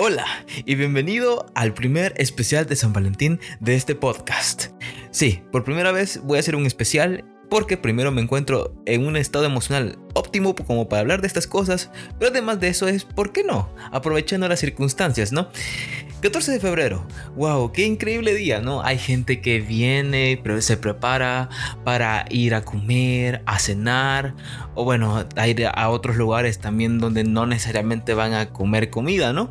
Hola y bienvenido al primer especial de San Valentín de este podcast. Sí, por primera vez voy a hacer un especial porque primero me encuentro en un estado emocional óptimo como para hablar de estas cosas, pero además de eso es, ¿por qué no? Aprovechando las circunstancias, ¿no? 14 de febrero, wow, qué increíble día, ¿no? Hay gente que viene, pero se prepara para ir a comer, a cenar, o bueno, a ir a otros lugares también donde no necesariamente van a comer comida, ¿no?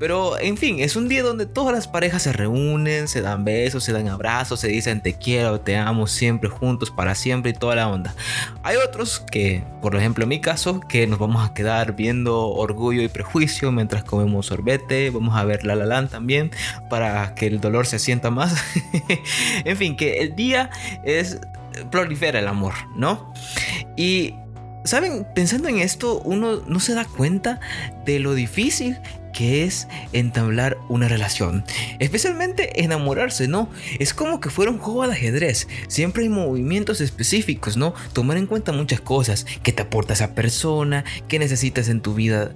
Pero en fin, es un día donde todas las parejas se reúnen, se dan besos, se dan abrazos, se dicen te quiero, te amo siempre juntos para siempre y toda la onda. Hay otros que, por ejemplo en mi caso, que nos vamos a quedar viendo orgullo y prejuicio mientras comemos sorbete, vamos a ver La La también para que el dolor se sienta más. en fin, que el día es prolifera el amor, ¿no? Y Saben, pensando en esto, uno no se da cuenta de lo difícil que es entablar una relación. Especialmente enamorarse, ¿no? Es como que fuera un juego de ajedrez. Siempre hay movimientos específicos, ¿no? Tomar en cuenta muchas cosas. ¿Qué te aporta esa persona? ¿Qué necesitas en tu vida?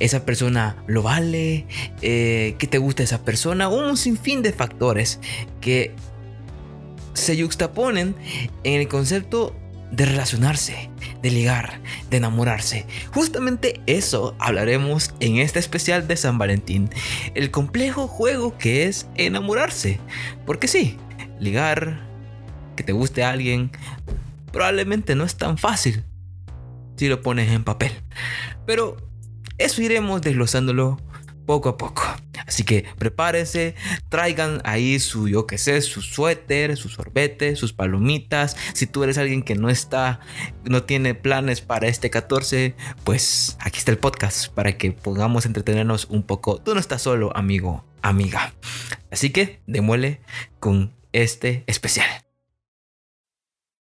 ¿Esa persona lo vale? Eh, ¿Qué te gusta esa persona? Un sinfín de factores que se yuxtaponen en el concepto de relacionarse, de ligar, de enamorarse. Justamente eso hablaremos en este especial de San Valentín. El complejo juego que es enamorarse. Porque sí, ligar, que te guste a alguien, probablemente no es tan fácil si lo pones en papel. Pero eso iremos desglosándolo poco a poco. Así que prepárense, traigan ahí su, yo que sé, su suéter, su sorbete, sus palomitas. Si tú eres alguien que no está, no tiene planes para este 14, pues aquí está el podcast para que podamos entretenernos un poco. Tú no estás solo, amigo, amiga. Así que demuele con este especial.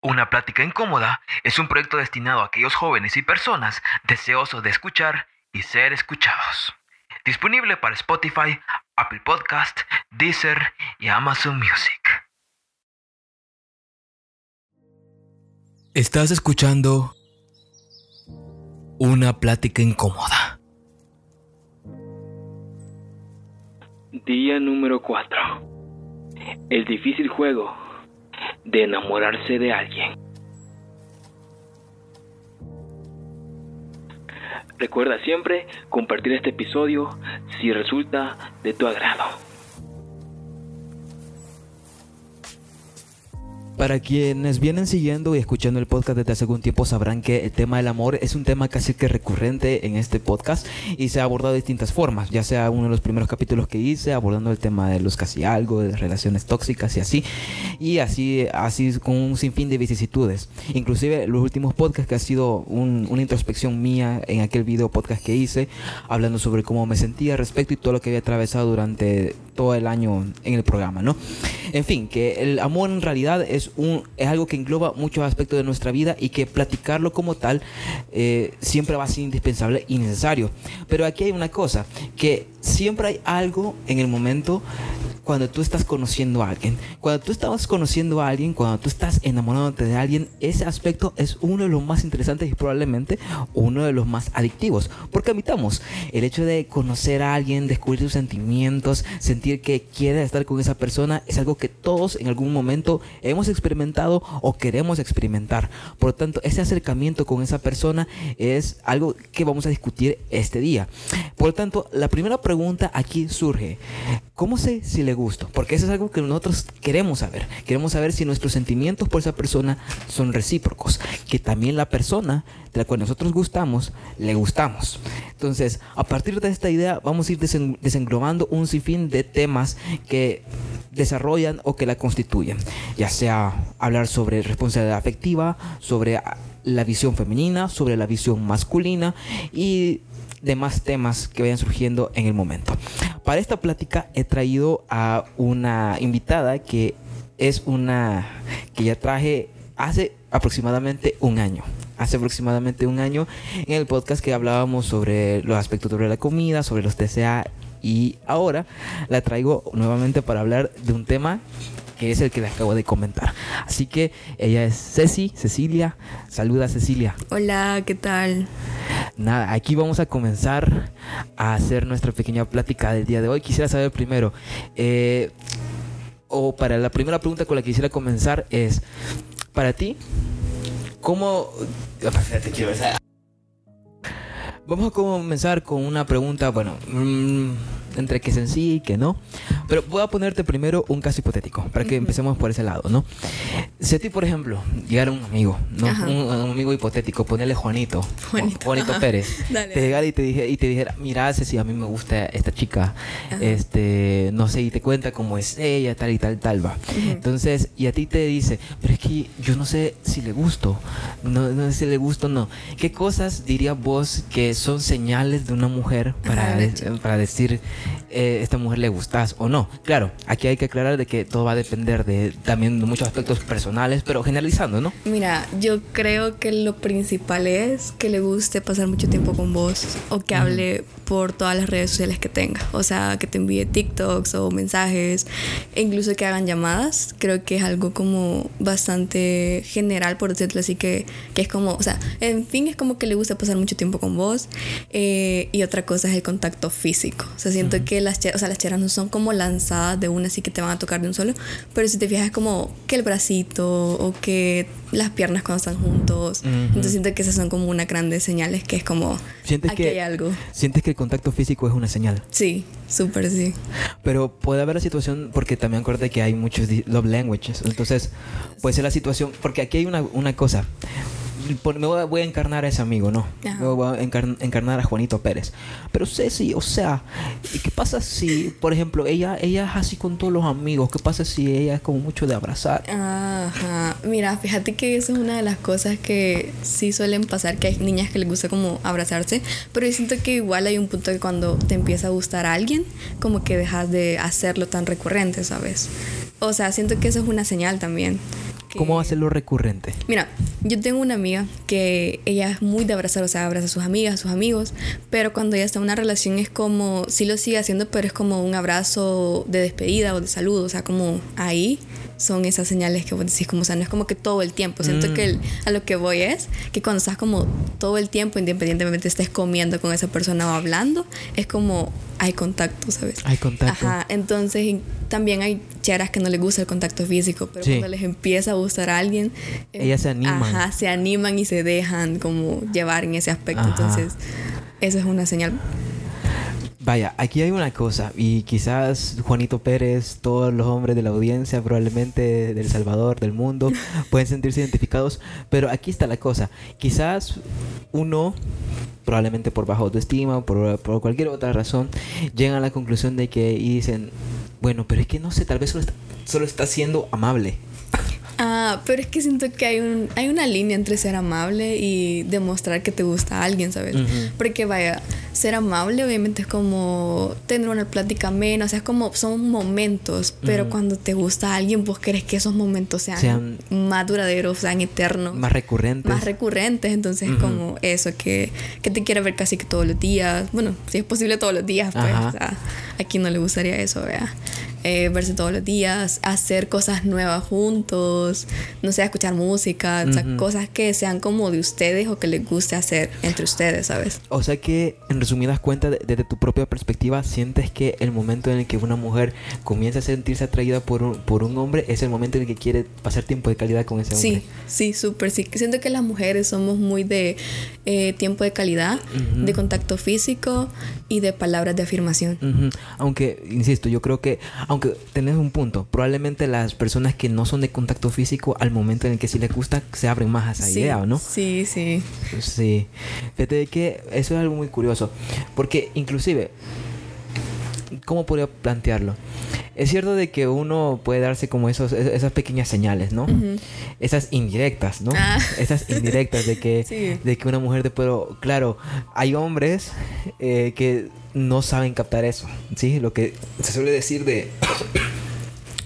Una plática incómoda es un proyecto destinado a aquellos jóvenes y personas deseosos de escuchar y ser escuchados. Disponible para Spotify, Apple Podcast, Deezer y Amazon Music. Estás escuchando una plática incómoda. Día número 4. El difícil juego de enamorarse de alguien. Recuerda siempre compartir este episodio si resulta de tu agrado. Para quienes vienen siguiendo y escuchando el podcast desde hace algún tiempo sabrán que el tema del amor es un tema casi que recurrente en este podcast y se ha abordado de distintas formas, ya sea uno de los primeros capítulos que hice abordando el tema de los casi algo, de relaciones tóxicas y así, y así, así con un sinfín de vicisitudes. Inclusive los últimos podcasts que ha sido una introspección mía en aquel video podcast que hice, hablando sobre cómo me sentía respecto y todo lo que había atravesado durante todo el año en el programa, ¿no? En fin, que el amor en realidad es, un, es algo que engloba muchos aspectos de nuestra vida y que platicarlo como tal eh, siempre va a ser indispensable y necesario. Pero aquí hay una cosa, que siempre hay algo en el momento cuando tú estás conociendo a alguien. Cuando tú estás conociendo a alguien, cuando tú estás enamorándote de alguien, ese aspecto es uno de los más interesantes y probablemente uno de los más adictivos. Porque admitamos, el hecho de conocer a alguien, descubrir sus sentimientos, sentir que quieres estar con esa persona, es algo que todos en algún momento hemos experimentado o queremos experimentar. Por lo tanto, ese acercamiento con esa persona es algo que vamos a discutir este día. Por lo tanto, la primera pregunta aquí surge, ¿cómo sé si le gusto, porque eso es algo que nosotros queremos saber. Queremos saber si nuestros sentimientos por esa persona son recíprocos, que también la persona de la cual nosotros gustamos, le gustamos. Entonces, a partir de esta idea, vamos a ir desenglobando un sinfín de temas que desarrollan o que la constituyen, ya sea hablar sobre responsabilidad afectiva, sobre la visión femenina, sobre la visión masculina y demás temas que vayan surgiendo en el momento. Para esta plática he traído a una invitada que es una que ya traje hace aproximadamente un año. Hace aproximadamente un año en el podcast que hablábamos sobre los aspectos sobre la comida, sobre los TCA y ahora la traigo nuevamente para hablar de un tema que es el que le acabo de comentar. Así que ella es Ceci, Cecilia. Saluda Cecilia. Hola, ¿qué tal? nada, aquí vamos a comenzar a hacer nuestra pequeña plática del día de hoy. Quisiera saber primero, eh, o para la primera pregunta con la que quisiera comenzar es, para ti, ¿cómo... Espérate, quiero ver. Vamos a comenzar con una pregunta, bueno, mm, entre que sencilla y que no. Pero voy a ponerte primero un caso hipotético, para que empecemos por ese lado, ¿no? Si a ti, por ejemplo, llegara un amigo, ¿no? Un, amigo hipotético, ponerle Juanito, Juanito, Pérez, te llegara y te, dije, y te dijera, mira, si a mí me gusta esta chica, este, no sé, y te cuenta cómo es ella, tal y tal, tal, va. Entonces, y a ti te dice, pero es que yo no sé si le gusto, no, no sé si le gusto o no. ¿Qué cosas dirías vos que son señales de una mujer para, para decir, eh, esta mujer le gustas o no. Claro, aquí hay que aclarar de que todo va a depender de también de muchos aspectos personales, pero generalizando, ¿no? Mira, yo creo que lo principal es que le guste pasar mucho tiempo con vos o que hable por todas las redes sociales que tenga. O sea, que te envíe TikToks o mensajes, e incluso que hagan llamadas. Creo que es algo como bastante general, por decirlo así, que, que es como, o sea, en fin, es como que le gusta pasar mucho tiempo con vos. Eh, y otra cosa es el contacto físico. O sea, siento que las, o sea, las cheras no son como lanzadas de una así que te van a tocar de un solo, pero si te fijas es como que el bracito o que las piernas cuando están juntos. Entonces siento que esas son como una grandes señales que es como ¿Sientes aquí que, hay algo. ¿Sientes que el contacto físico es una señal? Sí, súper sí. Pero puede haber la situación, porque también acuérdate que hay muchos love languages. Entonces, puede ser la situación, porque aquí hay una, una cosa me voy a, encarnar a ese amigo, ¿no? Me voy a encarnar a Juanito Pérez. Pero Ceci, o sea, ¿qué pasa si, por ejemplo, ella, ella es así con todos los amigos? ¿Qué pasa si ella es como mucho de abrazar? Ajá. Mira, fíjate que eso es una de las cosas que sí suelen pasar, que hay niñas que les gusta como abrazarse, pero yo siento que igual hay un punto que cuando te empieza a gustar a alguien, como que dejas de hacerlo tan recurrente, ¿sabes? O sea, siento que eso es una señal también. ¿Cómo hacerlo recurrente? Mira, yo tengo una amiga que ella es muy de abrazar, o sea, abraza a sus amigas, a sus amigos, pero cuando ella está en una relación es como, sí lo sigue haciendo, pero es como un abrazo de despedida o de saludo, o sea, como ahí son esas señales que vos decís, como, o sea, no es como que todo el tiempo. Siento mm. que a lo que voy es que cuando estás como todo el tiempo, independientemente estés comiendo con esa persona o hablando, es como hay contacto, ¿sabes? Hay contacto. Ajá, entonces también hay cheras que no les gusta el contacto físico, pero cuando les empieza a gustar a alguien, eh, ellas se animan. Ajá, se animan y se dejan como llevar en ese aspecto. Entonces, eso es una señal Vaya, aquí hay una cosa, y quizás Juanito Pérez, todos los hombres de la audiencia, probablemente del Salvador, del mundo, pueden sentirse identificados, pero aquí está la cosa. Quizás uno, probablemente por baja autoestima, por, por cualquier otra razón, llegan a la conclusión de que y dicen, bueno, pero es que no sé, tal vez solo está, solo está siendo amable. Ah, pero es que siento que hay, un, hay una línea entre ser amable y demostrar que te gusta a alguien, ¿sabes? Porque vaya, ser amable obviamente es como tener una plática menos, o sea, es como son momentos, pero cuando te gusta a alguien, vos querés que esos momentos sean, más duraderos, sean eternos. Más recurrentes. Más recurrentes, entonces es como eso, que, que te quiere ver casi que todos los días, bueno, si es posible todos los días, pues, o sea, a quién no le gustaría eso, vea. Eh, verse todos los días, hacer cosas nuevas juntos, no sé, escuchar música, o sea, cosas que sean como de ustedes o que les guste hacer entre ustedes, ¿sabes? O sea que, en resumidas cuentas, desde tu propia perspectiva, sientes que el momento en el que una mujer comienza a sentirse atraída por un, por un hombre es el momento en el que quiere pasar tiempo de calidad con ese hombre. Sí, sí, súper, sí. Siento que las mujeres somos muy de eh, tiempo de calidad, de contacto físico y de palabras de afirmación. Aunque, insisto, yo creo que aunque tenés un punto, probablemente las personas que no son de contacto físico, al momento en el que sí les gusta, se abren más a esa idea, ¿no? Sí, sí. Sí. Fíjate que eso es algo muy curioso, porque inclusive, ¿cómo podría plantearlo? Es cierto de que uno puede darse como esos, esas pequeñas señales, ¿no? Esas indirectas, ¿no? Ah. Esas indirectas de que, de que una mujer de pero claro, hay hombres eh, que no saben captar eso, ¿sí? Lo que se suele decir de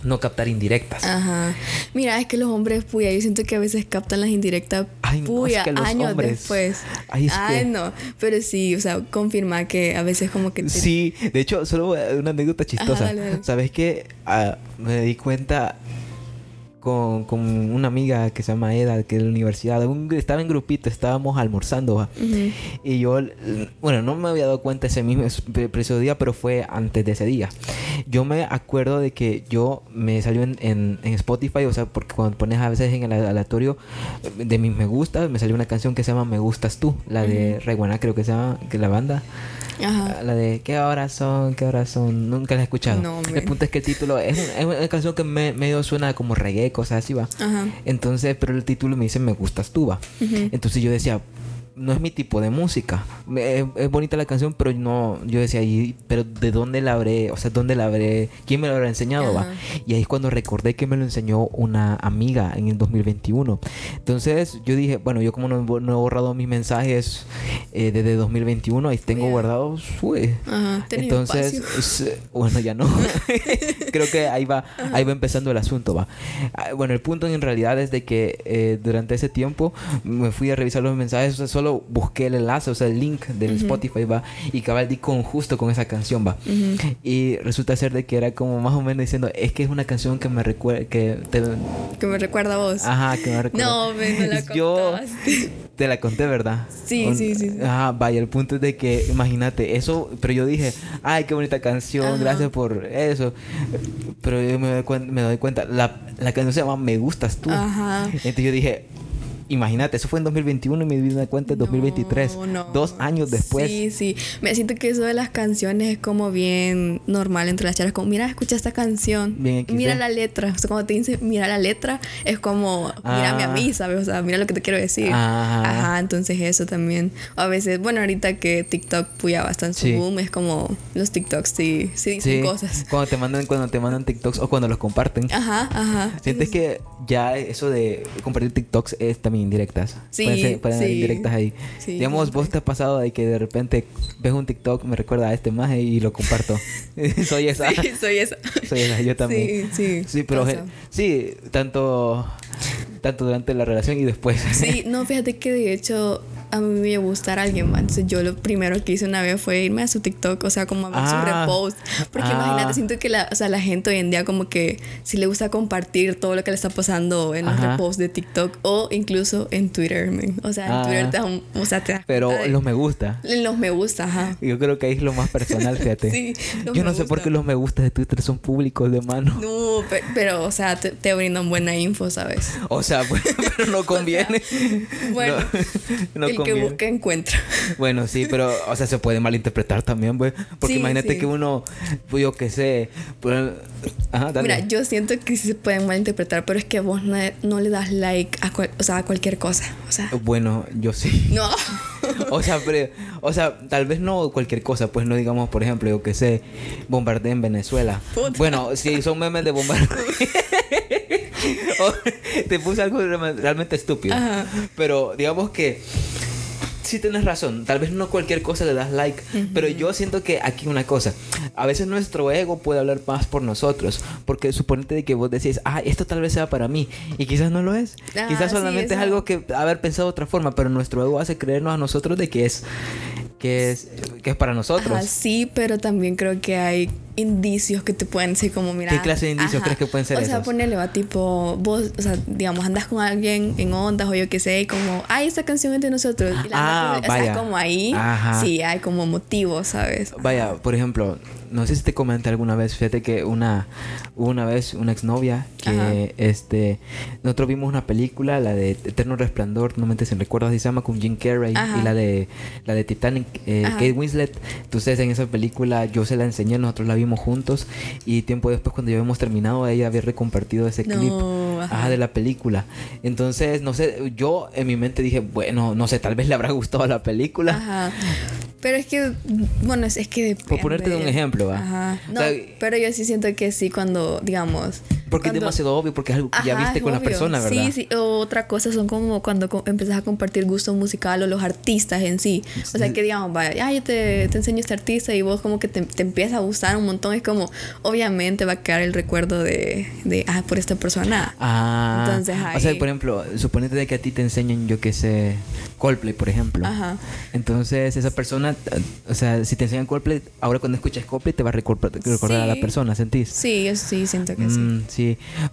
no captar indirectas. Ajá. Mira, es que los hombres, puya, yo siento que a veces captan las indirectas, Ay, puya, años después. Ay, no. Pero sí, o sea, confirma que a veces como que... Sí, de hecho, solo una anécdota chistosa. ¿Sabes qué? Ah, me di cuenta con, con una amiga que se llama Eda, que es de la universidad. Un- estaba en grupito, estábamos almorzando. ¿va? Ujú. Y yo, bueno, no me había dado cuenta ese mismo preciso día, pero fue antes de ese día. Yo me acuerdo de que yo me salió en, en, en Spotify, o sea, porque cuando pones a veces en el aleatorio de mis me gustas, me salió una canción que se llama Me Gustas Tú, la de Reguaná, creo que se llama, que es la banda. Ajá. La de ¿Qué horas son? ¿Qué horas son? Nunca la he escuchado. No, el punto es que el título es, es una canción que me, medio suena como reggae, cosas así, va. Ajá. Entonces, pero el título me dice Me gustas tú, va. Entonces yo decía, no es mi tipo de música. Es, es bonita la canción, pero no, yo decía, "¿Y- pero ¿de dónde la habré? O sea, ¿dónde la habré? ¿Quién me lo habrá enseñado? Va? Y ahí es cuando recordé que me lo enseñó una amiga en el 2021. Entonces yo dije, bueno, yo como no, no he borrado mis mensajes eh, desde 2021, ahí tengo Cuidado. guardados, uy. Ajá. Entonces, espacio. s- bueno, ya no. Creo que ahí va, ahí va empezando el asunto, va. Ah, Bueno, el punto en realidad es de que eh, durante ese tiempo me fui a revisar los mensajes, o sea, solo busqué el enlace, o sea, el link del Spotify, va, y cabal di con justo con esa canción, va. Ujú. Y resulta ser de que era como más o menos diciendo, es que es una canción que me recuerda, que te... Que me recuerda a vos. Ajá, que me recuerda. No, me no la Yo contaste. te la conté, ¿verdad? Sí, O- sí, sí, sí. Ajá, vaya, el punto es de que, imagínate, eso, pero yo dije, ay, qué bonita canción, Ajá. gracias por eso. Pero yo me doy, me doy cuenta, la, la canción se llama Me Gustas Tú. Ajá. Entonces yo dije, imagínate, eso fue en 2021 y me di cuenta en 2023. No, no. Dos años después. Sí, sí. Me siento que eso de las canciones es como bien normal entre las charlas. Como, mira, escucha esta canción. Bien mira la letra. O sea, cuando te dicen, mira la letra, es como, mírame a Ah. mí, ¿sabes? O sea, mira lo que te quiero decir. Ajá. Ajá, entonces eso también. O a veces, bueno, ahorita que TikTok puya bastante su Sí. boom, es como los TikToks sí, sí dicen Sí, cosas. cuando te mandan cuando te mandan TikToks o cuando los comparten. Ajá, ajá. ¿Sientes que ya eso de compartir TikToks es también indirectas? Sí, Pueden, ser- pueden haber indirectas ahí. Sí, Digamos, siempre. vos te ha pasado de que de repente ves un TikTok, me recuerda a este maje y lo comparto. Soy esa. Sí, soy esa. Soy esa, yo también. Sí, sí. Sí, pero pasa. sí, tanto, tanto durante la relación y después. Sí, no, fíjate que de hecho a mí me iba a gustar alguien más. Entonces yo lo primero que hice una vez fue irme a su TikTok, o sea, como a ver Ah. su repost. Porque Ah. imagínate, siento que la, o sea, la gente hoy en día como que si le gusta compartir todo lo que le está pasando en los reposts de TikTok o incluso en Twitter, man. O sea, en Ah. Twitter te, da un- o sea, te das Pero de- los me gusta. los me gusta, ajá. Yo creo que ahí es lo más personal, fíjate. Sí, Yo no sé por qué los me gusta de Twitter son públicos de mano. No, pe- pero, o sea, te, te brindan buena info, ¿sabes? O sea, pero no conviene. Bueno, no, no el que busca encuentra. Bueno, sí, pero, o sea, se puede malinterpretar también, pues. Porque Sí, imagínate sí. que uno, pues yo qué sé, pues, ajá, dale. Mira, yo siento que sí se pueden malinterpretar, pero es que vos no, no le das like a, cual- o sea, a cualquier cosa. O sea, Bueno, yo sí. no. O sea, pero, o sea, tal vez no cualquier cosa, pues no digamos, por ejemplo, yo qué sé, bombardeo en Venezuela. Puta. Bueno, si son memes de bombardeo. Te puse algo realme- realmente estúpido. Ajá. Pero digamos que sí tienes razón. Tal vez no cualquier cosa le das like. Pero yo siento que aquí una cosa. A veces nuestro ego puede hablar más por nosotros. Porque suponete de que vos decís, ah, esto tal vez sea para mí. Y quizás no lo es. Ah, quizás sí, solamente es algo que haber pensado de otra forma. Pero nuestro ego hace creernos a nosotros de que es. Que es, que es para nosotros. Ajá, sí, pero también creo que hay indicios que te pueden decir como, mira... ¿Qué clase de indicios crees que pueden ser O sea, esos? ponele, va, tipo, vos, o sea, digamos, andas con alguien en ondas o yo qué sé, y como, ay, esta canción es de nosotros. Y la Ah, con- o sea, vaya. como ahí, Ajá. sí, hay como motivos, ¿sabes? Vaya, por ejemplo, no sé si te comenté alguna vez, fíjate que una, una vez una exnovia que Ajá. este nosotros vimos una película, la de Eterno Resplandor, no me si recuerdas, si se llama con Jim Carrey Ajá. y la de la de Titanic, eh, Ajá. Kate Winslet. Entonces en esa película yo se la enseñé, nosotros la vimos juntos y tiempo después cuando ya habíamos terminado ella había recompartido ese No, clip ajá. ajá, de la película. Entonces, no sé, yo en mi mente dije, bueno, no sé, tal vez le habrá gustado la película. Ajá. Pero es que, bueno, es, es que depende. Por ponerte de un ejemplo, ¿va? Ajá. O No, sea, pero yo sí siento que sí cuando, digamos... Porque es cuando- demasiado obvio, porque es algo que ya Ajá, viste es con la obvio. persona, ¿verdad? Sí, sí. O otra cosa son como cuando co- empiezas a compartir gusto musical o los artistas en sí. O sea, que digamos, vaya, ah, yo te, te enseño este artista y vos como que te, te empieza a gustar un montón. Es como, obviamente va a quedar el recuerdo de, de ah, por esta persona. Ah, Entonces, o sea, ahí- por ejemplo, suponete de que a ti te enseñan, yo que sé, Coldplay, por ejemplo. Ajá. Entonces, esa persona, o sea, si te enseñan Coldplay, ahora cuando escuchas Coldplay te va a recordar, recordar a la Sí. persona, ¿sentís? Sí, yo sí siento que sí. Mm, sí.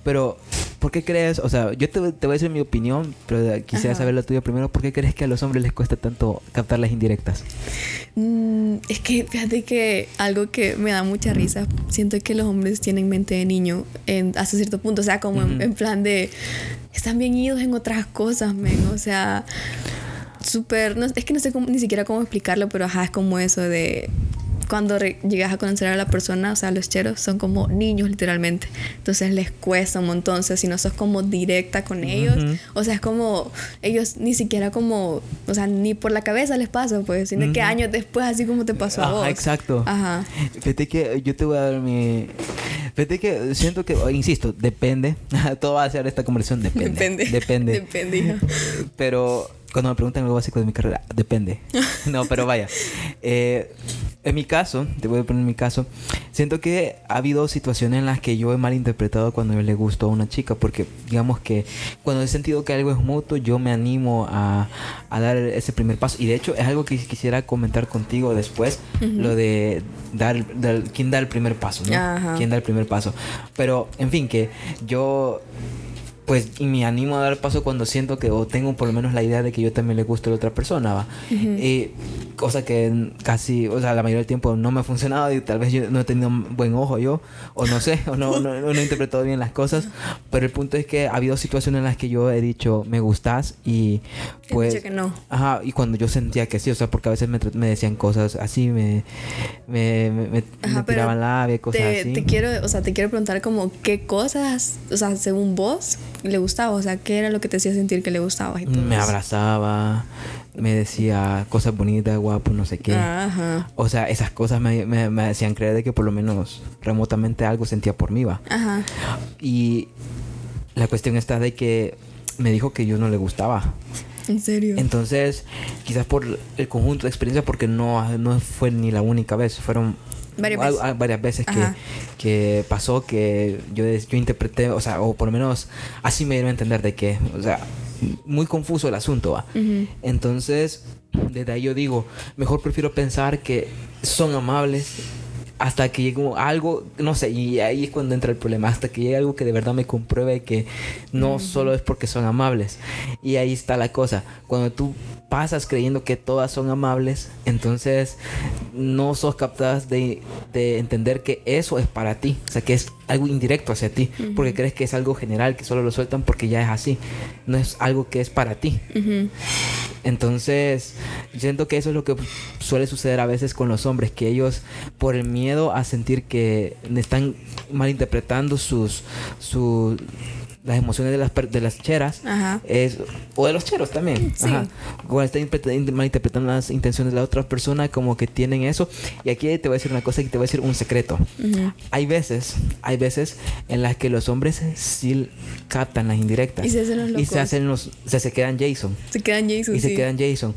Pero, ¿por qué crees? O sea, yo te, te voy a decir mi opinión, pero quisiera Ajá. saber la tuya primero. ¿Por qué crees que a los hombres les cuesta tanto captar las indirectas? Mm, es que fíjate que algo que me da mucha risa, siento que los hombres tienen mente de niño en, hasta cierto punto, o sea, como en- plan de, están bien idos en otras cosas, men, o sea, súper, no, es que no sé cómo- ni siquiera cómo explicarlo, pero ajá, es como eso de cuando llegas a conocer a la persona, o sea, los cheros son como niños literalmente. Entonces les cuesta un montón. O sea, si no sos como directa con ellos, o sea, es como ellos ni siquiera como, o sea, ni por la cabeza les pasa, pues, sino que años después, así como te pasó a Ajá, vos. exacto. Ajá. Fíjate que yo te voy a dar mi... Fíjate que siento que, insisto, depende. Todo va a ser esta conversación, depende. Depende. Depende. Depende. Pero cuando me preguntan lo básico de mi carrera, depende. No, pero vaya. Eh, en mi caso, te voy a poner mi caso, siento que ha habido situaciones en las que yo he malinterpretado cuando le gusto a una chica, porque digamos que cuando he sentido que algo es mutuo, yo me animo a, a dar ese primer paso. Y de hecho es algo que quisiera comentar contigo después, lo de dar, dar- quién da el primer paso, ¿no? Ajá. ¿Quién da el primer paso? Pero, en fin, que yo pues y me animo a dar paso cuando siento que o tengo por lo menos la idea de que yo también le gusto a la otra persona, va. Y cosa que casi, o sea, la mayoría del tiempo no me ha funcionado y tal vez yo no he tenido buen ojo yo, o no sé, o no, no, no he interpretado bien las cosas, pero el punto es que ha habido situaciones en las que yo he dicho, me gustas y He pues... dicho que no. Ajá, y cuando yo sentía que sí, o sea, porque a veces me, me decían cosas así, me, me, me, Ajá, me tiraban labia, cosas te, así. te quiero, o sea, te quiero preguntar como qué cosas, o sea, según vos, le gustaba, o sea, qué era lo que te hacía sentir que le gustaba y todo Me eso? abrazaba, me decía cosas bonitas, guapo, no sé qué. Ajá. O sea, esas cosas me, me, me hacían creer de que por lo menos remotamente algo sentía por mí, va. Ajá. Y la cuestión está de que me dijo que yo no le gustaba. En serio. Entonces, quizás por el conjunto de experiencias, porque no, no fue ni la única vez, fueron Varias va- veces. ah, varias veces que, que pasó que yo, yo interpreté, o sea, o por lo menos así me dieron a entender de que, o sea, muy confuso el asunto, va. Entonces, desde ahí yo digo, mejor prefiero pensar que son amables hasta que llegue algo, no sé, y ahí es cuando entra el problema, hasta que llegue algo que de verdad me compruebe que no solo es porque son amables. Y ahí está la cosa, cuando tú pasas creyendo que todas son amables, entonces no sos capaz de, de entender que eso es para ti, o sea, que es algo indirecto hacia ti, porque crees que es algo general, que solo lo sueltan porque ya es así, no es algo que es para ti. Entonces, yo siento que eso es lo que suele suceder a veces con los hombres, que ellos por el miedo a sentir que están malinterpretando sus, sus las emociones de las, de las cheras Ajá. es, o de los cheros también. Sí. Ajá. Cuando están interpre- malinterpretando las intenciones de la otra persona, como que tienen eso. Y aquí te voy a decir una cosa y te voy a decir un secreto. Ujú. Hay veces, hay veces en las que los hombres sí captan las indirectas. Y se hacen los Y se locos. hacen los, o sea, se quedan Jason Se quedan Jason, y se sí. quedan Jason.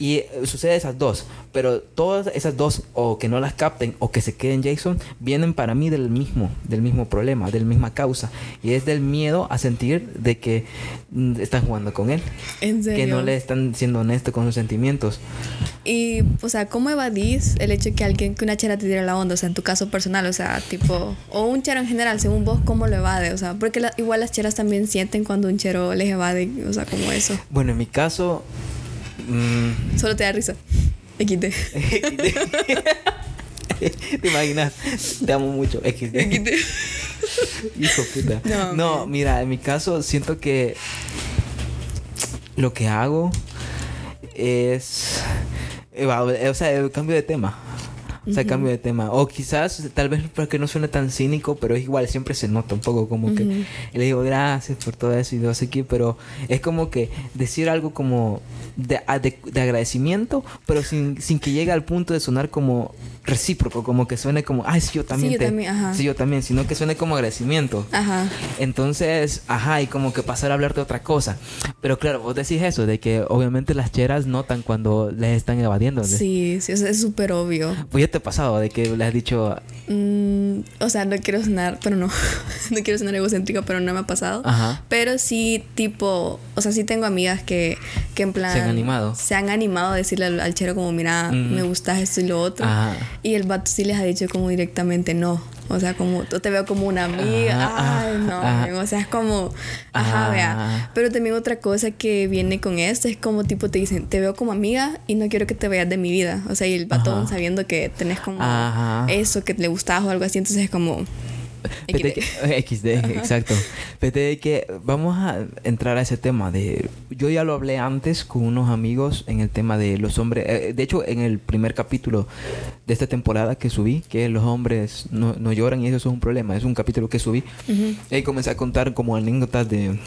Y eh, sucede esas dos, pero todas esas dos o que no las capten o que se queden Jason vienen para mí del mismo, del mismo problema, del misma causa y es del miedo a sentir de que mm, están jugando con él, En serio. que no le están siendo honesto con sus sentimientos. Y, o sea, ¿cómo evadís el hecho de que alguien, que una chera te tire la onda? O sea, en tu caso personal, o sea, tipo, o un chero en general, según vos, ¿cómo lo evade? O sea, porque la- igual las cheras también sienten cuando un chero les evade, o sea, como eso. Bueno, en mi caso mm, Solo te da risa. XD. ¿Te imaginas? Te amo mucho. XD. Hijo puta. No, No, mira, en mi caso siento que lo que hago es. eh, O sea, el cambio de tema. O sea, cambio de tema. O quizás, tal vez para que no suene tan cínico, pero es igual, siempre se nota un poco como que. Ujú. y le digo gracias por todo eso y no sé qué, pero es como que decir algo como de, a- de- de agradecimiento, pero sin, sin que llegue al punto de sonar como recíproco, como que suene como, ay, sí, yo también. yo te- también, ajá. sí, yo también, sino que suene como agradecimiento. Ajá. Entonces, ajá, y como que pasar a hablar de otra cosa. Pero claro, vos decís eso, de que obviamente las cheras notan cuando les están evadiendo. Sí, sí, o sea, es súper obvio. Pues te ha pasado de que le has dicho, Mm, o sea, no quiero sonar, pero no. no quiero sonar egocéntrica, pero no me ha pasado. ajá, Pero sí, tipo, o sea, sí tengo amigas que, que en plan... Se han animado. Se han animado a decirle al, al chero como, mira, me gusta esto y lo otro. Ajá. Y el vato sí les ha dicho como directamente no. O sea, como te veo como una amiga. Ajá, Ay, no, men, o sea, es como, ajá, Ah. vea. Pero también otra cosa que viene con esto es como tipo te dicen, te veo como amiga y no quiero que te vayas de mi vida. O sea, y el Ajá. sabiendo que tenés como eso que le gustas o algo así, entonces es como XD, exacto. Fíjate que vamos a entrar a ese tema de... Yo ya lo hablé antes con unos amigos en el tema de los hombres. eh, de hecho, en el primer capítulo de esta temporada que subí, que los hombres no, no lloran y eso es un problema. Es un capítulo que subí. Ujú. Y ahí comencé a contar como anécdotas de...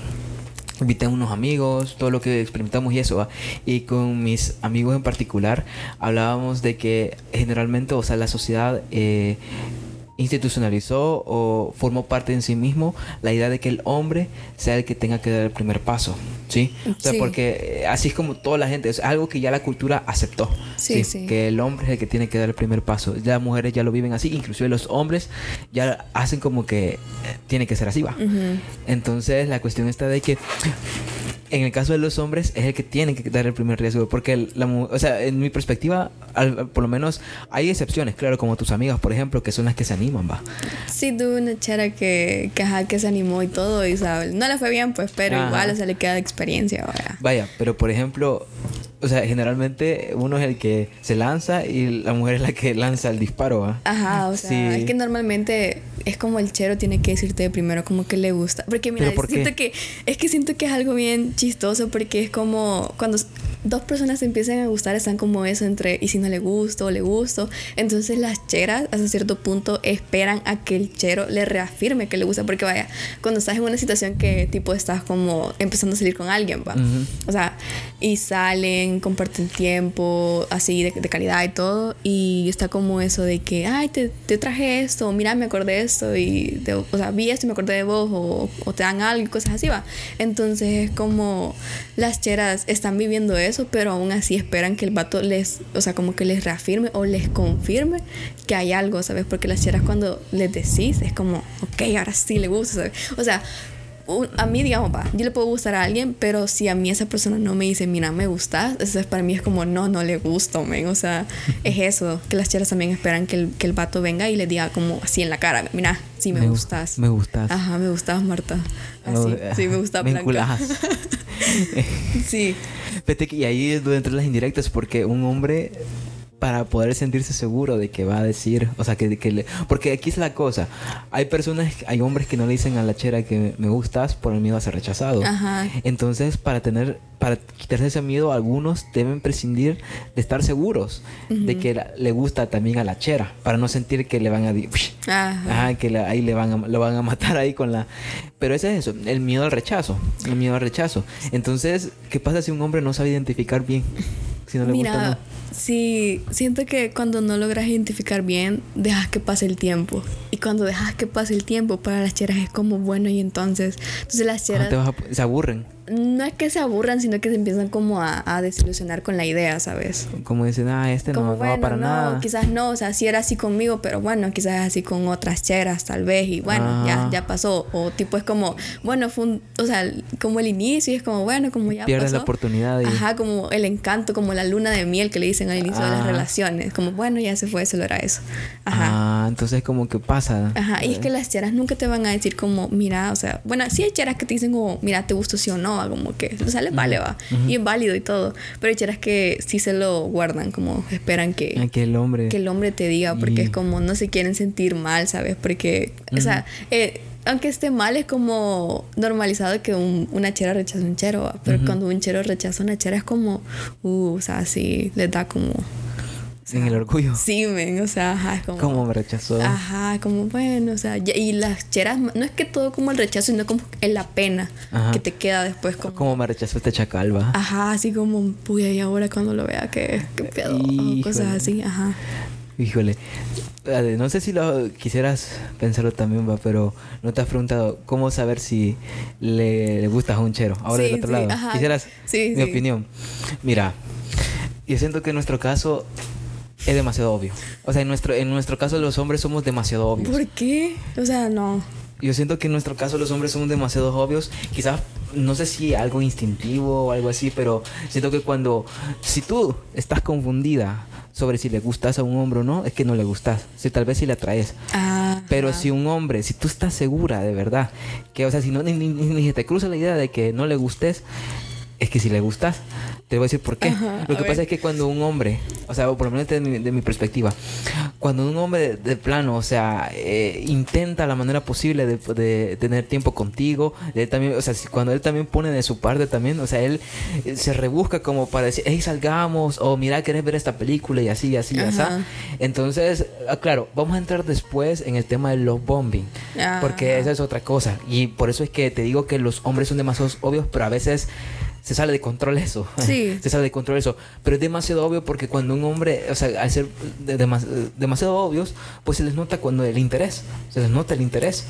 Invité a unos amigos, todo lo que experimentamos y eso. ¿va? Y con mis amigos en particular hablábamos de que generalmente, o sea, la sociedad eh, institucionalizó o formó parte en sí mismo la idea de que el hombre sea el que tenga que dar el primer paso. ¿Sí? O sea, Sí. porque eh, así es como toda la gente, es algo que ya la cultura aceptó. Sí, sí. Que el hombre es el que tiene que dar el primer paso. Ya las mujeres ya lo viven así, inclusive los hombres ya hacen como que eh, tiene que ser así, va. Entonces la cuestión está de que en el caso de los hombres es el que tiene que dar el primer riesgo porque la o sea, en mi perspectiva al- por lo menos hay excepciones, claro, como tus amigas, por ejemplo, que son las que se animan, va. Sí, tuve una chera que, que, ajá, que se animó y todo, y ¿sabes? no le fue bien, pues, pero Ajá. igual, o sea, le queda de experiencia, vaya. Vaya, pero por ejemplo, o sea, generalmente uno es el que se lanza y la mujer es la que lanza el disparo, ¿va? Ajá, o sea, Sí. es que normalmente es como el chero tiene que decirte de primero como que le gusta. Porque mira, siento que es que siento que es algo bien chistoso porque es como cuando dos personas se empiezan a gustar están como eso entre y si no le gusto o le gusto. Entonces las cheras hasta cierto punto esperan a que el chero le reafirme que le gusta porque vaya, cuando estás en una situación que tipo estás como empezando a salir con alguien, va. O sea, y salen, comparten tiempo, así de, de calidad y todo. Y está como eso de que, ay, te, te traje esto, mira, me acordé de esto. Y, de- o sea, vi esto y me acordé de vos. O, o te dan algo cosas así, va. Entonces es como las cheras están viviendo eso, pero aún así esperan que el vato les, o sea, como que les reafirme o les confirme que hay algo, ¿sabes? Porque las cheras cuando les decís es como, ok, ahora sí le gusta, ¿sabes? O sea, un- a mí, digamos, va, yo le puedo gustar a alguien, pero si a mí esa persona no me dice, mira, me gustas, entonces para mí es como, no, no le gusto, men. O sea, es eso, que las cheras también esperan que el, que el vato venga y le diga como así en la cara, mira, sí me, gu- gustas. Me gustas. Ajá, me gustas, Marta. Así, Oh, sí, me gusta me Blanca. Sí. Que y ahí es donde entran las indirectas porque un hombre para poder sentirse seguro de que va a decir, o sea, que, que le, porque aquí es la cosa, hay personas, hay hombres que no le dicen a la chera que me gustas por el miedo a ser rechazado. Ajá. Entonces, para tener, para quitarse ese miedo, algunos deben prescindir de estar seguros de que la- le gusta también a la chera, para no sentir que le van a Ajá. Ajá, que la- ahí le van a, lo van a matar ahí con la... Pero ese es eso, el miedo al rechazo, el miedo al rechazo. Entonces, ¿qué pasa si un hombre no sabe identificar bien? Si no le Mira, gusta, no. Sí, siento que cuando no logras identificar bien, dejas que pase el tiempo. Y cuando dejas que pase el tiempo, para las cheras es como bueno y entonces... Entonces las cheras... te vas a- se aburren. no es que se aburran, sino que se empiezan como a, a desilusionar con la idea, ¿sabes? Como dicen, ah, este Como no, no va bueno, para no, nada. quizás no, o sea, sí era así conmigo, pero bueno, quizás así con otras cheras tal vez y bueno, Ah. ya, ya pasó. O tipo es como, bueno, fue un, o sea, como el inicio y es como, bueno, como ya Pierdes pasó. la oportunidad y... Ajá, como el encanto, como la luna de miel que le dicen al inicio de las Ah. relaciones. Como, bueno, ya se fue, solo era eso. Ajá. Ah, entonces como que pasa. Ajá, y es que las cheras nunca te van a decir como, mira, o sea, bueno, sí hay cheras que te dicen como, mira, te gusto sí o no, como que, o sea, les vale, va, y es válido y todo, pero hay cheras que sí se lo guardan, como esperan que, Ah, que el hombre... que el hombre te diga, porque Y- es como, no se quieren sentir mal, ¿sabes? Porque, o sea, eh, aunque esté mal, es como normalizado que un- una chera rechaza un chero, va, pero cuando un chero rechaza una chera es como, uh, o sea, sí, les da como... En el orgullo. Sí, men, o sea, ajá, es como... ¿Cómo me rechazó? Ajá, como bueno, o sea, y las cheras, no es que todo como el rechazo, sino como en la pena Ajá. que te queda después como... ¿Cómo me rechazó este chacal, va? Ajá, así como, puya, y ahora cuando lo vea, que, que pedo, o Híjole. cosas así, ajá. Híjole. Eh, No sé si lo quisieras pensarlo también, va, pero no te has preguntado cómo saber si le, le gustas a un chero. Ahora Sí, del otro sí, lado. ajá. Quisieras Sí, mi opinión. Mira, yo siento que en nuestro caso es demasiado obvio. O sea, en nuestro, en nuestro caso los hombres somos demasiado obvios. ¿Por qué? O sea, no. Yo siento que en nuestro caso los hombres somos demasiado obvios. Quizás, no sé si algo instintivo o algo así, pero siento que cuando, si tú estás confundida sobre si le gustas a un hombre o no, es que no le gustas. Si tal vez si le atraes. Ah, Pero si un hombre, si tú estás segura de verdad, que, o sea, si no, ni, ni- ni se te cruza la idea de que no le gustes, es que si le gustas, te voy a decir por qué. Ajá, lo que pasa ver. es que cuando un hombre, o sea, por lo menos de mi, de mi perspectiva, cuando un hombre de, de plano, o sea, eh, intenta la manera posible de, de tener tiempo contigo, de también, o sea, si- cuando él también pone de su parte también, o sea, él eh, se rebusca como para decir, hey, salgamos, o mira, querés ver esta película y así, y así, y así. Entonces, ah, claro, vamos a entrar después en el tema del love bombing, porque esa es otra cosa. Y por eso es que te digo que los hombres son demasiado obvios, pero a veces se sale de control eso. Sí. se sale de control eso. Pero es demasiado obvio porque cuando un hombre, o sea, al ser de- demas- demasiado obvios, pues se les nota cuando el interés. Se les nota el interés.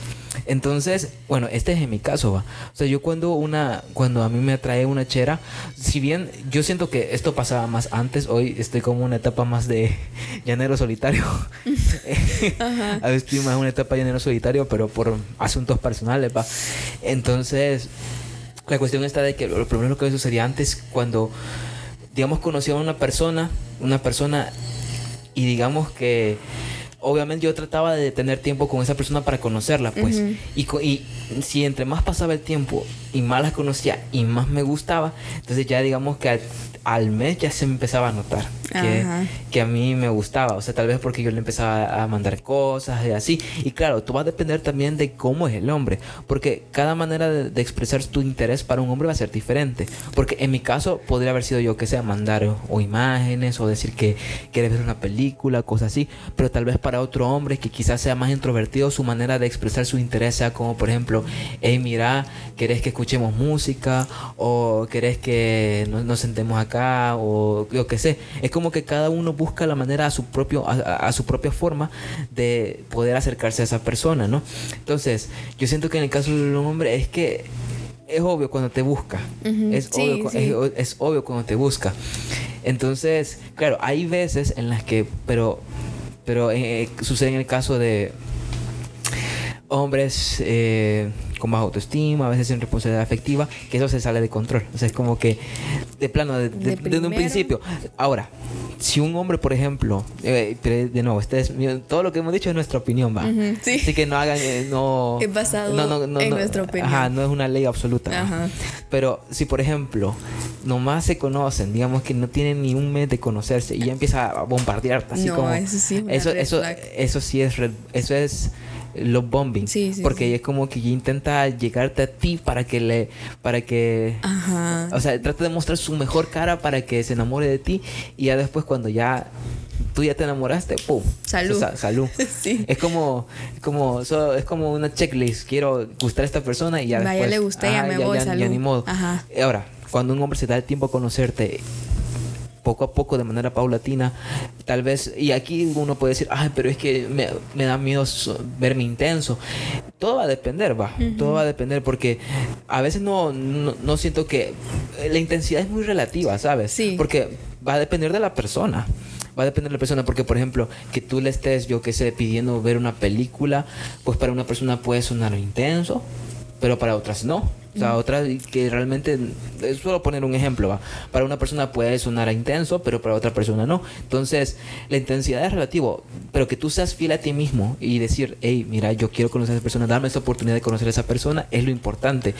Entonces, bueno, este es en mi caso, va. O sea, yo cuando una, cuando a mí me atrae una chera, si bien yo siento que esto pasaba más antes, hoy estoy como una etapa más de llanero solitario. Ajá. A veces estoy más una etapa de llanero solitario, pero por asuntos personales, va. Entonces, la cuestión está de que lo primero que sucedía antes, cuando, digamos, conocía a una persona, una persona, y digamos que, obviamente yo trataba de tener tiempo con esa persona para conocerla, pues. Y, y si entre más pasaba el tiempo y más la conocía y más me gustaba, entonces ya digamos que al, mes ya se me empezaba a notar que, que a mí me gustaba. O sea, tal vez porque yo le empezaba a mandar cosas y así. Y claro, tú vas a depender también de cómo es el hombre. Porque cada manera de, de expresar tu interés para un hombre va a ser diferente. Porque en mi caso podría haber sido yo que sea mandar o, o imágenes o decir que quieres ver una película, cosas así. Pero tal vez para otro hombre que quizás sea más introvertido, su manera de expresar su interés sea como, por ejemplo, hey, mira, ¿querés que escuchemos música? ¿O querés que nos, nos sentemos acá? O yo qué sé. Es como que cada uno busca la manera a su, propio, a, su propia forma de poder acercarse a esa persona, ¿no? Entonces, yo siento que en el caso del hombre es que es obvio cuando te busca. Es, sí, obvio, cu- sí. es- es obvio cuando te busca. Entonces, claro, hay veces en las que, pero, pero eh, sucede en el caso de hombres eh, con baja autoestima, a veces sin responsabilidad afectiva, que eso se sale de control. O sea, es como que de plano, de- de- De desde un principio. Ahora, si un hombre, por ejemplo, eh, de nuevo, este es, todo lo que hemos dicho es nuestra opinión, va. Sí. Así que no hagan, eh, no... Es basado en nuestra opinión. Ajá, no es una ley absoluta. Ajá. Pero si, por ejemplo, nomás se conocen, digamos que no tienen ni un mes de conocerse y ya empieza a bombardearte, así No, como... eso sí es eso, eso, eso sí es... Eso es love bombing. Sí, sí, porque sí. es como que ya intenta llegarte a ti para que le... Para que... Ajá. O sea, trata de mostrar su mejor cara para que se enamore de ti y ya después cuando ya tú ya te enamoraste, ¡pum! Salud. Sa- salud. Sí. Es como, como, so- es como una checklist. Quiero gustar a esta persona y ya Va, ya después. le gusté, ya me voy, ya, salud. ni modo. Ajá. Ahora, cuando un hombre se da el tiempo a conocerte poco a poco, de manera paulatina, tal vez, y aquí uno puede decir, ay, pero es que me, me da miedo verme intenso. Todo va a depender, va. Todo va a depender porque a veces no, no, no siento que la intensidad es muy relativa, ¿sabes? Sí. Porque va a depender de la persona. Va a depender de la persona, porque por ejemplo, que tú le estés, yo qué sé, pidiendo ver una película, pues para una persona puede sonar intenso, pero para otras no. O sea, otras que realmente, es solo poner un ejemplo, ¿va? Para una persona puede sonar intenso, pero para otra persona no. Entonces, la intensidad es relativo, pero que tú seas fiel a ti mismo y decir, hey, mira, yo quiero conocer a esa persona, dame esa oportunidad de conocer a esa persona, es lo importante.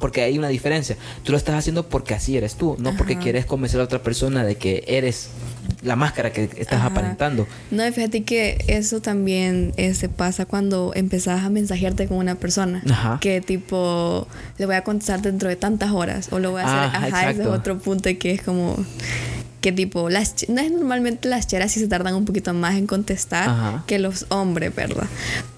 Porque hay una diferencia. Tú lo estás haciendo porque así eres tú, no porque Ajá. quieres convencer a otra persona de que eres la máscara que estás Ajá. aparentando. No, y fíjate que eso también este, pasa cuando empezás a mensajearte con una persona. Ajá. Que tipo, le voy a contestar dentro de tantas horas. O lo voy a hacer. Ajá, Ajá, ese es otro punto que es como. Que tipo, las ch- no es normalmente las cheras sí se tardan un poquito más en contestar Ajá. que los hombres, ¿verdad?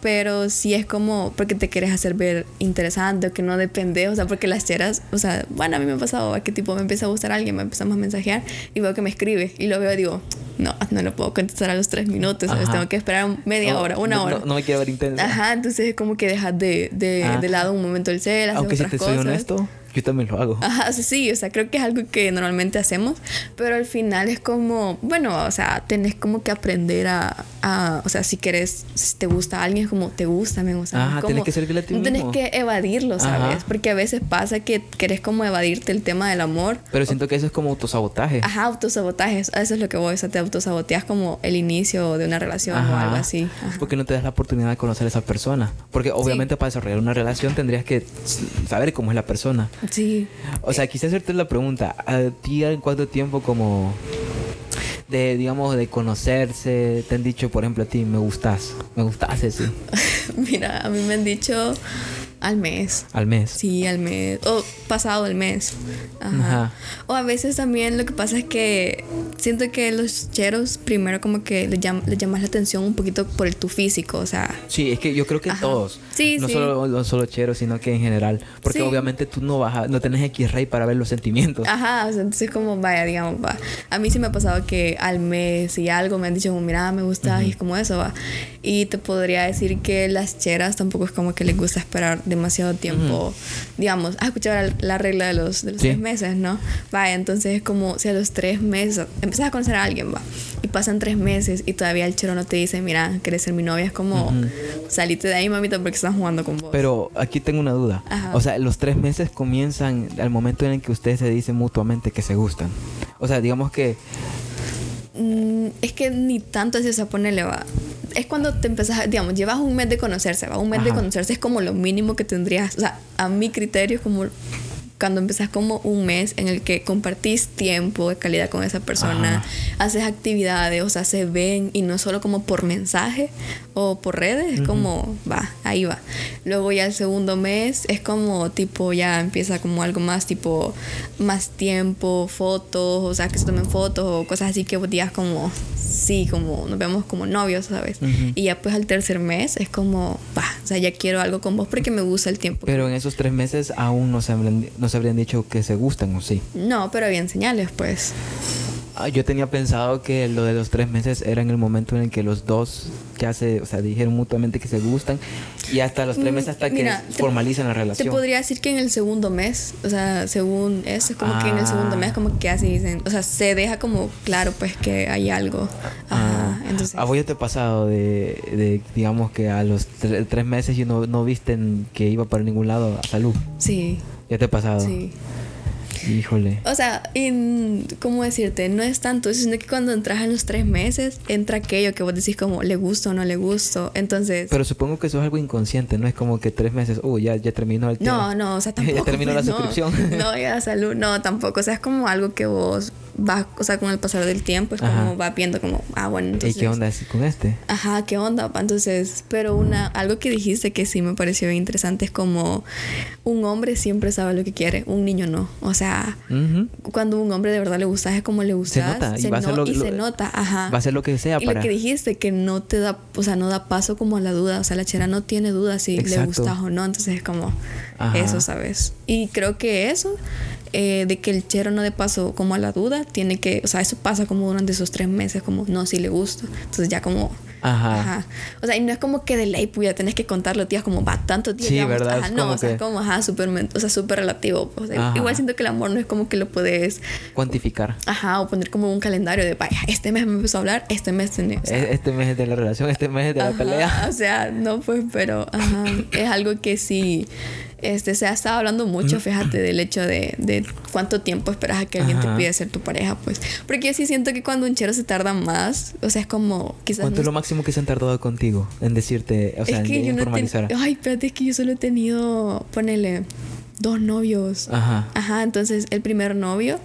Pero sí es como porque te quieres hacer ver interesante o que no depende, o sea, porque las cheras, o sea, bueno, a mí me ha pasado que tipo me empieza a gustar alguien, me empezamos a mensajear y veo que me escribe y lo veo y digo, no, no lo puedo contestar a los tres minutos, ¿sabes? Tengo que esperar media No, hora, una no- hora. No, no me quiero ver intenso. Ajá, entonces es como que dejas de, de, Ah. de lado un momento el cel, haces Aunque si otras te soy cosas. honesto, Yo también lo hago. Ajá, sí, sí, o sea, creo que es algo que normalmente hacemos, pero al final es como, bueno, o sea, tenés como que aprender a, a o sea, si querés, si te gusta a alguien, es como, te gusta, men, o sea, Ajá, como, tenés que ser No tenés que evadirlo, ¿sabes? Ajá. Porque a veces pasa que querés como evadirte el tema del amor. Pero siento que eso es como autosabotaje. Ajá, autosabotajes, a eso es lo que voy, o sea, te autosaboteas como el inicio de una relación o Ajá. algo así. Ajá. Porque no te das la oportunidad de conocer a esa persona. Porque obviamente para desarrollar una relación tendrías que saber cómo es la persona. Sí. O sea, quise hacerte la pregunta. ¿A ti en cuánto tiempo como de, digamos, de conocerse, te han dicho, por ejemplo, a ti, me gustas, me gustas sí, Mira, a mí me han dicho al mes. al mes? Sí, al mes. O pasado el mes. Ajá. Ajá. O a veces también lo que pasa es que siento que los cheros primero como que les, llam- les llamas la atención un poquito por el tu físico. O sea, Sí, es que yo creo que Ajá. todos. Sí, no sí. solo no solo cheros, sino que en general. Porque Sí. obviamente tú no vas a, no tenés X-Ray para ver los sentimientos. ajá, o sea, entonces como vaya, digamos, va. A mí sí me ha pasado que al mes y algo me han dicho como, mira, me gusta y es como eso, va. Y te podría decir que las cheras tampoco es como que les gusta esperar demasiado tiempo. Digamos, has escuchado la, la regla de los, de los Sí. tres meses, ¿no? Vaya, entonces es como si a los tres meses empezás a conocer a alguien, va. Y pasan tres meses y todavía el chero no te dice, mira, quieres ser mi novia. Es como, salite de ahí, mamita, porque estás jugando con vos. Pero aquí tengo una duda. Ajá. O sea, los tres meses comienzan al momento en el que ustedes se dicen mutuamente que se gustan. O sea, digamos que Mm, es que ni tanto o sea, ponele, va. Es cuando te empezás, digamos, llevas un mes de conocerse, va. Un mes de conocerse es como lo mínimo que tendrías, o sea, a mi criterio es como cuando empezás como un mes en el que compartís tiempo de calidad con esa persona, Ajá. haces actividades, o sea, se ven y no solo como por mensaje o por redes, es como, va, ahí va. Luego ya el segundo mes es como tipo, ya empieza como algo más tipo, más tiempo, fotos, o sea, que se tomen fotos o cosas así que digas como, sí, como nos vemos como novios, ¿sabes? Y ya pues al tercer mes es como, va, o sea, ya quiero algo con vos porque me gusta el tiempo. Pero en esos tres meses aún no se habrían, no se habrían dicho que se gustan o sí. No, pero habían señales, pues. Ah, yo tenía pensado que lo de los tres meses era en el momento en el que los dos ya se, o sea, dijeron mutuamente que se gustan y hasta los tres Mm, meses hasta que mira, te- formalizan la Te relación. podría decir que en el segundo mes, o sea, según eso, es como que en el segundo Ah. mes como que así dicen, o sea, se deja como claro pues que hay algo. Ajá, Ah, entonces. ¿A vos ya te ha pasado de, de, digamos que a los tre- tres meses y no, no visten que iba para ningún lado a salud? Sí, ¿Ya te ha pasado? sí. Híjole. O sea, en- ¿cómo decirte? No es tanto, sino que cuando entras en los tres meses, entra aquello que vos decís como, le gusto o no le gusto. Entonces, Pero supongo que eso es algo inconsciente, no es como que tres meses, uh, ya, ya terminó el no, tema. no, o sea, Ya tampoco. terminó la no. suscripción. No, ya salud, no, tampoco. O sea, es como algo que vos vas, o sea, con el pasar del tiempo, es Ajá. como vas viendo como, ah, bueno, ¿Y entonces. qué onda así con este? Ajá, ¿qué onda? Entonces, pero una, algo que dijiste que sí me pareció bien interesante es como un hombre siempre sabe lo que quiere, un niño no. O sea, Ujú. cuando un hombre de verdad le gustas es como le gustas. nota, y se va a hacer lo- y lo- se nota, ajá. Va a hacer lo que sea y para... lo que dijiste, que no te da, o sea, no da paso como a la duda. O sea, la chera no tiene duda si le Exacto. gustas o no. Entonces es como Ajá. eso, ¿sabes? Y creo que eso, eh, de que el chero no dé paso como a la duda, tiene que, o sea, eso pasa como durante esos tres meses, como no, si le gusta. Entonces ya como. Ajá. Ajá. O sea, y no es como que de ley, pues ya tenés que contarlo, tías, como va tanto días. Sí, llevamos, ¿verdad? Ajá, no, o sea, que- como, ajá, súper, o sea, súper relativo. pues, O sea, Ajá. igual siento que el amor no es como que lo puedes, Cuantificar. ajá, o poner como un calendario de, vaya, este mes me empezó a hablar, este mes tenía. O sea, E- este mes es de la relación, este mes es de la pelea. O sea, no, pues, pero, ajá, es algo que sí. Este, se ha estado hablando mucho, fíjate, del hecho de, de cuánto tiempo esperas a que alguien Ajá. te pida ser tu pareja, pues. Porque yo sí siento que cuando un chero se tarda más, o sea, es como, quizás ¿Cuánto no es lo máximo que se han tardado contigo en decirte, o sea, es que en yo no formalizar? Ay, espérate, es que yo solo he tenido. Ponele. Dos novios. Ajá. Ajá, entonces el primer novio.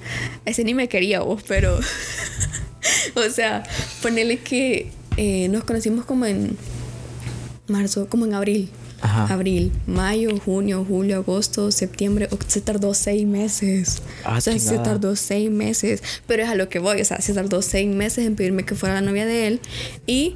Ese ni me quería vos, pero. o sea, ponele que eh, nos conocimos como en. Marzo, como en abril. Ajá. Abril, mayo, junio, julio, agosto, septiembre. Se tardó seis meses. Ah, o sea, se tardó seis meses. Pero es a lo que voy. O sea, se tardó seis meses en pedirme que fuera la novia de él. Y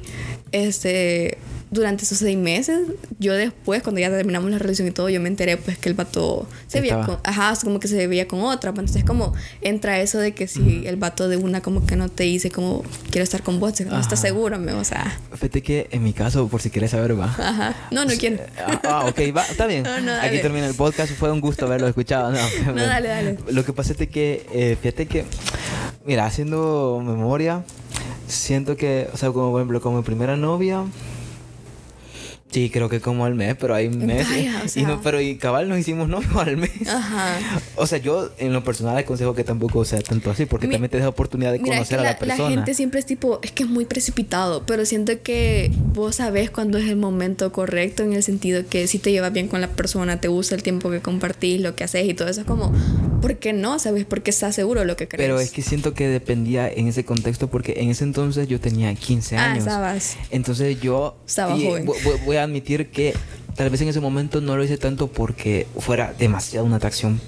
este durante esos seis meses, yo después, cuando ya terminamos la relación y todo, yo me enteré pues que el vato se veía con, ajá, como que se veía con otra. Pues, entonces como entra eso de que si el vato de una como que no te dice como quiero estar con vos, no estás seguro, me, o sea. Fíjate que en mi caso, por si quieres saber, va. Ajá. No, no quiero. Ah, ah, ok, va, está bien. Aquí termina el podcast, fue un gusto haberlo escuchado. No, no dale, dale. Lo que pasa es que, eh, fíjate que, mira, haciendo memoria, siento que, o sea, como por ejemplo, como mi primera novia, Sí, creo que como al mes, pero hay meses. y no, pero y cabal nos hicimos novio al mes. Ajá. O sea, yo en lo personal aconsejo que tampoco sea tanto así, porque también te da oportunidad de conocer a la, persona. La gente siempre es tipo, es que es muy precipitado, pero siento que vos sabés cuándo es el momento correcto en el sentido que si te llevas bien con la persona, te gusta el tiempo que compartís, lo que haces y todo eso, es como, ¿por qué no? ¿Sabes? Porque estás seguro lo que crees. Pero es que siento que dependía en ese contexto, porque en ese entonces yo tenía 15 ah, años. Ah, estabas. Entonces yo... Estaba joven. voy a admitir que tal vez en ese momento no lo hice tanto porque fuera demasiado una atracción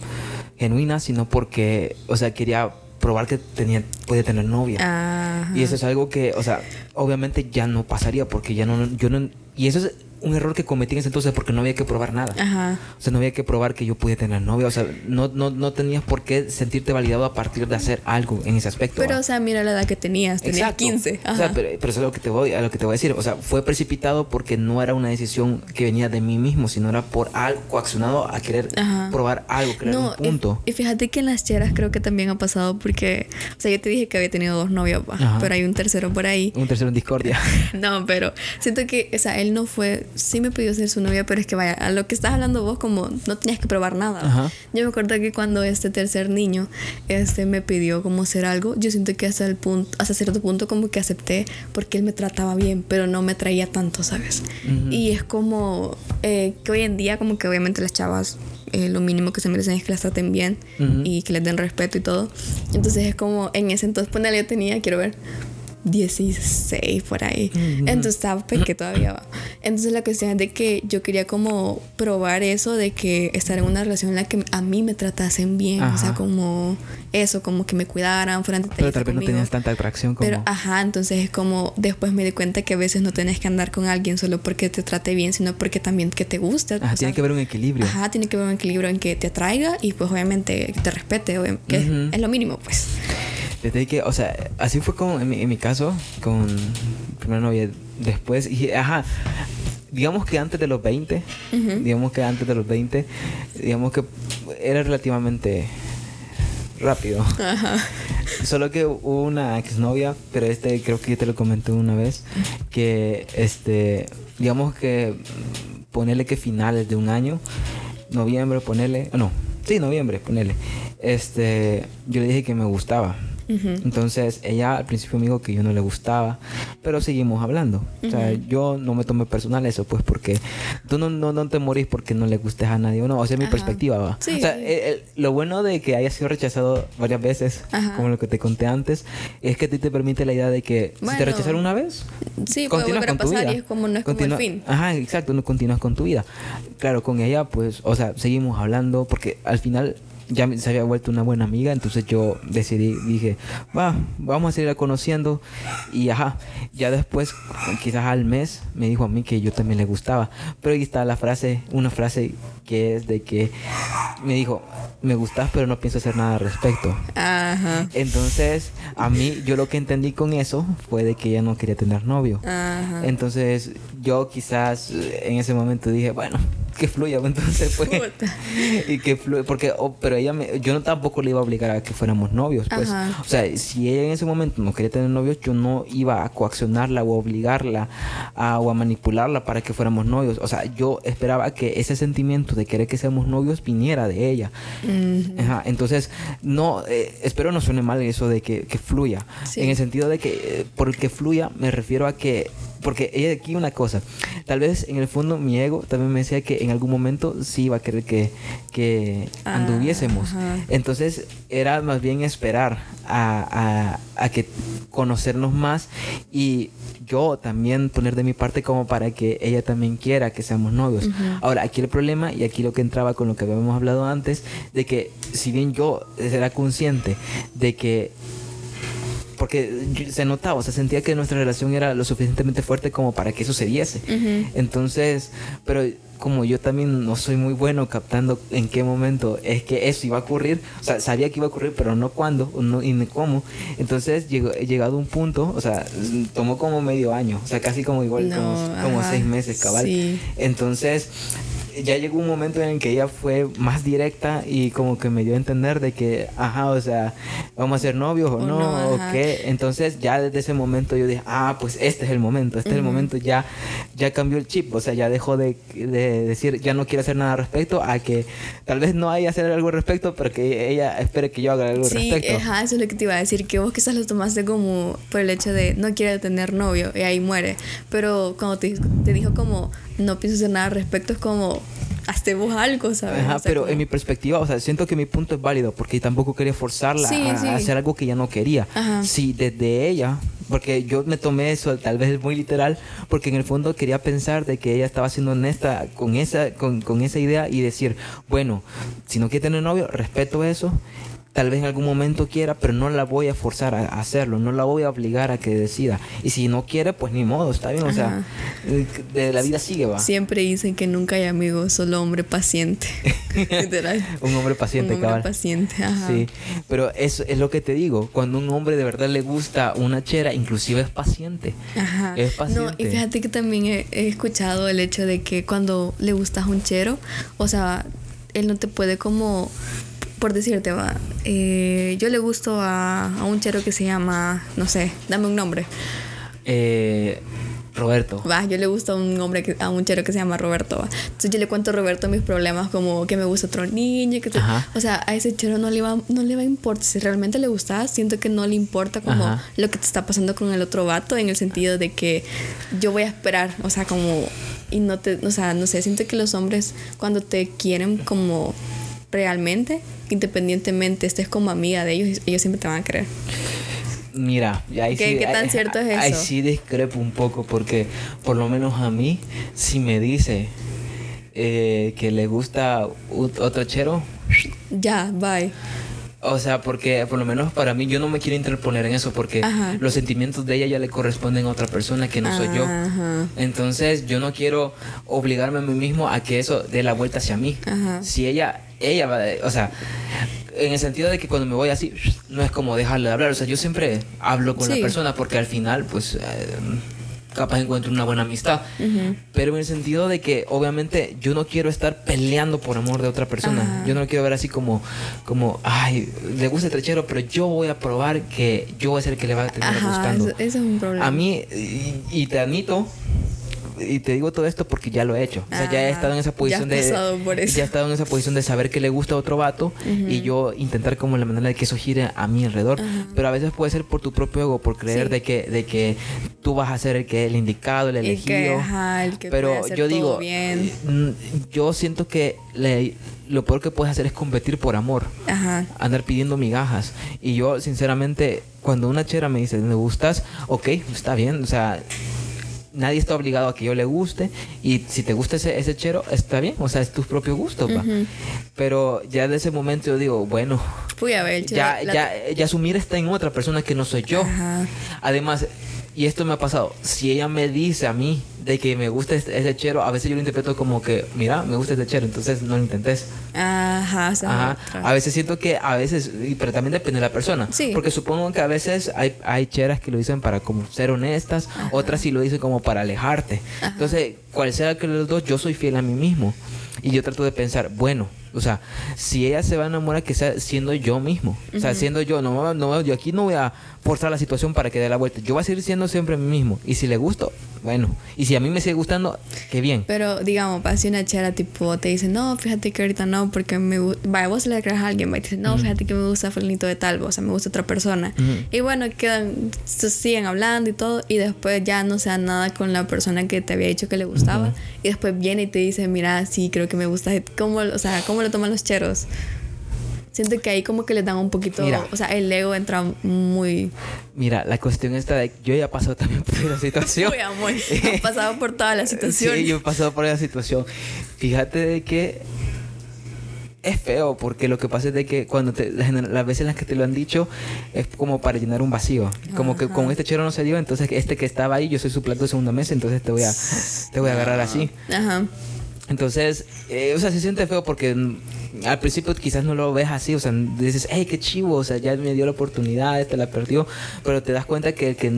genuina, sino porque, o sea, quería probar que tenía, podía tener novia. Y eso es algo que, o sea, obviamente ya no pasaría porque ya no, yo no, y eso es un error que cometí en ese entonces porque no había que probar nada. Ajá. O sea, no había que probar que yo podía tener novia. O sea, no, no, no tenías por qué sentirte validado a partir de hacer algo en ese aspecto. Pero, o sea, mira la edad que tenías. Tenías 15. O sea, pero, eso es lo que, te voy, a lo que te voy a decir. O sea, fue precipitado porque no era una decisión que venía de mí mismo, sino era por algo coaccionado a querer probar algo, crear un punto. Y, fíjate que en las cheras creo que también ha pasado porque, o sea, yo te dije que había tenido dos novios, pero hay un tercero por ahí. Un tercero en discordia. no, pero siento que, o sea, él no fue, sí me pidió ser su novia, pero es que vaya, a lo que estás hablando vos, como no tenías que probar nada. Yo me acuerdo que cuando este tercer niño este, me pidió como hacer algo, yo siento que hasta, el punto, hasta cierto punto como que acepté porque él me trataba bien, pero no me traía tanto, ¿sabes? Y es como eh, que hoy en día como que obviamente las chavas eh, lo mínimo que se merecen es que las traten bien y que les den respeto y todo. Entonces es como en ese entonces, ponele, yo tenía, quiero ver, 16 por ahí. Entonces estaba pequeño todavía. Va. Entonces la cuestión es de que yo quería como probar eso de que estar en una relación en la que a mí me tratasen bien, o sea, como eso, como que me cuidaran, fueran Pero tal vez no tenías tanta atracción como Pero ajá, entonces es como después me di cuenta que a veces no tienes que andar con alguien solo porque te trate bien, sino porque también que te guste. Ajá, tiene que haber un equilibrio. Ajá, tiene que haber un equilibrio en que te atraiga y pues obviamente que te respete, que es lo mínimo, pues. Desde que, o sea, así fue como en mi, en mi caso, con mi primera novia. Después, y ajá, digamos que antes de los 20, digamos que antes de los 20, digamos que era relativamente rápido. Ajá. Solo que hubo una exnovia, pero este creo que yo te lo comenté una vez, que este, digamos que ponerle que finales de un año, noviembre, ponerle, no, sí, noviembre, ponerle, este, yo le dije que me gustaba entonces ella al principio me dijo que yo no le gustaba, pero seguimos hablando. O sea, yo no me tomé personal eso, pues porque tú no, no, no te morís porque no le gustes a nadie o no. O sea, mi perspectiva va. O sea, lo bueno de que haya sido rechazado varias veces, como lo que te conté antes, es que a ti te permite la idea de que si te rechazaron una vez, sí, continúas con tu vida. Y es como no es como el fin. Ajá, exacto, no continúas con tu vida. Claro, con ella, pues, o sea, seguimos hablando porque al final ya se había vuelto una buena amiga, entonces yo decidí, dije, va, vamos a seguir conociendo. Y ajá, ya después, quizás al mes, me dijo a mí que yo también le gustaba. Pero ahí está la frase, una frase que es de que me dijo, me gustas, pero no pienso hacer nada al respecto. Ajá. Entonces, a mí, yo lo que entendí con eso fue de que ella no quería tener novio. Ajá. Entonces, yo quizás en ese momento dije, bueno, que fluya, entonces fue. y que fluya, porque, oh, pero ella me, yo no tampoco le iba a obligar a que fuéramos novios, pues. O sea, si ella en ese momento no quería tener novios, yo no iba a coaccionarla o a obligarla a, o a manipularla para que fuéramos novios. O sea, yo esperaba que ese sentimiento de querer que seamos novios viniera de ella. Ajá, entonces, no, eh, espero no suene mal eso de que, que fluya. En el sentido de que, eh, por que fluya, me refiero a que porque ella aquí una cosa, tal vez en el fondo mi ego también me decía que en algún momento sí iba a querer que, que ah, anduviésemos. Entonces era más bien esperar a, a, a, que conocernos más y yo también poner de mi parte como para que ella también quiera que seamos novios. Ahora, aquí el problema y aquí lo que entraba con lo que habíamos hablado antes, de que si bien yo era consciente de que porque se notaba, o sea, sentía que nuestra relación era lo suficientemente fuerte como para que eso se diese. Entonces, pero como yo también no soy muy bueno captando en qué momento es que eso iba a ocurrir, o sea, sabía que iba a ocurrir, pero no cuándo no, y ni cómo. Entonces llegó, he llegado a un punto, o sea, tomó como medio año, o sea, casi como igual, como, seis meses, cabal. Entonces ya llegó un momento en el que ella fue más directa y como que me dio a entender de que, ajá, o sea, vamos a ser novios o, no, o qué. Entonces ya desde ese momento yo dije, ah, pues este es el momento, este es el momento, ya, ya cambió el chip, o sea, ya dejó de, decir, ya no quiere hacer nada al respecto, a que tal vez no haya hacer algo al respecto, pero que ella espere que yo haga algo al respecto. Sí, ajá, eso es lo que te iba a decir, que vos quizás lo tomaste como por el hecho de no quiere tener novio y ahí muere, pero cuando te, te dijo como no pienso hacer nada al respecto, es como hacemos algo, ¿sabes? Ajá, pero en mi perspectiva, o sea, siento que mi punto es válido porque tampoco quería forzarla a, hacer algo que ella no quería. Ajá. Sí, desde ella, porque yo me tomé eso tal vez muy literal, porque en el fondo quería pensar de que ella estaba siendo honesta con esa, con, con esa idea y decir, bueno, si no quiere tener novio, respeto eso tal vez en algún momento quiera, pero no la voy a forzar a hacerlo, no la voy a obligar a que decida. Y si no quiere, pues ni modo, está bien, o sea, de la vida sigue, va. Siempre dicen que nunca hay amigos, solo hombre paciente. Literal. un hombre paciente, un hombre paciente, ajá. Sí, pero eso es lo que te digo, cuando un hombre de verdad le gusta una chera, inclusive es paciente. Ajá. Es paciente. No, y fíjate que también he, he escuchado el hecho de que cuando le gustas un chero, o sea, él no te puede como por decirte, va, eh, yo le gusto a, un chero que se llama, no sé, dame un nombre. Eh, Roberto. Va, yo le gusto a un hombre, que, a un chero que se llama Roberto, va. Entonces yo le cuento a Roberto mis problemas como que me gusta otro niño, que o sea, a ese chero no le va no le va a importar si realmente le gusta, siento que no le importa como lo que te está pasando con el otro vato en el sentido de que yo voy a esperar, o sea, como y no te, o sea, no sé, siento que los hombres cuando te quieren como realmente, independientemente estés como amiga de ellos, ellos siempre te van a creer. Mira, ahí ¿Qué, sí, ¿Qué tan cierto es eso? Ahí sí discrepo un poco porque por lo menos a mí, si me dice eh, que le gusta otro chero... Ya, bye. O sea, porque por lo menos para mí yo no me quiero interponer en eso porque los sentimientos de ella ya le corresponden a otra persona que no soy yo. Entonces yo no quiero obligarme a mí mismo a que eso dé la vuelta hacia mí. Si ella, ella va, o sea, en el sentido de que cuando me voy así, no es como dejarle de hablar. O sea, yo siempre hablo con la persona porque al final, pues... Eh, capaz encuentro una buena amistad. Pero en el sentido de que obviamente yo no quiero estar peleando por amor de otra persona. Yo no lo quiero ver así como, como, ay, le gusta el trechero, pero yo voy a probar que yo voy a ser el que le va a terminar gustando. Eso, es un problema. A mí, y te admito, y te digo todo esto porque ya lo he hecho. O sea, ya he estado en esa posición ya de. Ya he estado en esa posición de saber que le gusta a otro vato y yo intentar como la manera de que eso gire a mi alrededor. Pero a veces puede ser por tu propio ego, por creer de que de que tú vas a ser el que el indicado, el elegido. Pero yo digo, mm, yo siento que lo peor que puedes hacer es competir por amor. Andar pidiendo migajas. Y yo, sinceramente, cuando una chera me dice, me gustas, ok, está bien. O sea, nadie está obligado a que yo le guste y si te gusta ese, ese chero, está bien, o sea, es tu propio gusto, Pero ya de ese momento yo digo, bueno, Fui a ver, ya, ya, ya su mira está en otra persona que no soy yo. Además, y esto me ha pasado, si ella me dice a mí de que me gusta este, ese chero, a veces yo lo interpreto como que, mira, me gusta este chero, entonces no lo intentes. Ajá, Ajá. A veces siento que a veces, pero también depende de la persona. Sí. Porque supongo que a veces hay, hay cheras que lo dicen para como ser honestas, otras sí lo dicen como para alejarte. Entonces, cual sea que los dos, yo soy fiel a mí mismo. Y yo trato de pensar, bueno, o sea, si ella se va a enamorar, que sea siendo yo mismo. O sea, siendo yo. No, no, yo aquí no voy a forzar la situación para que dé la vuelta. Yo voy a seguir siendo siempre mí mismo. Y si le gusto, bueno. Y si a mí me sigue gustando, qué bien. Pero, digamos, para si una chera tipo te dice, no, fíjate que ahorita no, porque me Vaya, vos le creas a alguien, va y te dice, no, fíjate que me gusta Fulanito de tal, o sea, me gusta otra persona. Y bueno, quedan, siguen hablando y todo. Y después ya no sea nada con la persona que te había dicho que le gustaba. Y después viene y te dice, mira, sí, creo que me gusta. ¿Cómo, o sea, ¿cómo lo toman los cheros? Siento que ahí como que le dan un poquito, o sea, el ego entra muy... Mira, la cuestión está de, yo ya he pasado también por esa situación. Muy amor, he pasado por toda la situación. Sí, yo he pasado por esa situación. Fíjate de que es feo porque lo que pasa es de que cuando te, las veces en las que te lo han dicho es como para llenar un vacío. Como que con este chero no se dio, entonces este que estaba ahí, yo soy su plato de segunda mesa, entonces te voy a, te voy a agarrar así. Ajá. Entonces, eh, o sea, se siente feo porque al principio quizás no lo ves así, o sea, dices, hey, qué chivo, o sea, ya me dio la oportunidad, te la perdió, pero te das cuenta que, que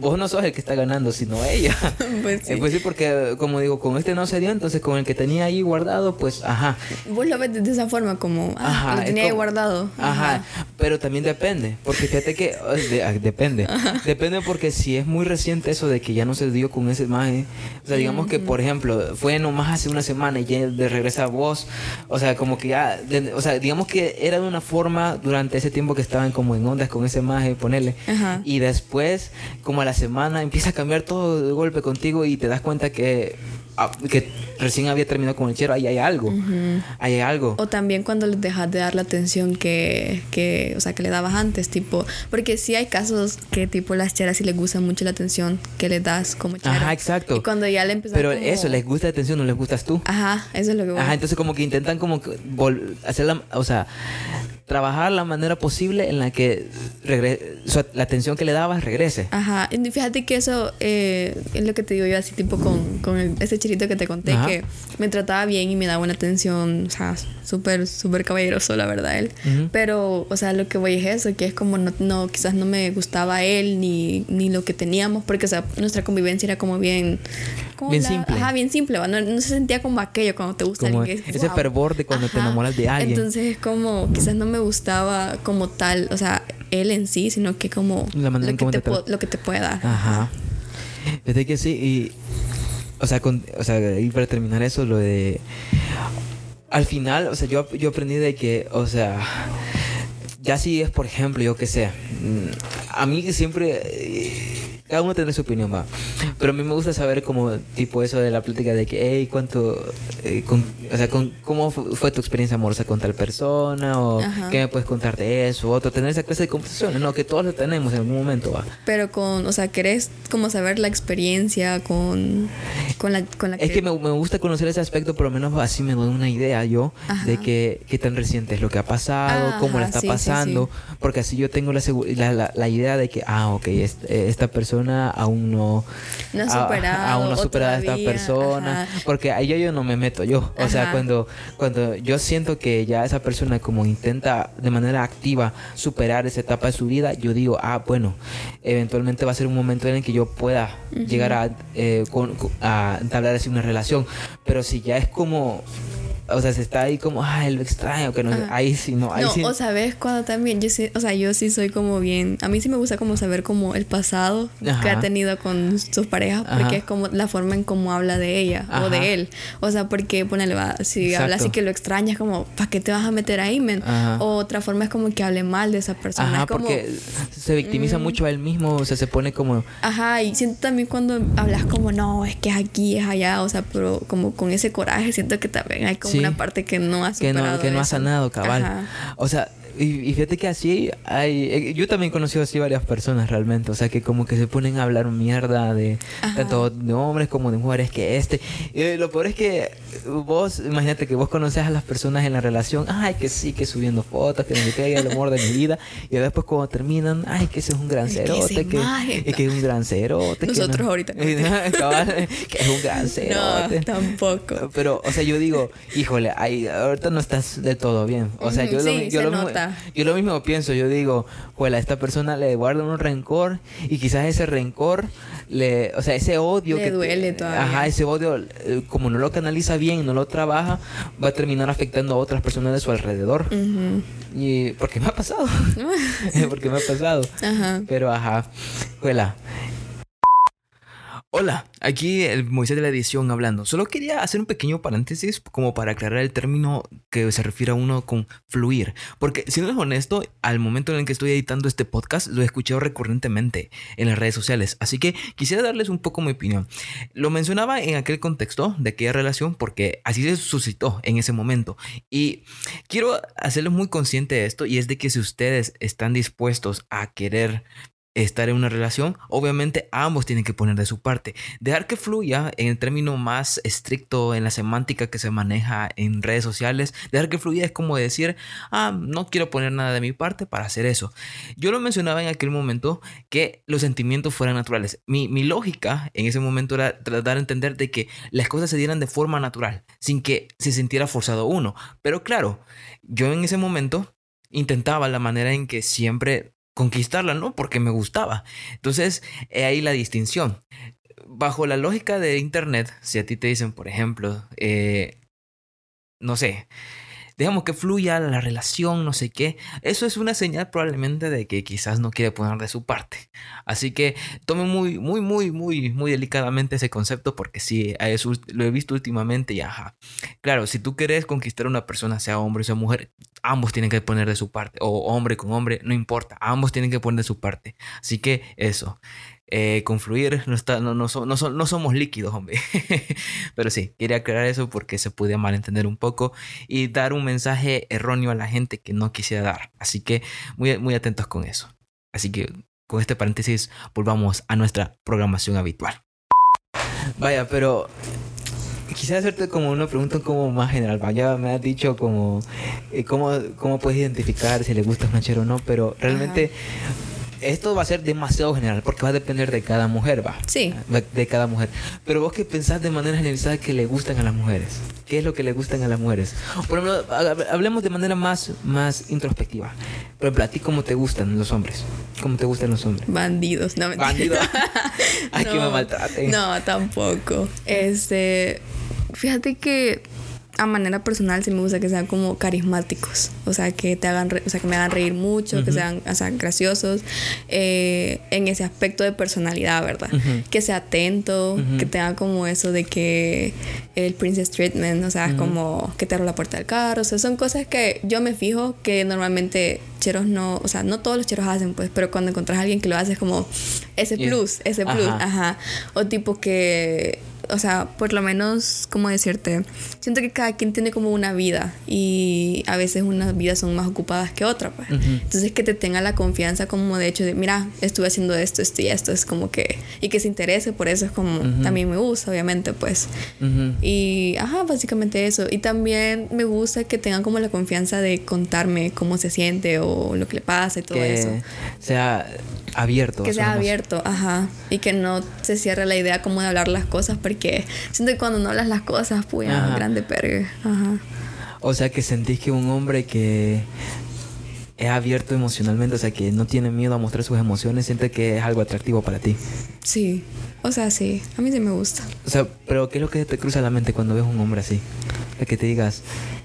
vos no sos el que está ganando, sino ella. pues, sí. Eh, pues sí, porque como digo, con este no se dio, entonces con el que tenía ahí guardado, pues, ajá. Vos lo ves de esa forma, como, ah, Ajá, lo tenía ahí como- guardado. Ajá, pero también depende, porque fíjate que eh, de- ah, depende, depende porque si es muy reciente eso de que ya no se dio con ese maje, o sea, digamos que por ejemplo fue nomás hace una semana y ya de regresa a vos, o sea, como que ya, de- o sea, digamos que era de una forma durante ese tiempo que estaban como en ondas con ese maje, ponerle, Ajá. y después como a la semana empieza a cambiar todo de golpe contigo y te das cuenta que que recién había terminado con el chero, ahí hay algo, ahí hay algo. O también cuando les dejas de dar la atención que, que, o sea, que le dabas antes, tipo, porque sí hay casos que tipo las cheras sí les gusta mucho la atención que les das como chera. Ajá, exacto. Y cuando ya le Pero como- eso, les gusta la atención, no les gustas tú. Ajá, eso es lo que voy. Ajá, entonces como que intentan como hacer la, o sea, trabajar la manera posible en la que la atención que le dabas regrese. Ajá, y fíjate que eso eh, es lo que te digo yo, así tipo con, con el- ese chirito que te conté, Ajá. que me trataba bien y me daba una atención, o sea, súper, súper caballeroso, la verdad, él. Ujú. Pero, o sea, lo que voy es eso, que es como no, no quizás no me gustaba él ni, ni lo que teníamos, porque, o sea, nuestra convivencia era como bien... como Bien la- simple. Ajá, bien simple, no, no se sentía como aquello cuando te gusta Como alguien. que es, ese fervor de cuando te Ajá. enamoras de alguien. Entonces es como, quizás no me gustaba como tal, o sea, él en sí, sino que como La manera en lo, que te te po- tra- lo que te puede dar. Ajá. Desde que sí, y. O sea, con, o sea, y para terminar eso, lo de. Al final, o sea, yo, yo aprendí de que, o sea. Ya si es, por ejemplo, yo que sé. mm, A mí siempre. Cada uno tendrá su opinión, va. Pero a mí me gusta saber como, tipo eso de la plática de que, hey, cuánto. eh, con- o sea, con, ¿cómo fu- fue tu experiencia amorosa con tal persona? O Ajá. qué me puedes contar de eso, otro. Tener esa clase de conversaciones, ¿no? Que todos lo tenemos en algún momento, va. Pero con, o sea, querés como saber la experiencia con, con la, con la Es que me, me gusta conocer ese aspecto, por lo menos así me doy una idea yo Ajá. de que, qué tan reciente es lo que ha pasado, Ajá, cómo la está sí, sí, pasando, porque así yo tengo la, la, la- la idea de que, ah, ok, est- eh, esta persona aún no, No ha a- superado, aún no ha o superado a esta persona, ajá. porque ahí yo, yo no me meto yo, o sea, cuando, cuando yo siento que ya esa persona como intenta de manera activa superar esa etapa de su vida, yo digo, ah, bueno, eventualmente va a ser un momento en el que yo pueda llegar a, eh, con- a entablar así una relación. Pero si ya es como, o sea, se está ahí como, ah, lo extraño, que no, Ajá. ahí sí, no, ahí no, sí. o sabes cuando también, yo sí, o sea, yo sí soy como bien, a mí sí me gusta como saber como el pasado que Ajá. ha tenido con sus parejas, porque Ajá. es como la forma en cómo habla de ella o de él. O sea, porque ponele, va, si habla así Exacto. que lo extrañas, como, ¿para qué te vas a meter ahí, men? O otra forma es como que hable mal de esa persona. Ajá, es como, porque se victimiza mucho a él mismo, o sea, se pone como, Ajá, y siento también cuando hablas como, no, es que es aquí, es allá, o sea, pero como con ese coraje, siento que también hay como Sí. una parte que no ha que superado no, que no ha sanado, cabal. Ajá. O sea, y, y fíjate que así hay. eh, Yo también he conocido así varias personas realmente. O sea, que como que se ponen a hablar mierda de Ajá. tanto de hombres como de mujeres que este. Y lo peor es que vos, imagínate que vos conoces a las personas en la relación. Ay, que sí, que subiendo fotos, que sé qué, el amor de mi vida. Y después cuando terminan, ay, que ese es un gran Es que cerote. Que, imagen. y que es un gran cerote. que Nosotros no- ahorita. Cabal, que es un gran cerote. No, tampoco. Pero, o sea, yo digo, híjole, ahí, ahorita no estás de todo bien. O sea, yo, lo, sí, yo, se lo mismo, yo lo mismo pienso. Yo digo, pues a esta persona le guarda un rencor y quizás ese rencor, le, o sea, ese odio Le que... duele todavía. Ajá, ese odio, eh, como no lo canaliza bien, no lo trabaja, va a terminar afectando a otras personas de su alrededor. Ujú. Y porque me ha pasado. porque me ha pasado. Ajá. Pero ajá, juela. Hola, aquí el Moisés de la edición hablando. Solo quería hacer un pequeño paréntesis como para aclarar el término que se refiere a uno con fluir. Porque si no es honesto, al momento en el que estoy editando este podcast lo he escuchado recurrentemente en las redes sociales. Así que quisiera darles un poco mi opinión. Lo mencionaba en aquel contexto de aquella relación porque así se suscitó en ese momento. Y quiero hacerles muy consciente de esto y es de que si ustedes están dispuestos a querer estar en una relación, obviamente ambos tienen que poner de su parte. Dejar que fluya en el término más estricto en la semántica que se maneja en redes sociales, dejar que fluya es como decir, ah, no quiero poner nada de mi parte para hacer eso. Yo lo mencionaba en aquel momento que los sentimientos fueran naturales. Mi, mi lógica en ese momento era tratar de entender de que las cosas se dieran de forma natural, sin que se sintiera forzado uno. Pero claro, yo en ese momento intentaba la manera en que siempre conquistarla, ¿no? Porque me gustaba. Entonces, ahí la distinción. Bajo la lógica de Internet, si a ti te dicen, por ejemplo, eh, no sé, dejamos que fluya la relación, no sé qué. Eso es una señal probablemente de que quizás no quiere poner de su parte. Así que tome muy, muy, muy, muy, muy delicadamente ese concepto porque sí, lo he visto últimamente y ajá. Claro, si tú quieres conquistar a una persona, sea hombre o sea mujer, ambos tienen que poner de su parte. O hombre con hombre, no importa, ambos tienen que poner de su parte. Así que eso. Eh, confluir, no, está, no, no, no, no, somos líquidos, hombre. Pero sí, quería aclarar eso porque se podía malentender un poco y dar un mensaje erróneo a la gente que no quisiera dar. Así que muy, muy atentos con eso. Así que con este paréntesis volvamos a nuestra programación habitual. Vaya, pero quisiera hacerte como una pregunta como más general. Ya me has dicho como eh, cómo, cómo puedes identificar si le gusta un o no, pero realmente esto va a ser demasiado general porque va a depender de cada mujer, va. Sí. De cada mujer. Pero vos que pensás de manera generalizada que le gustan a las mujeres. ¿Qué es lo que le gustan a las mujeres? Por ejemplo, hablemos de manera más, más introspectiva. Por ejemplo, ¿a ti cómo te gustan los hombres? ¿Cómo te gustan los hombres? Bandidos, no Bandidos. Ay, que me maltraten. No, tampoco. Este, fíjate que a manera personal sí me gusta que sean como carismáticos, o sea, que te hagan, o sea, que me hagan reír mucho, que sean, o sea, graciosos eh, en ese aspecto de personalidad, ¿verdad? Que sea atento, que tenga como eso de que el princess treatment, o sea, es como que te abra la puerta del carro, o sea, son cosas que yo me fijo que normalmente cheros no, o sea, no todos los cheros hacen, pues, pero cuando encontrás a alguien que lo hace es como ese plus, ese plus, ajá. O tipo que o sea, por lo menos, ¿cómo decirte? Siento que cada quien tiene como una vida y a veces unas vidas son más ocupadas que otras, pues. Entonces que te tenga la confianza como de hecho de, mira, estuve haciendo esto, esto y esto, es como que, y que se interese por eso es como, también me gusta, obviamente, pues. Y, ajá, básicamente eso. Y también me gusta que tengan como la confianza de contarme cómo se siente o lo que le pasa y todo eso. Sea abierto. Que sea abierto, ajá. Y que no se cierre la idea como de hablar las cosas, porque siento que cuando no hablas las cosas, pues grande pergue. Ajá. O sea que sentís que un hombre que es abierto emocionalmente, o sea que no tiene miedo a mostrar sus emociones, siente que es algo atractivo para ti. Sí, o sea, sí, a mí sí me gusta. O sea, pero ¿qué es lo que te cruza la mente cuando ves un hombre así? que te digas,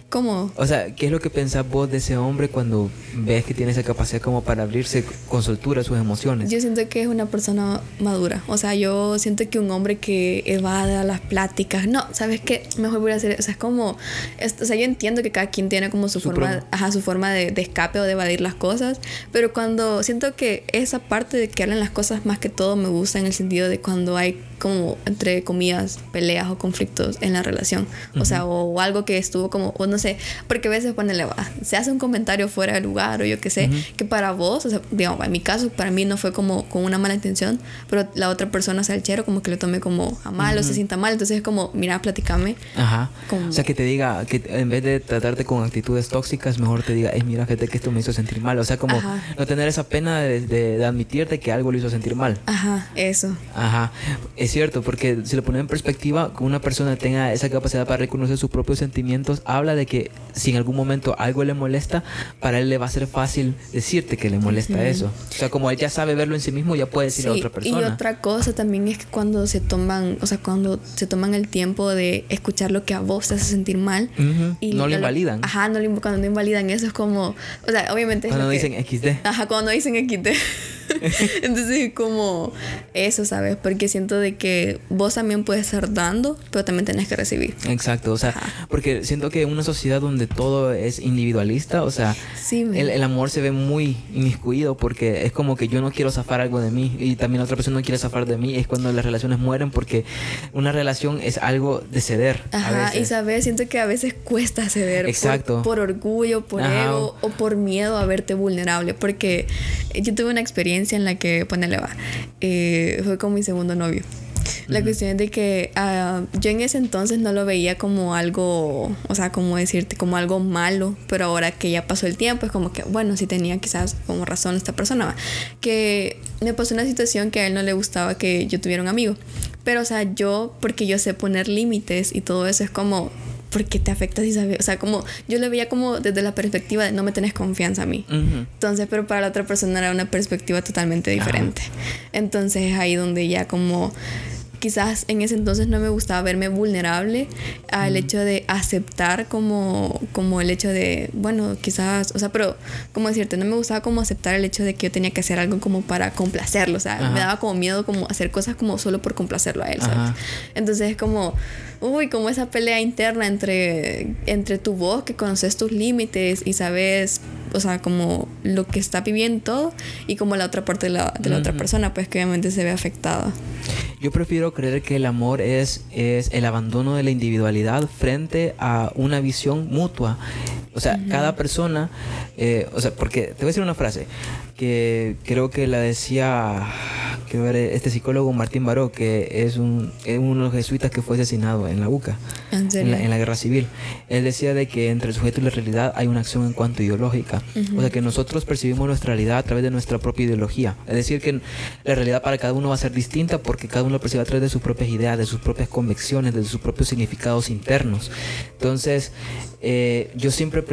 ¿Cómo? O sea, ¿qué es lo que pensás vos de ese hombre cuando ves que tiene esa capacidad como para abrirse con soltura a sus emociones? Yo siento que es una persona madura. O sea, yo siento que un hombre que evada las pláticas, no, ¿sabes qué? Mejor voy a hacer, o sea, es como, o sea, yo entiendo que cada quien tiene como su, forma, ajá, su forma de, de, escape o de evadir las cosas, pero cuando siento que esa parte de que hablan las cosas más que todo me gusta en el sentido de cuando hay como, entre comillas, peleas o conflictos en la relación. O sea, o, algo que estuvo como, o no sé, porque a veces ponele, se hace un comentario fuera de lugar o yo qué sé, que para vos, o sea, digamos, en mi caso, para mí no fue como con una mala intención, pero la otra persona, o sea, el chero, como que lo tome como a mal o se sienta mal. Entonces es como, mira, platícame. Ajá. O sea, que te diga, que en vez de tratarte con actitudes tóxicas, mejor te diga, es mira, fíjate que esto me hizo sentir mal. O sea, como no tener esa pena de, de, admitirte que algo lo hizo sentir mal. Ajá, eso. Ajá cierto, porque si lo ponemos en perspectiva, una persona tenga esa capacidad para reconocer sus propios sentimientos, habla de que si en algún momento algo le molesta, para él le va a ser fácil decirte que le molesta eso. O sea, como él ya sabe verlo en sí mismo, ya puede decir a otra persona. Y otra cosa también es que cuando se toman, o sea, cuando se toman el tiempo de escuchar lo que a vos te hace sentir mal, y no lo invalidan. Ajá, no cuando no invalidan eso es como, o sea, obviamente... Cuando dicen XD. Ajá, cuando dicen XD. Entonces, como eso, ¿sabes? Porque siento de que vos también puedes estar dando, pero también tenés que recibir. Exacto, o sea, porque siento que en una sociedad donde todo es individualista, o sea, el, amor se ve muy inmiscuido porque es como que yo no quiero zafar algo de mí y también la otra persona no quiere zafar de mí. Es cuando las relaciones mueren porque una relación es algo de ceder. Ajá, y sabes, siento que a veces cuesta ceder. Exacto. Por, orgullo, por ego o por miedo a verte vulnerable. Porque yo tuve una experiencia en la que, ponele va, eh, fue con mi segundo novio. La cuestión es de que ah, yo en ese entonces no lo veía como algo, o sea, como decirte, como algo malo, pero ahora que ya pasó el tiempo es como que, bueno, sí tenía quizás como razón esta persona, que me pasó una situación que a él no le gustaba que yo tuviera un amigo, pero o sea, yo, porque yo sé poner límites y todo eso es como, porque te afecta si sabes, o sea, como yo lo veía como desde la perspectiva de no me tenés confianza a mí. Entonces, pero para la otra persona era una perspectiva totalmente diferente. Entonces, ahí donde ya como quizás en ese entonces no me gustaba verme vulnerable al hecho de aceptar como, como el hecho de, bueno, quizás, o sea, pero, como decirte, no me gustaba como aceptar el hecho de que yo tenía que hacer algo como para complacerlo, o sea, me daba como miedo como hacer cosas como solo por complacerlo a él, ¿sabes? Entonces es como, uy, como esa pelea interna entre, entre tu voz, que conoces tus límites y sabes, o sea, como lo que está viviendo todo, y como la otra parte de la, de la otra persona, pues que obviamente se ve afectada. Yo prefiero creer que el amor es, es el abandono de la individualidad frente a una visión mutua. O sea, cada persona, eh, o sea, porque te voy a decir una frase que creo que la decía que este psicólogo Martín Baró, que es, un, uno de los jesuitas que fue asesinado en la UCA, ¿En, la, guerra civil. Él decía de que entre el sujeto y la realidad hay una acción en cuanto ideológica. O sea, que nosotros percibimos nuestra realidad a través de nuestra propia ideología. Es decir, que la realidad para cada uno va a ser distinta porque cada uno lo percibe a través de sus propias ideas, de sus propias convicciones, de sus propios significados internos. Entonces, eh, yo siempre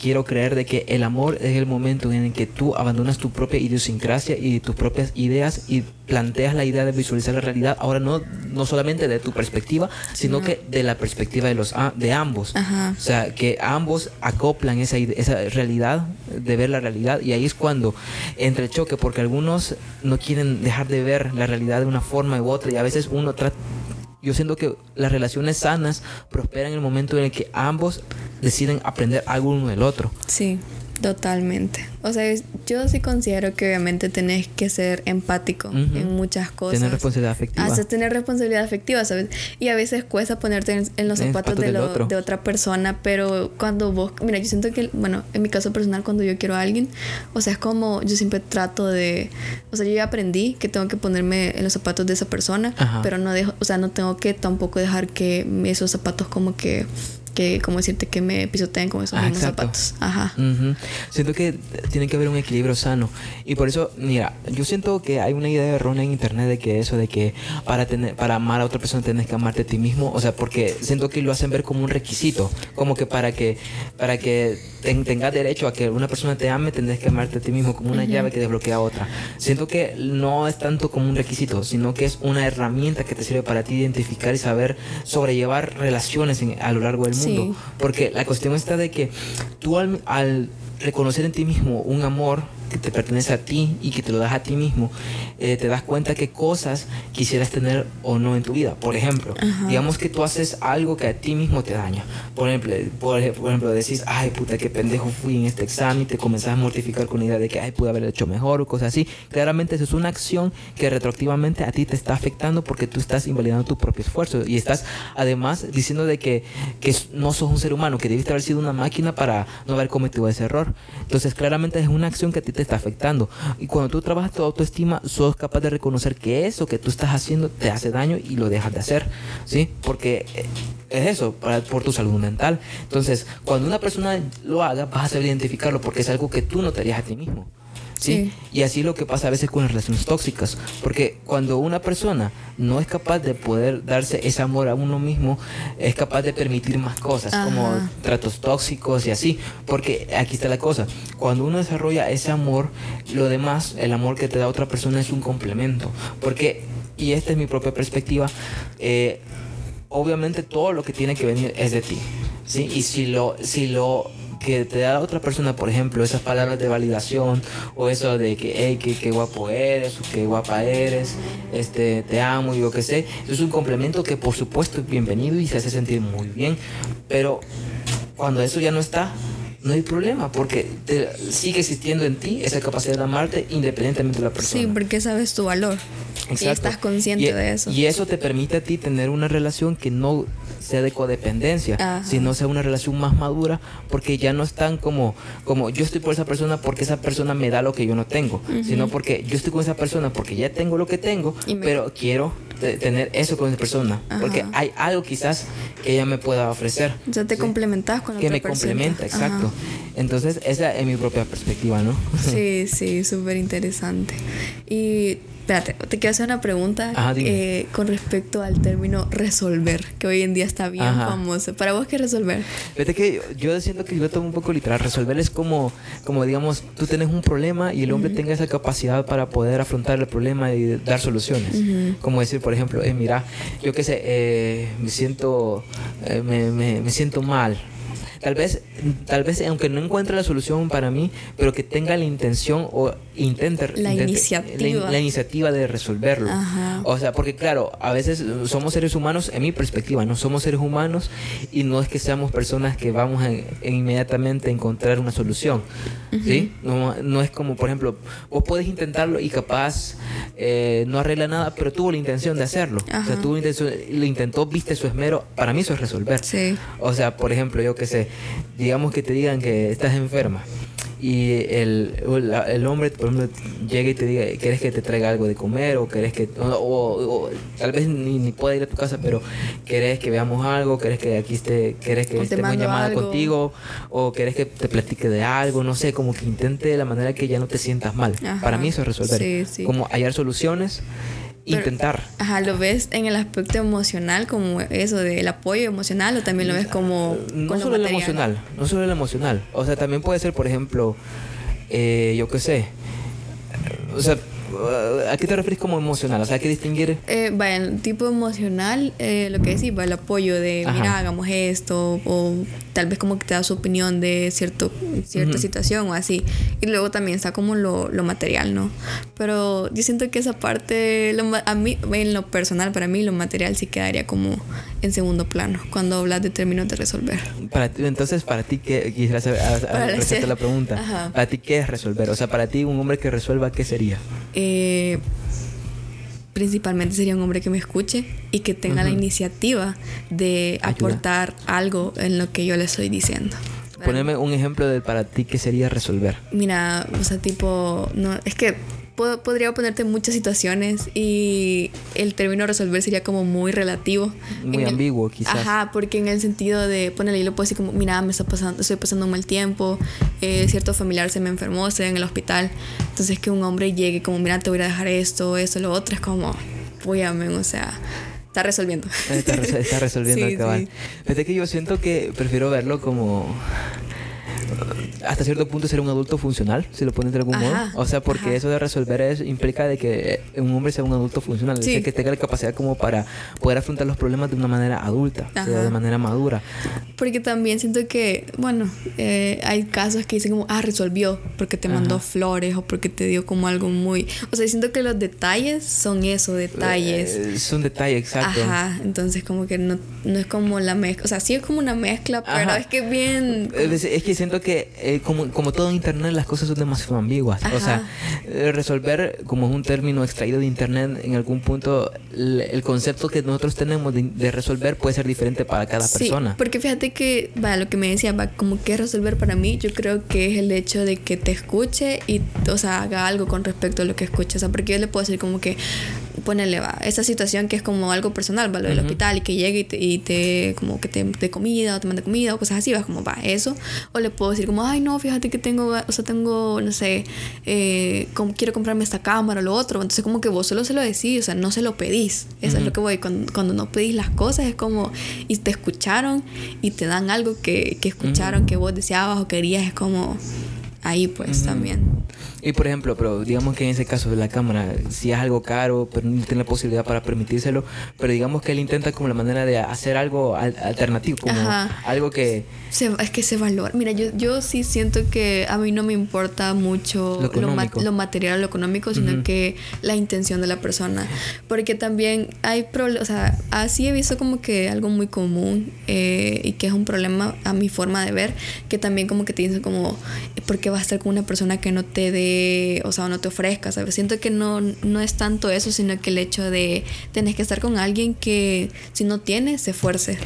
quiero creer de que el amor es el momento en el que tú abandonas tu propia idiosincrasia y tus propias ideas y planteas la idea de visualizar la realidad ahora no, no solamente de tu perspectiva, sino que de la perspectiva de, los, de ambos. O sea, que ambos acoplan esa, esa realidad, de ver la realidad, y ahí es cuando entra el choque, porque algunos no quieren dejar de ver la realidad de una forma u otra, y a veces uno trata yo siento que las relaciones sanas prosperan en el momento en el que ambos deciden aprender algo uno del otro. Sí. Totalmente. O sea, yo sí considero que obviamente tenés que ser empático en muchas cosas. Tener responsabilidad afectiva. Haces tener responsabilidad afectiva, ¿sabes? Y a veces cuesta ponerte en, los zapatos de, de, otra persona, pero cuando vos, mira, yo siento que, bueno, en mi caso personal, cuando yo quiero a alguien, o sea, es como yo siempre trato de, o sea, yo ya aprendí que tengo que ponerme en los zapatos de esa persona, pero no dejo, o sea, no tengo que tampoco dejar que esos zapatos como que que, como decirte, que me pisoteen con esos ah, mismos zapatos. Ajá. Siento que tiene que haber un equilibrio sano. Y por eso, mira, yo siento que hay una idea errónea en internet de que eso, de que para tener, para amar a otra persona tienes que amarte a ti mismo. O sea, porque siento que lo hacen ver como un requisito. Como que para que, para que tengas derecho a que una persona te ame, tendrás que amarte a ti mismo como una llave que desbloquea a otra. Siento que no es tanto como un requisito, sino que es una herramienta que te sirve para ti identificar y saber sobrellevar relaciones a lo largo del mundo. Porque la cuestión está de que tú al reconocer en ti mismo un amor que te pertenece a ti y que te lo das a ti mismo, eh, te das cuenta que cosas quisieras tener o no en tu vida. Por ejemplo, digamos que tú haces algo que a ti mismo te daña. Por ejemplo, por, ejemplo, decís, ay puta, qué pendejo fui en este examen, te comenzás a mortificar con la idea de que, ay, pude haber hecho mejor o cosas así. Claramente eso es una acción que retroactivamente a ti te está afectando porque tú estás invalidando tu propio esfuerzo y estás además diciendo de que, que no sos un ser humano, que debiste haber sido una máquina para no haber cometido ese error. Entonces, claramente es una acción que a ti te está afectando. Y cuando tú trabajas tu autoestima, sos capaz de reconocer que eso que tú estás haciendo te hace daño y lo dejas de hacer, ¿sí? Porque eh, es eso, para, por tu salud mental. Entonces, cuando una persona lo haga, vas a saber identificarlo porque es algo que tú no te harías a ti mismo. ¿Sí? Y así lo que pasa a veces con las relaciones tóxicas, porque cuando una persona no es capaz de poder darse ese amor a uno mismo, es capaz de permitir más cosas, como tratos tóxicos y así, porque aquí está la cosa, cuando uno desarrolla ese amor, lo demás, el amor que te da otra persona es un complemento, porque, y esta es mi propia perspectiva, eh, obviamente todo lo que tiene que venir es de ti, ¿sí? Y si lo, si lo que te da otra persona, por ejemplo, esas palabras de validación o eso de que, hey, qué, guapo eres o qué guapa eres, este, te amo y yo qué sé, eso es un complemento que por supuesto es bienvenido y se hace sentir muy bien, pero cuando eso ya no está, no hay problema porque te- sigue existiendo en ti esa capacidad de amarte independientemente de la persona. Sí, porque sabes tu valor. Y Exacto. estás consciente Y- de eso. Y eso te permite a ti tener una relación que no sea de codependencia, Ajá. sino sea una relación más madura, porque ya no están como, como yo estoy por esa persona porque esa persona me da lo que yo no tengo, sino porque yo estoy con esa persona porque ya tengo lo que tengo, me- pero quiero te- tener eso con esa persona, porque hay algo quizás que ella me pueda ofrecer. Sea, te Sí. complementas con la que otra me persona. complementa, exacto. Ajá. Entonces, esa es mi propia perspectiva, ¿no? Sí, sí, súper interesante. Y espérate, te quiero hacer una pregunta Ajá, eh, con respecto al término resolver, que hoy en día está bien Ajá. famoso. ¿Para vos qué es resolver? Fíjate que yo, yo siento que yo lo tomo un poco literal. Resolver es como, como digamos, tú tienes un problema y el hombre tenga esa capacidad para poder afrontar el problema y dar soluciones. Como decir, por ejemplo, eh, mira, yo qué sé, eh, me siento, eh, me, me- me siento mal. Tal vez, tal vez, aunque no encuentre la solución para mí, pero que tenga la intención o intente La intente- iniciativa. la, la iniciativa de resolverlo. Ajá. O sea, porque claro, a veces somos seres humanos, en mi perspectiva, no somos seres humanos y no es que seamos personas que vamos a, en- inmediatamente a encontrar una solución. ¿Sí? No, no es como, por ejemplo, vos podés intentarlo y capaz eh, no arregla nada, pero tuvo la intención de hacerlo. O sea, tuvo la intención, lo intentó, viste su esmero. Para mí eso es resolver. Sí. O sea, por ejemplo, yo qué sé, digamos que te digan que estás enferma y el, el hombre, por ejemplo, llega y te diga, ¿quieres que te traiga algo de comer? O querés que, o, o- o tal vez ni, ni pueda ir a tu casa, pero querés que veamos algo, querés que aquí esté, querés que estemos en llamada algo. contigo, o querés que te platique de algo, no sé, como que intente de la manera que ya no te sientas mal. Ajá. Para mí eso es resolver. Sí, sí. Como hallar soluciones, Pero- intentar. Ajá, ¿lo ves en el aspecto emocional como eso del apoyo emocional o también lo ves como no con lo solo el emocional, no solo el emocional. O sea, también puede ser, por ejemplo, eh, yo qué sé. O sea, ¿a qué te refieres como emocional? O sea, hay que distinguir. Eh, vaya, el tipo emocional, eh, lo que decís, va el apoyo de, Ajá. mira, hagamos esto, o tal vez como que te da su opinión de cierto, cierta situación o así. Y luego también está como lo, lo material, ¿no? Pero yo siento que esa parte, lo a mí, en lo personal, para mí, lo material sí quedaría como en segundo plano, cuando hablas de términos de resolver. Para ti, entonces, para ti, ¿qué? Quisiera saber, a- a- Para respecto hacer- a la pregunta. Ajá. Para ti, ¿qué es resolver? O sea, para ti, un hombre que resuelva, ¿qué sería? Eh, principalmente sería un hombre que me escuche y que tenga la iniciativa de Ayuda. aportar algo en lo que yo le estoy diciendo. Poneme un ejemplo de para ti, ¿qué sería resolver? Mira, o sea, tipo, no, es que podría ponerte muchas situaciones y el término resolver sería como muy relativo. Muy En el- ambiguo, quizás. Ajá, porque en el sentido de ponerle, yo lo puedo decir como, mira, me está pasando, estoy pasando un mal tiempo, eh, cierto familiar se me enfermó, estoy en el hospital. Entonces que un hombre llegue como, mira, te voy a dejar esto, esto, lo otro, es como, uy, amén, o sea, está resolviendo. Está, está resolviendo Sí, el cabal. sí. Fíjate que yo siento que prefiero verlo como hasta cierto punto ser un adulto funcional, si lo pones de algún Ajá, modo. O sea, porque ajá. eso de resolver es, implica de que un hombre sea un adulto funcional, Sí. decir, que tenga la capacidad como para poder afrontar los problemas de una manera adulta, o sea, de manera madura. Porque también siento que, bueno, eh, hay casos que dicen como, ah, resolvió porque te mandó Ajá. flores o porque te dio como algo muy... O sea, siento que los detalles son eso, detalles. Eh, es un detalle exacto. Ajá, entonces como que no, no es como la mezcla, o sea, sí es como una mezcla, pero es que bien... Es, es que siento que eh, como, como todo en internet las cosas son demasiado ambiguas. O sea, eh, resolver como es un término extraído de internet en algún punto el, el concepto que nosotros tenemos de, de resolver puede ser diferente para cada Sí, persona. porque fíjate que, va, lo que me decía, va, como que resolver para mí, yo creo que es el hecho de que te escuche y, o sea, haga algo con respecto a lo que escucha. O sea, porque yo le puedo decir como que, ponele, va, esa situación que es como algo personal, va, lo del Ujú. hospital y que llegue y te, y te como que te dé comida o te mande comida o cosas así, va, como, va, eso. O le puedo decir como, ay, no, fíjate que tengo, o sea, tengo, no sé, eh, como quiero comprarme esta cámara o lo otro. Entonces, como que vos solo se lo decís, o sea, no se lo pedís. Eso es Ujú. lo que voy. Cuando, cuando no pedís las cosas, es como, y te escucharon y te dan algo que, que escucharon, que vos deseabas o querías, es como ahí, pues también. Y por ejemplo, pero digamos que en ese caso de la cámara, si es algo caro, pero no tiene la posibilidad para permitírselo, pero digamos que él intenta como la manera de hacer algo al- alternativo, como Ajá. algo que... Se- es que se valora. Mira, yo, yo sí siento que a mí no me importa mucho Lo lo, ma- lo material o lo económico, sino Ujú. que la intención de la persona. Porque también hay problemas, o sea, así he visto como que algo muy común eh, y que es un problema a mi forma de ver, que también como que te dicen como, ¿por qué vas a estar con una persona que no te dé, o sea, no te ofrezca? ¿sabes? Siento que no, no es tanto eso, sino que el hecho de tenés que estar con alguien que si no tiene, se esfuerce.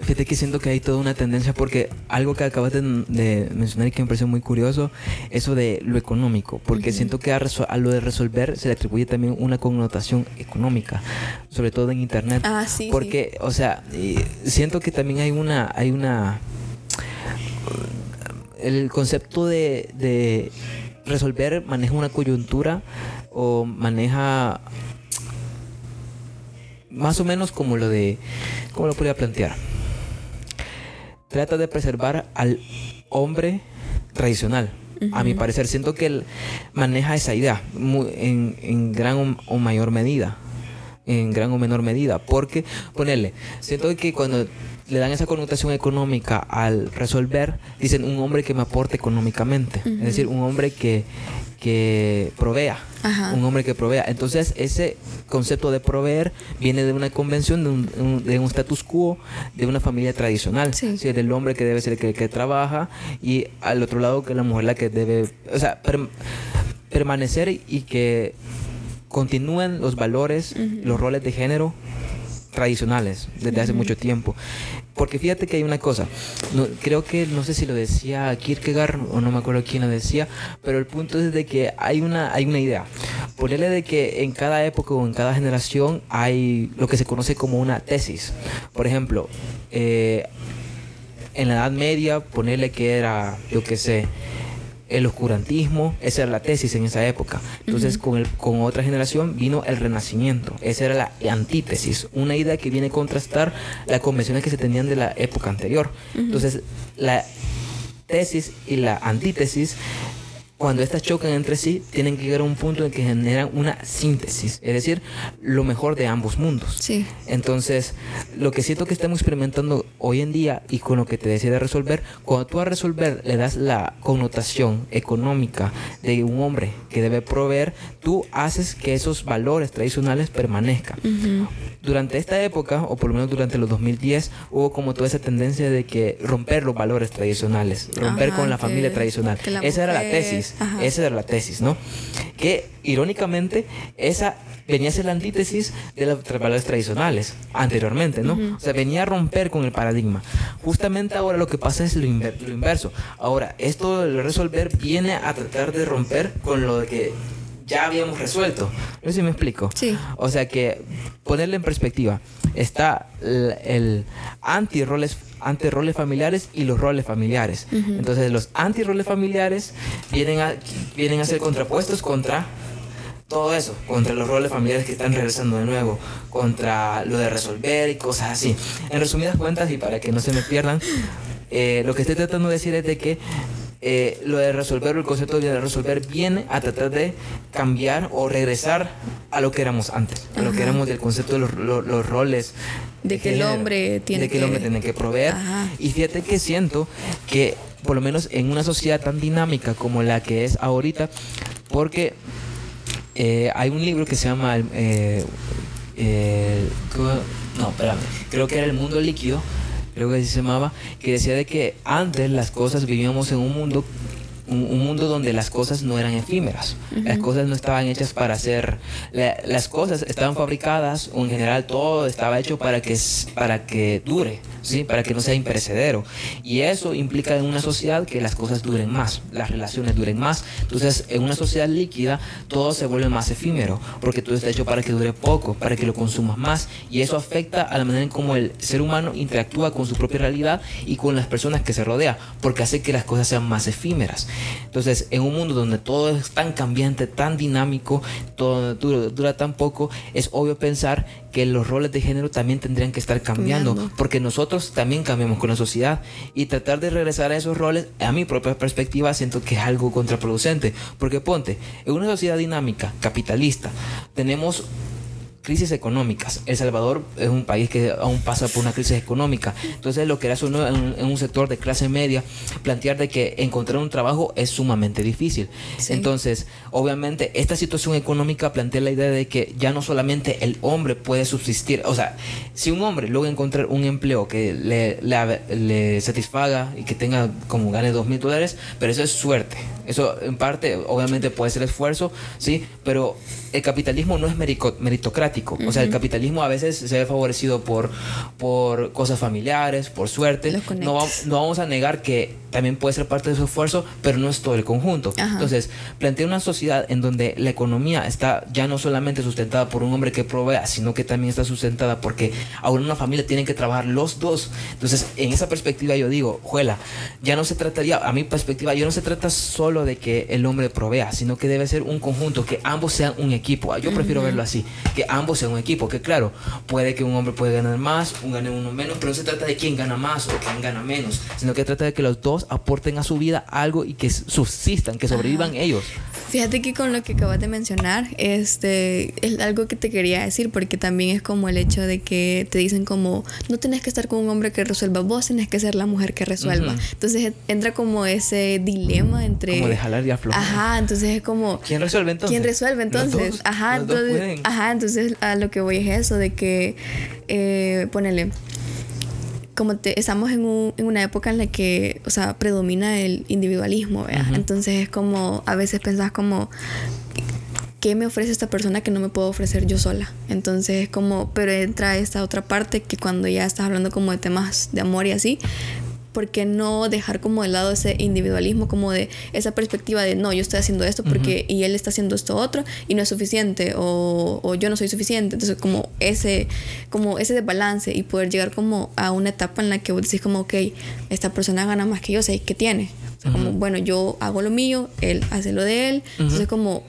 Fíjate que siento que hay toda una tendencia porque algo que acabas de, mencionar y que me pareció muy curioso, eso de lo económico, porque siento que a, lo de resolver se le atribuye también una connotación económica, sobre todo en internet. Ah, sí, Porque, o sea, siento que también hay una, hay una, el concepto de, de resolver maneja una coyuntura o maneja más o menos como lo de, ¿cómo lo podría plantear? Trata de preservar al hombre tradicional. A mi parecer, siento que él maneja esa idea muy- en, en gran o, o mayor medida. En gran o menor medida. Porque, ponerle, siento que cuando le dan esa connotación económica al resolver, dicen un hombre que me aporte económicamente. Es decir, un hombre que, que provea. Ajá. Un hombre que provea. Entonces, ese concepto de proveer viene de una convención, de un, de un status quo, de una familia tradicional. Sí. Sí, del hombre que debe ser el que, que trabaja y al otro lado que la mujer la que debe, o sea, perm- permanecer y que continúen los valores, los roles de género tradicionales desde hace mucho tiempo. Porque fíjate que hay una cosa, no, creo que no sé si lo decía Kierkegaard o no me acuerdo quién lo decía, pero el punto es de que hay una, hay una idea. Ponerle de que en cada época o en cada generación hay lo que se conoce como una tesis. Por ejemplo, eh, en la Edad Media, ponerle que era, yo qué sé, el oscurantismo, esa era la tesis en esa época. Entonces, con, el, con otra generación vino el renacimiento, esa era la antítesis, una idea que viene a contrastar las convenciones que se tenían de la época anterior. Entonces, la tesis y la antítesis cuando estas chocan entre sí, tienen que llegar a un punto en que generan una síntesis, es decir, lo mejor de ambos mundos. Sí. Entonces, lo que siento que estamos experimentando hoy en día y con lo que te decía de resolver, cuando tú a resolver le das la connotación económica de un hombre que debe proveer, tú haces que esos valores tradicionales permanezcan. Durante esta época, o por lo menos durante los 2010, hubo como toda esa tendencia de que romper los valores tradicionales, romper Ajá, con la que- familia tradicional. la esa era la mujer- tesis, ajá. esa era la tesis, ¿no? Que irónicamente esa venía a ser la antítesis de los tra- valores tradicionales anteriormente, ¿no? O sea, venía a romper con el paradigma. Justamente ahora lo que pasa es lo, inver- lo inverso. Ahora, esto de resolver viene a tratar de romper con lo de que ya habíamos resuelto. No sé si me explico. Sí. O sea que ponerle en perspectiva, está el, el anti-roles anti-roles familiares y los roles familiares. Entonces los anti-roles familiares vienen a, vienen a ser contrapuestos contra todo eso, contra los roles familiares que están regresando de nuevo, contra lo de resolver y cosas así. En resumidas cuentas, y para que no se me pierdan, eh, lo que estoy tratando de decir es de que eh, lo de resolver, el concepto de resolver viene a tratar de cambiar o regresar a lo que éramos antes, a lo que éramos del concepto de los, lo- los roles. De que el hombre tiene de que, el hombre tiene que proveer. Ajá. Y fíjate que siento que, por lo menos en una sociedad tan dinámica como la que es ahorita, porque eh, hay un libro que se llama eh, eh, no espérame creo que era el mundo líquido creo que así se llamaba que decía de que antes las cosas vivíamos en un mundo un, un mundo donde las cosas no eran efímeras. Las cosas no estaban hechas para ser la- las cosas estaban fabricadas o en general todo estaba hecho para que para que dure sí para que no sea imperecedero. Y eso implica en una sociedad que las cosas duren más las relaciones duren más. Entonces en una sociedad líquida todo se vuelve más efímero porque todo está hecho para que dure poco para que lo consumas más. Y eso afecta a la manera en cómo el ser humano interactúa con su propia realidad y con las personas que se rodea porque hace que las cosas sean más efímeras Entonces, en un mundo donde todo es tan cambiante, tan dinámico, todo dura, dura tan poco, es obvio pensar que los roles de género también tendrían que estar cambiando, Cambiando. porque nosotros también cambiamos con la sociedad y tratar de regresar a esos roles, a mi propia perspectiva, siento que es algo contraproducente, porque ponte, en una sociedad dinámica, capitalista, tenemos crisis económicas. El Salvador es un país que aún pasa por una crisis económica. Entonces, lo que era uno en, en un sector de clase media, plantear de que encontrar un trabajo es sumamente difícil. Sí. Entonces, obviamente, esta situación económica plantea la idea de que ya no solamente el hombre puede subsistir, o sea, si un hombre logra encontrar un empleo que le, le, le satisfaga y que tenga como gane dos mil dólares, pero eso es suerte. Eso en parte, obviamente, puede ser esfuerzo, sí, pero el capitalismo no es merico- meritocrático. O sea, el capitalismo a veces se ve favorecido por, por cosas familiares, por suerte. No, no vamos a negar que también puede ser parte de su esfuerzo, pero no es todo el conjunto. Ajá. Entonces, plantea una sociedad en donde la economía está ya no solamente sustentada por un hombre que provea, sino que también está sustentada porque ahora una familia tienen que trabajar los dos. Entonces, en esa perspectiva yo digo, juela, ya no se trataría, a mi perspectiva, ya no se trata solo de que el hombre provea, sino que debe ser un conjunto, que ambos sean un equipo. Yo prefiero verlo así, que ambos sean un equipo, que claro, puede que un hombre puede ganar más, un gane uno menos, pero no se trata de quién gana más o quién gana menos, sino que trata de que los dos aporten a su vida algo y que subsistan, que sobrevivan ellos. Fíjate que con lo que acabas de mencionar, este, es algo que te quería decir, porque también es como el hecho de que te dicen como, no tenés que estar con un hombre que resuelva, vos tenés que ser la mujer que resuelva. Ujú. Entonces entra como ese dilema entre... Como de jalar y aflojar. Ajá, entonces es como... ¿Quién resuelve entonces? ¿Quién resuelve entonces? dos, ajá, entonces, ajá, entonces a lo que voy es eso, de que, eh, ponele, como te, estamos en, un- en una época en la que, o sea, predomina el individualismo, ¿vea? Ujú. Entonces es como, a veces pensás como, ¿qué me ofrece esta persona que no me puedo ofrecer yo sola? Entonces es como, pero entra esta otra parte que cuando ya estás hablando como de temas de amor y así, ¿por qué no dejar como de lado ese individualismo, como de esa perspectiva de no, yo estoy haciendo esto porque y él está haciendo esto otro y no es suficiente o, o yo no soy suficiente? Entonces como ese, como ese desbalance y poder llegar como a una etapa en la que vos decís como, ok, esta persona gana más que yo, sé ¿qué tiene? Como, bueno, yo hago lo mío, él hace lo de él, entonces como,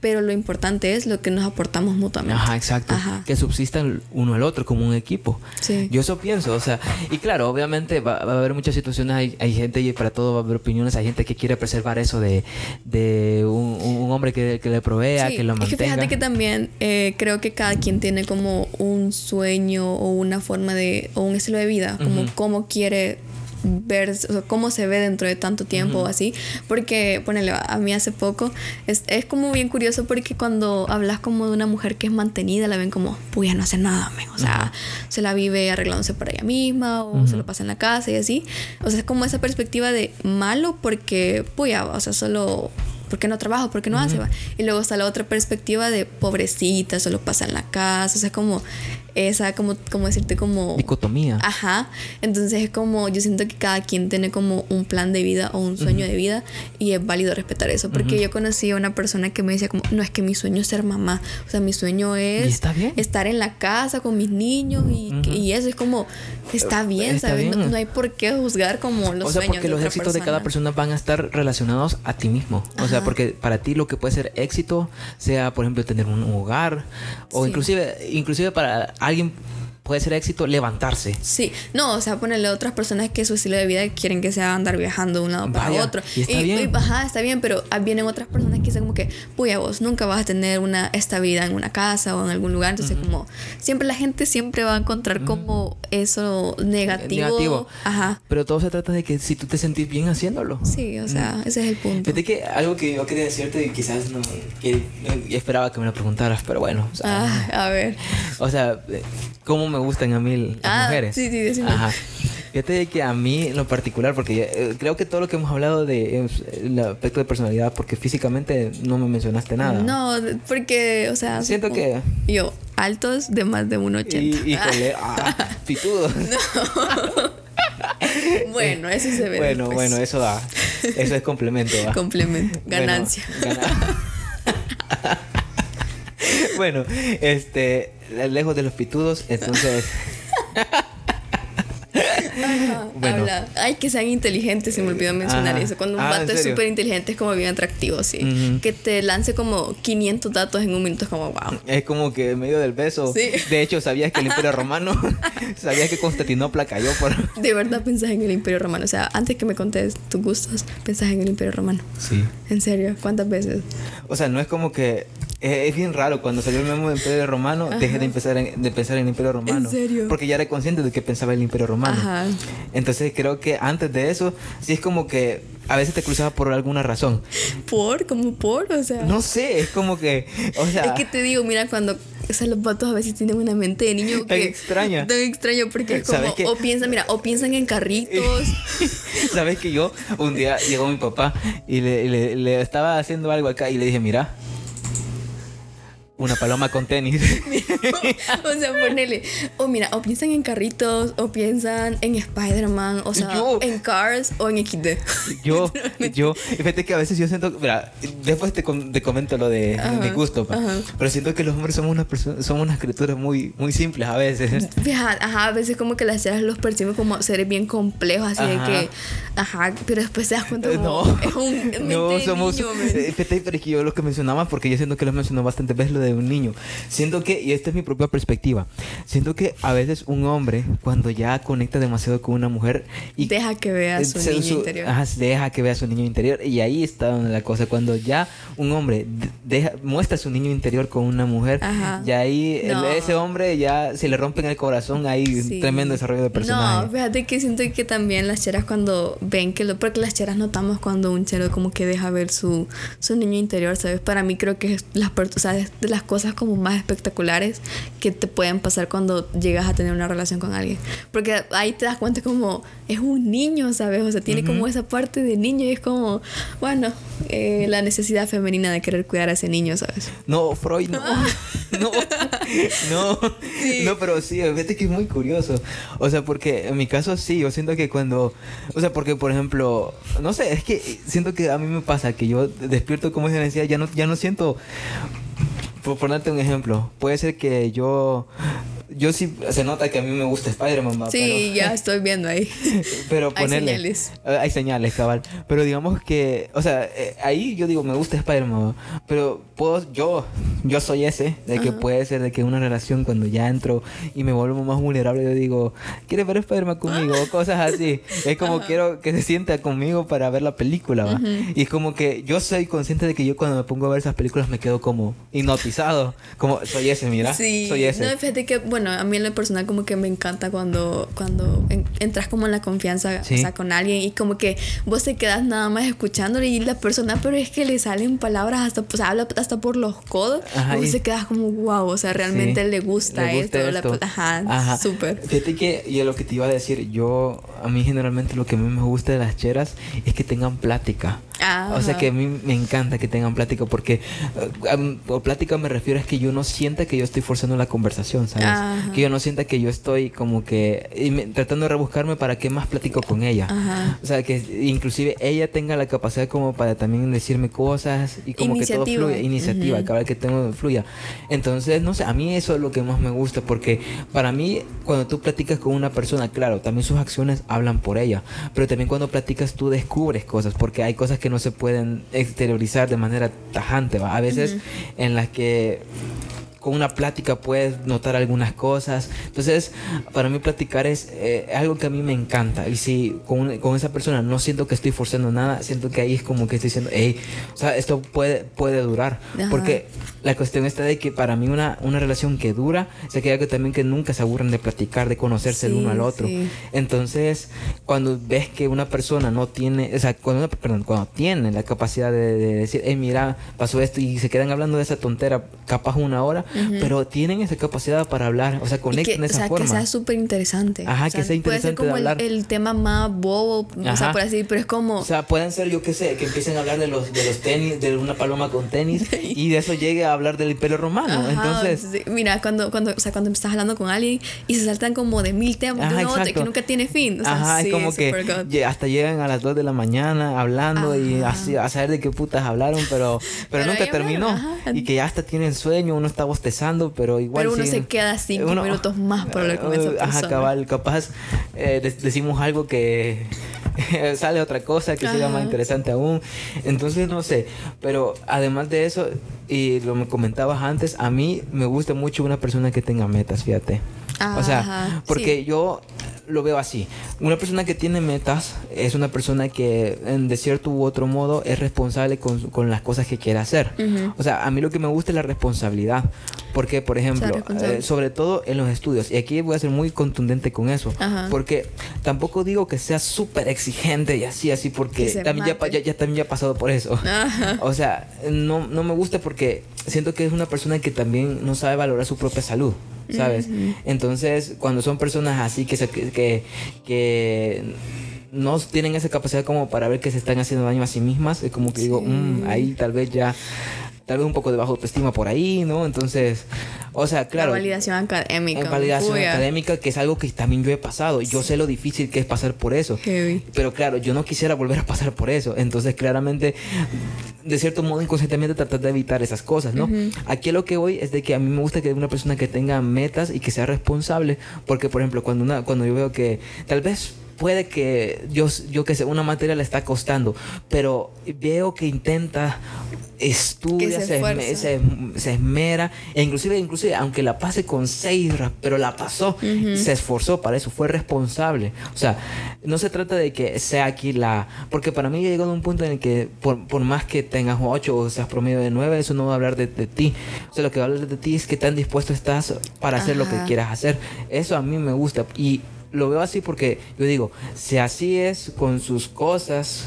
pero lo importante es lo que nos aportamos mutuamente. Ajá, exacto. Ajá. Que subsistan uno al otro como un equipo. Sí. Yo eso pienso, o sea, y claro, obviamente va, va a haber muchas situaciones, hay, hay gente y para todo va a haber opiniones, hay gente que quiere preservar eso de, de un, un hombre que, que le provea, Sí, que lo es que mantenga. fíjate que también eh, creo que cada quien tiene como un sueño o una forma de, o un estilo de vida, como cómo quiere ver, o sea, cómo se ve dentro de tanto tiempo o así, porque, ponele, a mí hace poco, es, es como bien curioso porque cuando hablas como de una mujer que es mantenida, la ven como, pues no hace nada, men", o sea, se la vive arreglándose para ella misma o se lo pasa en la casa y así, o sea, es como esa perspectiva de malo porque, pues o sea, solo... ¿Por qué no trabaja? ¿Por qué no hace? va? Y luego está la otra perspectiva de pobrecita, solo pasa en la casa. O sea, como esa, como, como decirte, como. Dicotomía. Ajá. Entonces es como, yo siento que cada quien tiene como un plan de vida o un sueño de vida y es válido respetar eso. Porque yo conocí a una persona que me decía como, no es que mi sueño es ser mamá. O sea, mi sueño es estar en la casa con mis niños y, Ujú. y eso es como, está bien, Está ¿sabes? No, bien. no hay por qué juzgar como los o sea, sueños porque de los otra éxitos de cada persona van a estar relacionados a ti mismo. O sea, Ajá. porque para ti lo que puede ser éxito, sea por ejemplo tener un hogar, o Sí. inclusive, inclusive para alguien puede ser éxito levantarse. Sí, no, o sea, ponerle a otras personas que su estilo de vida quieren que sea andar viajando de un lado para Vaya, otro. y está bien. ajá, está bien, pero ah, vienen otras personas que dicen como que, puya, vos nunca vas a tener una estabilidad en una casa o en algún lugar. Entonces, como, siempre la gente siempre va a encontrar como eso negativo. Negativo. Ajá. Pero todo se trata de que si tú te sentís bien haciéndolo. Sí, o sea, ese es el punto. Fíjate que algo que yo quería decirte y quizás no, que no- esperaba que me lo preguntaras, pero bueno. O sea, Ah, a ver. o sea, cómo me gustan a mí las Ah, mujeres. sí, sí, decime. Ajá. Fíjate que a mí en lo particular, porque eh, creo que todo lo que hemos hablado de eh, el aspecto de personalidad, porque físicamente no me mencionaste nada. No, porque, o sea. Siento que- Yo, altos de más de 1,80. Y, híjole, ah, pitudo. Bueno, eso se ve. bueno, después. bueno, eso da. Eso es complemento. va. Complemento, Bueno, ganancia. bueno, este, lejos de los pitudos, entonces. Ajá, Bueno. habla. Ay, que sean inteligentes, se me olvidó mencionar Ajá. eso. Cuando un Ah, ¿en vato es súper inteligente es como bien atractivo, sí. Que te lance como 500 datos en un minuto, es como wow. Es como que en medio del beso. Sí. De hecho, ¿sabías que el Imperio Romano, sabías que Constantinopla cayó por... De verdad pensás en el Imperio Romano. O sea, antes que me contes tus gustos, pensás en el Imperio Romano. Sí. En serio, ¿cuántas veces? O sea, no es como que... eh, Es bien raro, cuando salió el memo del Imperio Romano, dejé de, empezar en- de pensar en el Imperio Romano. serio? Porque ya era consciente de que pensaba el Imperio Romano. Ajá. Entonces creo que antes de eso, sí es como que a veces te cruzaba por alguna razón. ¿Por? ¿Cómo por? O sea. No sé, es como que... O sea... Es que te digo, mira, cuando. O sea, los vatos a veces tienen una mente de niño Tan que. extraña. Tan extraño porque es ¿Sabes como. O piensan, mira, o piensan en carritos. ¿Sabes que yo un día llegó mi papá y le, le- le estaba haciendo algo acá y le dije, mira, una paloma con tenis. o sea, ponele. O mira, o piensan en carritos, o piensan en Spider-Man, o sea, Yo- en Cars o en XD. yo, yo, fíjate que a veces yo siento, mira, después te, com- te comento lo de, Ajá, mi gusto, pa. ajá. pero siento que los hombres somos unas personas, somos unas criaturas muy, muy simples a veces. Fíjate, ajá, a veces como que las cheras los perciben como seres bien complejos, así Ajá. de que, ajá, pero después te das cuenta Eh, como, No, es un no somos. niño, eh, fíjate, pero es que yo lo que mencionaba, porque yo siento que lo mencionó bastante veces lo de un niño. Siento que, y esta es mi propia perspectiva, siento que a veces un hombre, cuando ya conecta demasiado con una mujer y Deja que vea su se- niño su- interior. ajá, deja que vea su niño interior. Y ahí está donde la cosa. Cuando ya un hombre de- deja, muestra su niño interior con una mujer, Ajá. ya ahí el- No. ese hombre ya se le rompe en el corazón. Un Sí. tremendo desarrollo de personaje. No, fíjate que siento que también las cheras cuando ven que lo, porque las cheras notamos cuando un chero como que deja ver su, su niño interior, ¿sabes? Para mí creo que es las, o sea, es de las cosas como más espectaculares que te pueden pasar cuando llegas a tener una relación con alguien. Porque ahí te das cuenta como es un niño, ¿sabes? O sea, tiene como esa parte de niño y es como, bueno, eh, la necesidad femenina de querer cuidar a ese niño, ¿sabes? No, Freud, no. no, no, no, pero sí, fíjate que es muy curioso. O sea, porque en mi caso sí, yo siento que cuando, o sea, porque por ejemplo, no sé, es que siento que a mí me pasa que yo despierto como esa necesidad, ya no, ya no siento, por ponerte un ejemplo, puede ser que yo, yo sí, se nota que a mí me gusta Spider-Man, Sí, ya estoy viendo ahí. pero Hay ponerle. señales. Eh, Hay señales, cabal. Pero digamos que, o sea, eh, ahí yo digo, me gusta Spider-Man, pero puedo, yo, yo soy ese, de que Ajá. puede ser de que una relación cuando ya entro y me vuelvo más vulnerable, yo digo, ¿quieres ver Spider-Man conmigo? O cosas así. Es como quiero que se sienta conmigo para ver la película, ¿va? Y es como que yo soy consciente de que yo cuando me pongo a ver esas películas me quedo como hipnotizado. Como, soy ese, mira. Sí, Soy ese. no, fíjate que, bueno, a mí en lo personal como que me encanta cuando, cuando en- entras como en la confianza, Sí. o sea, con alguien y como que vos te quedas nada más escuchándole y la persona, pero es que le salen palabras hasta, sea, habla hasta por los codos Ajá, y te quedas como, wow, o sea, realmente Sí, le gusta, le gusta esto, la- ajá, súper. Fíjate que, y lo que te iba a decir, yo, a mí generalmente lo que a mí me gusta de las cheras es que tengan plática. Ah, O sea ajá. que a mí me encanta que tengan plática porque am- por plática me refiero es que yo no sienta que yo estoy forzando la conversación, ¿sabes? Ajá. Que yo no sienta que yo estoy como que y me- tratando de rebuscarme para que más platico con ella. Ajá. O sea, que inclusive ella tenga la capacidad como para también decirme cosas y como que todo Iniciativa. fluya, iniciativa, Ujú. cada que tengo fluya. Entonces, no sé, a mí eso es lo que más me gusta porque para mí cuando tú platicas con una persona, claro, también sus acciones hablan por ella, pero también cuando platicas tú descubres cosas porque hay cosas que no se pueden exteriorizar de manera tajante, ¿va? A veces en las que con una plática puedes notar algunas cosas. Entonces, para mí platicar es eh, algo que a mí me encanta. Y si con, con esa persona no siento que estoy forzando nada, siento que ahí es como que estoy diciendo, hey, o sea, esto puede, puede durar. Ajá. Porque la cuestión está de que para mí una, una relación que dura, se queda que también que nunca se aburren de platicar, de conocerse el uno al otro. sí. Entonces, cuando ves que una persona no tiene, o sea, cuando, perdón, cuando tiene la capacidad de, de decir, hey, mira, pasó esto y se quedan hablando de esa tontera capaz una hora, pero tienen esa capacidad para hablar, o sea, Y conectan que, de o esa sea, forma. que sea súper interesante. Ajá, O sea, que sea Puede ser interesante como de el, hablar. el tema más bobo, o sea, Ajá. por así, pero es como... O sea, pueden ser, yo qué sé, que empiecen a hablar de los, de los tenis, de una paloma con tenis, y de eso llegue a hablar del Imperio Romano. Ajá, Entonces, sí, mira, cuando, cuando, o sea, cuando estás hablando con alguien y se saltan como de mil temas Ajá, de uno otro que nunca tiene fin. O sea, Ajá, sí, es como que good. lle- hasta llegan a las 2 de la mañana hablando y Ajá. así a saber de qué putas hablaron, pero, pero, Pero nunca terminó. ajá. Y que ya hasta tienen sueño, uno está bostezando, pero igual. Pero uno se queda cinco uno- minutos más para hablar con esa Eh, Ajá, persona. cabal, capaz eh, de- decimos algo que sale otra cosa que sea más interesante aún. Entonces, no sé. Pero además de eso, y lo me comentabas antes, a mí me gusta mucho una persona que tenga metas, fíjate. O sea, Ajá, porque sí. yo lo veo así. Una persona que tiene metas es una persona que en- de cierto u otro modo es responsable con, con las cosas que quiere hacer. O sea, a mí lo que me gusta es la responsabilidad. Porque, por ejemplo, eh, sobre todo en los estudios, y aquí voy a ser muy contundente con eso, Ajá. porque tampoco digo que sea súper exigente y así, así, Que porque también ya, ya, ya también ya he pasado por eso. Ajá. O sea, no, no me gusta porque siento que es una persona que también no sabe valorar su propia salud, ¿sabes? Entonces, cuando son personas así que, se, que, que, no tienen esa capacidad como para ver que se están haciendo daño a sí mismas, es como que digo. "Mm, ahí tal vez ya, tal vez un poco de baja autoestima por ahí, ¿no? Entonces, o sea, claro. La validación académica. es validación Uy, académica que es algo que también yo he pasado. Yo sé lo difícil que es pasar por eso. Heavy. Pero claro, yo no quisiera volver a pasar por eso. Entonces, claramente, de cierto modo, inconscientemente tratar de evitar esas cosas, ¿no? Aquí a lo que voy es de que a mí me gusta que una persona que tenga metas y que sea responsable. Porque, por ejemplo, cuando, una, cuando yo veo que tal vez puede que yo, yo que sé, una materia le está costando, pero veo que intenta estudia, se se, se, se esmera, e inclusive, inclusive, aunque la pase con seis, pero la pasó, se esforzó para eso, fue responsable. O sea, no se trata de que sea aquí la... Porque para mí llegado a un punto en el que por, por más que tengas ocho o seas promedio de nueve, eso no va a hablar de, de ti. O sea, lo que va a hablar de ti es que tan dispuesto estás para hacer lo que quieras hacer. Eso a mí me gusta. Y lo veo así porque yo digo, si así es con sus cosas,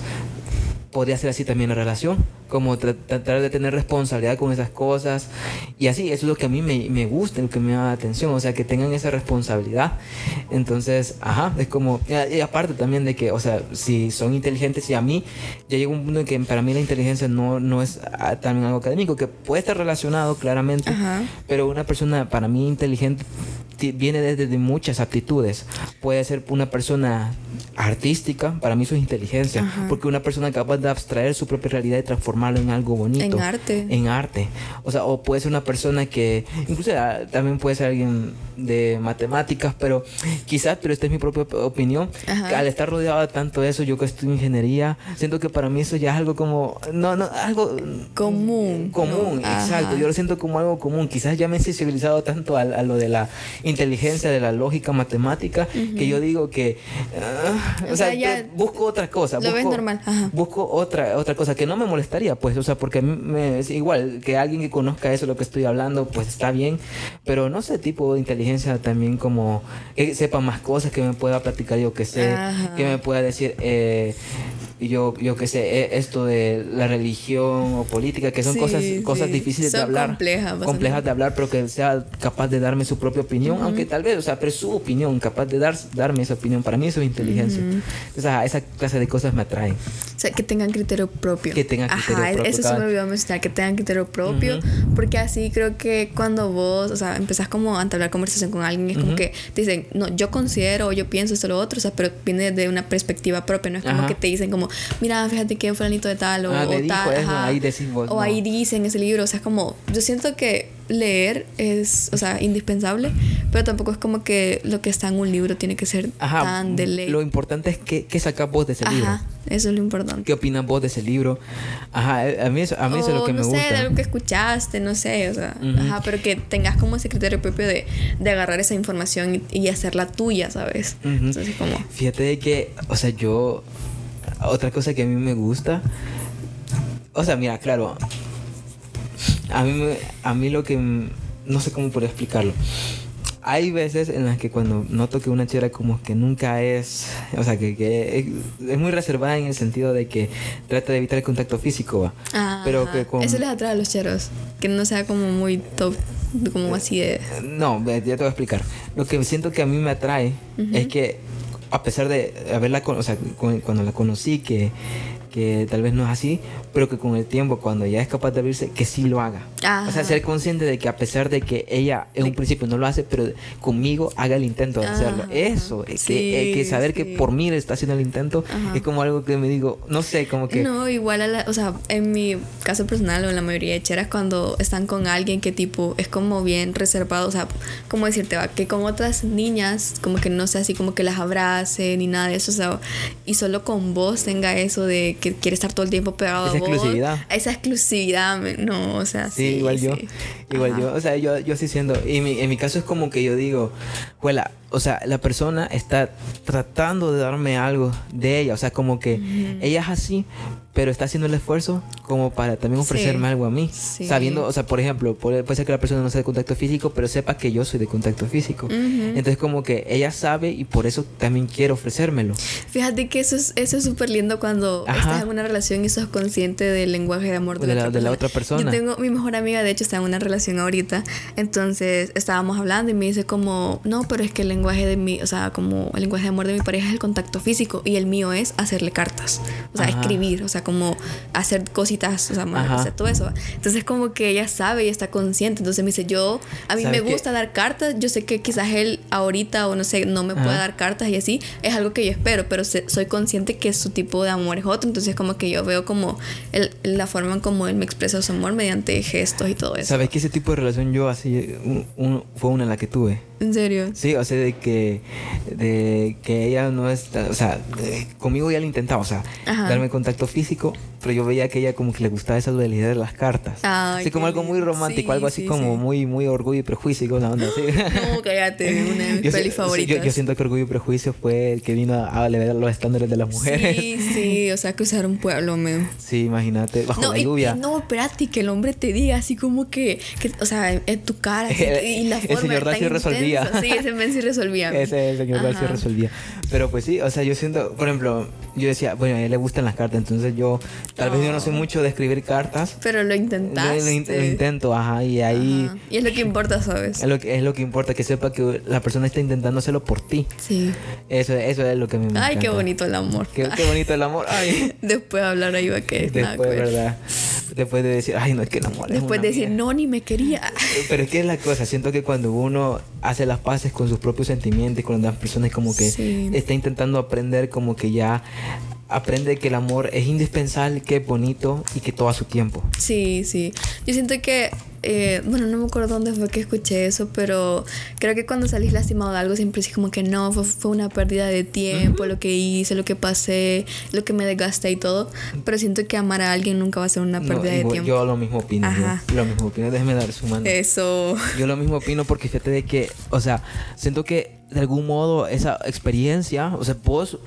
podría ser así también la relación, como tra- tratar de tener responsabilidad con esas cosas y así, eso es lo que a mí me, me gusta, lo que me la atención, o sea, que tengan esa responsabilidad. Entonces, ajá, es como, y, aparte también de que, o sea, si son inteligentes y a mí, ya llega un punto en que para mí la inteligencia no, no es ah, también algo académico, que puede estar relacionado claramente, Ajá. pero una persona para mí inteligente viene desde de muchas aptitudes. Puede ser una persona artística, para mí eso es inteligencia, Ajá. porque una persona capaz de abstraer su propia realidad y transformarlo en algo bonito. En arte. En arte. O sea, o puede ser una persona que, incluso ah, también puede ser alguien de matemáticas, pero quizás, pero esta es mi propia op- opinión, que al estar rodeado de tanto eso, yo que estudio ingeniería, siento que para mí eso ya es algo como, no, no, algo Común. común, ¿no? exacto. Yo lo siento como algo común. Quizás ya me he sensibilizado tanto a, a lo de la inteligencia, de la lógica matemática, que yo digo que, ah, o, O sea, ya busco otra cosa. lo ves busco, normal, ajá. Busco otra, otra cosa que no me molestaría, pues, o sea, porque me, es igual que alguien que conozca eso, lo que estoy hablando, pues está bien, pero no sé, tipo de inteligencia también como que sepa más cosas, que me pueda platicar yo que sé, Ajá. que me pueda decir, eh, yo, yo que sé, eh, esto de la religión o política, que son Sí, cosas, cosas sí. difíciles de Son hablar. complejas, complejas de hablar, pero que sea capaz de darme su propia opinión, aunque tal vez, o sea, pero su opinión, capaz de dar, darme esa opinión. Para mí eso es inteligencia. Entonces, ajá, esa clase de cosas me atraen. O sea, que tengan criterio propio. Que tengan criterio Ajá, propio, eso se me olvidó mencionar, que tengan criterio propio. Porque así creo que cuando vos, o sea, empezás como a entablar conversación con alguien, es como que te dicen, no, yo considero, yo pienso esto, lo otro, o sea, pero viene de una perspectiva propia, no es como que te dicen como, mira, fíjate que fulanito de tal, o, Ah, o tal, eso, ajá. ahí decís vos, O no. ahí dicen ese libro, o sea, es como, yo siento que leer es, o sea, indispensable, pero tampoco es como que lo que está en un libro tiene que ser Ajá. tan de ley. Lo importante es que, que sacas vos de ese libro. Ajá, eso es lo importante. ¿Qué opinas vos de ese libro? Ajá, a mí eso, a mí eso es lo O, que me no gusta. sé, de algo que escuchaste, no sé, o sea, Ujú. ajá, pero que tengas como ese criterio propio de, de agarrar esa información y, y hacerla tuya, ¿sabes? Ujú. Entonces, como, Fíjate de que, o sea, yo, otra cosa que a mí me gusta, o sea, mira, claro, a mí, me- a mí lo que, no sé cómo podría explicarlo. Hay veces en las que cuando noto que una chera como que nunca es, o sea, que, que es, es muy reservada en el sentido de que trata de evitar el contacto físico, va. Pero ajá, que con... Eso les atrae a los cheros, que no sea como muy top, como así de... No, ya te voy a explicar. Lo que siento que a mí me atrae es que, a pesar de haberla, o sea, cu- cuando la conocí, que, que tal vez no es así, pero que con el tiempo, cuando ya es capaz de abrirse, que sí lo haga. O sea, Ajá. ser consciente de que a pesar de que ella en un principio no lo hace, pero conmigo haga el intento de hacerlo. Ajá. Eso, es Sí, que, eh, que saber que sí. por mí le está haciendo el intento Ajá. es como algo que me digo, no sé, como que... No, igual a la, o sea, en mi caso personal o en la mayoría de cheras cuando están con alguien que tipo es como bien reservado, o sea, como decirte va, que con otras niñas como que no sea así como que las abrace ni nada de eso, o sea, y solo con vos tenga eso de que quiere estar todo el tiempo pegado Esa a vos. exclusividad. Esa exclusividad, me- no, o sea, Sí, sí. igual yo. Igual Ajá. yo. O sea, yo, yo sí siendo. Y mi- en mi caso es como que yo digo, juela, o sea, la persona está tratando de darme algo de ella. O sea, como que ella es así, pero está haciendo el esfuerzo como para también Sí. ofrecerme algo a mí. Sí. Sabiendo, o sea, por ejemplo, puede, ser que la persona no sea de contacto físico, pero sepa que yo soy de contacto físico. Ujú. Entonces, como que ella sabe y por eso también quiere ofrecérmelo. Fíjate que eso es eso es súper lindo cuando Ajá. estás en una relación y sos consciente del lenguaje de amor de, De la, la- otra de la persona. otra persona. Yo tengo mi mejor amiga, de hecho, está en una relación ahorita. Entonces estábamos hablando y me dice como, no, pero es que el lenguaje de mi, o sea, como el lenguaje de amor de mi pareja es el contacto físico y el mío es hacerle cartas, o sea, Ajá. escribir, o sea, como hacer cositas, o sea, más, Ajá. hacer todo eso. Entonces como que ella sabe y está consciente. Entonces me dice, yo, a mí me gusta dar cartas, yo sé que quizás él ahorita o no sé, no me puede Ajá. dar cartas y así, es algo que yo espero, pero soy consciente que su tipo de amor es otro, entonces como que yo veo como el- la forma en cómo él me expresa su amor mediante gestos y todo eso. ¿Sabes que ese tipo de relación yo así un- un- fue una en la que tuve? ¿En serio? Sí, o sea, de que, de que ella no está, o sea, de- conmigo ya lo intentaba, o sea, Ajá. darme contacto físico, pero yo veía que ella como que le gustaba esa dualidad de las cartas. Ay, así como algo muy romántico, Sí, algo así sí, como sí. muy, muy orgullo y prejuicio y onda así. No, cállate, una de mis Yo pelis favoritas. Yo, yo siento que Orgullo y Prejuicio fue el que vino a, elevar los estándares de las mujeres. Sí, sí, o sea, cruzar un pueblo, me... Sí, imagínate, bajo No, la lluvia. y no, espérate, que el hombre te diga así como que, que, o sea, en tu cara así, y la El forma señor tan Darcy resolvía. Sí, ese men sí resolvía. Ese el señor Darcy resolvía. Pero pues sí, o sea, yo siento, por ejemplo, yo decía, bueno, a él le gustan las cartas, entonces yo, tal vez yo no sé mucho de escribir cartas. Pero lo intentaste. lo in- lo intento, ajá, y ahí Ajá. Y es lo que importa, ¿sabes? es lo, que, es lo que importa, que sepa que la persona está intentando hacerlo por ti. Sí. Eso, eso es lo que a mí me Ay, qué bonito el amor. Qué, qué bonito el amor. Ay. Después de hablar ahí va que nada Después, que ver. ¿verdad? Después de decir, ay, no es que el amor es Después de decir, mierda". no, ni me quería. Pero es que es la cosa, siento que cuando uno hace las paces con sus propios sentimientos, con las personas como que Sí. está intentando aprender, como que ya aprende que el amor es indispensable, que es bonito y que todo a su tiempo. Sí, sí. Yo siento que, eh, bueno, no me acuerdo dónde fue que escuché eso, pero creo que cuando salís lastimado de algo siempre es como que no, fue, fue una pérdida de tiempo, lo que hice, lo que pasé, lo que me desgasté y todo. Pero siento que amar a alguien nunca va a ser una No, pérdida de igual- tiempo. Yo lo mismo opino. Ajá. Yo lo mismo opino. Déjeme dar su mano. Eso. Yo lo mismo opino porque fíjate de que, o sea, siento que de algún modo esa experiencia, o sea, vos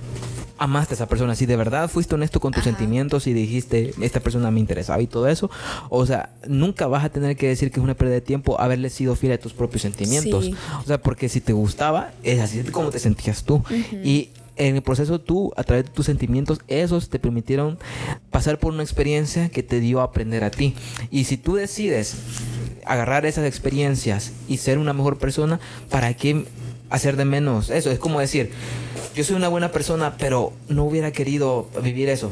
amaste a esa persona, si de verdad fuiste honesto con tus Ajá. sentimientos y dijiste, esta persona me interesaba y todo eso, o sea, nunca vas a tener que decir que es una pérdida de tiempo haberle sido fiel a tus propios sentimientos. Sí. O sea, porque si te gustaba, es así como te sentías tú. Y en el proceso tú, a través de tus sentimientos, esos te permitieron pasar por una experiencia que te dio a aprender a ti. Y si tú decides agarrar esas experiencias y ser una mejor persona, ¿para qué hacer de menos eso? Es como decir, yo soy una buena persona, pero no hubiera querido vivir eso.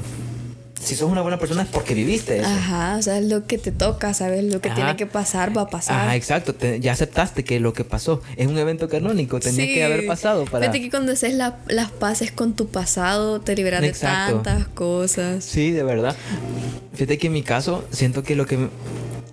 Si sos una buena persona es porque viviste eso. Ajá, o sea, es lo que te toca, ¿sabes? Lo que Ajá. tiene que pasar va a pasar. Ajá, exacto. Te- ya aceptaste que lo que pasó es un evento canónico. Tenía Sí. que haber pasado para... Fíjate que cuando haces la- las paces con tu pasado, te liberas Exacto. de tantas cosas. Sí, de verdad. Fíjate que en mi caso siento que lo que...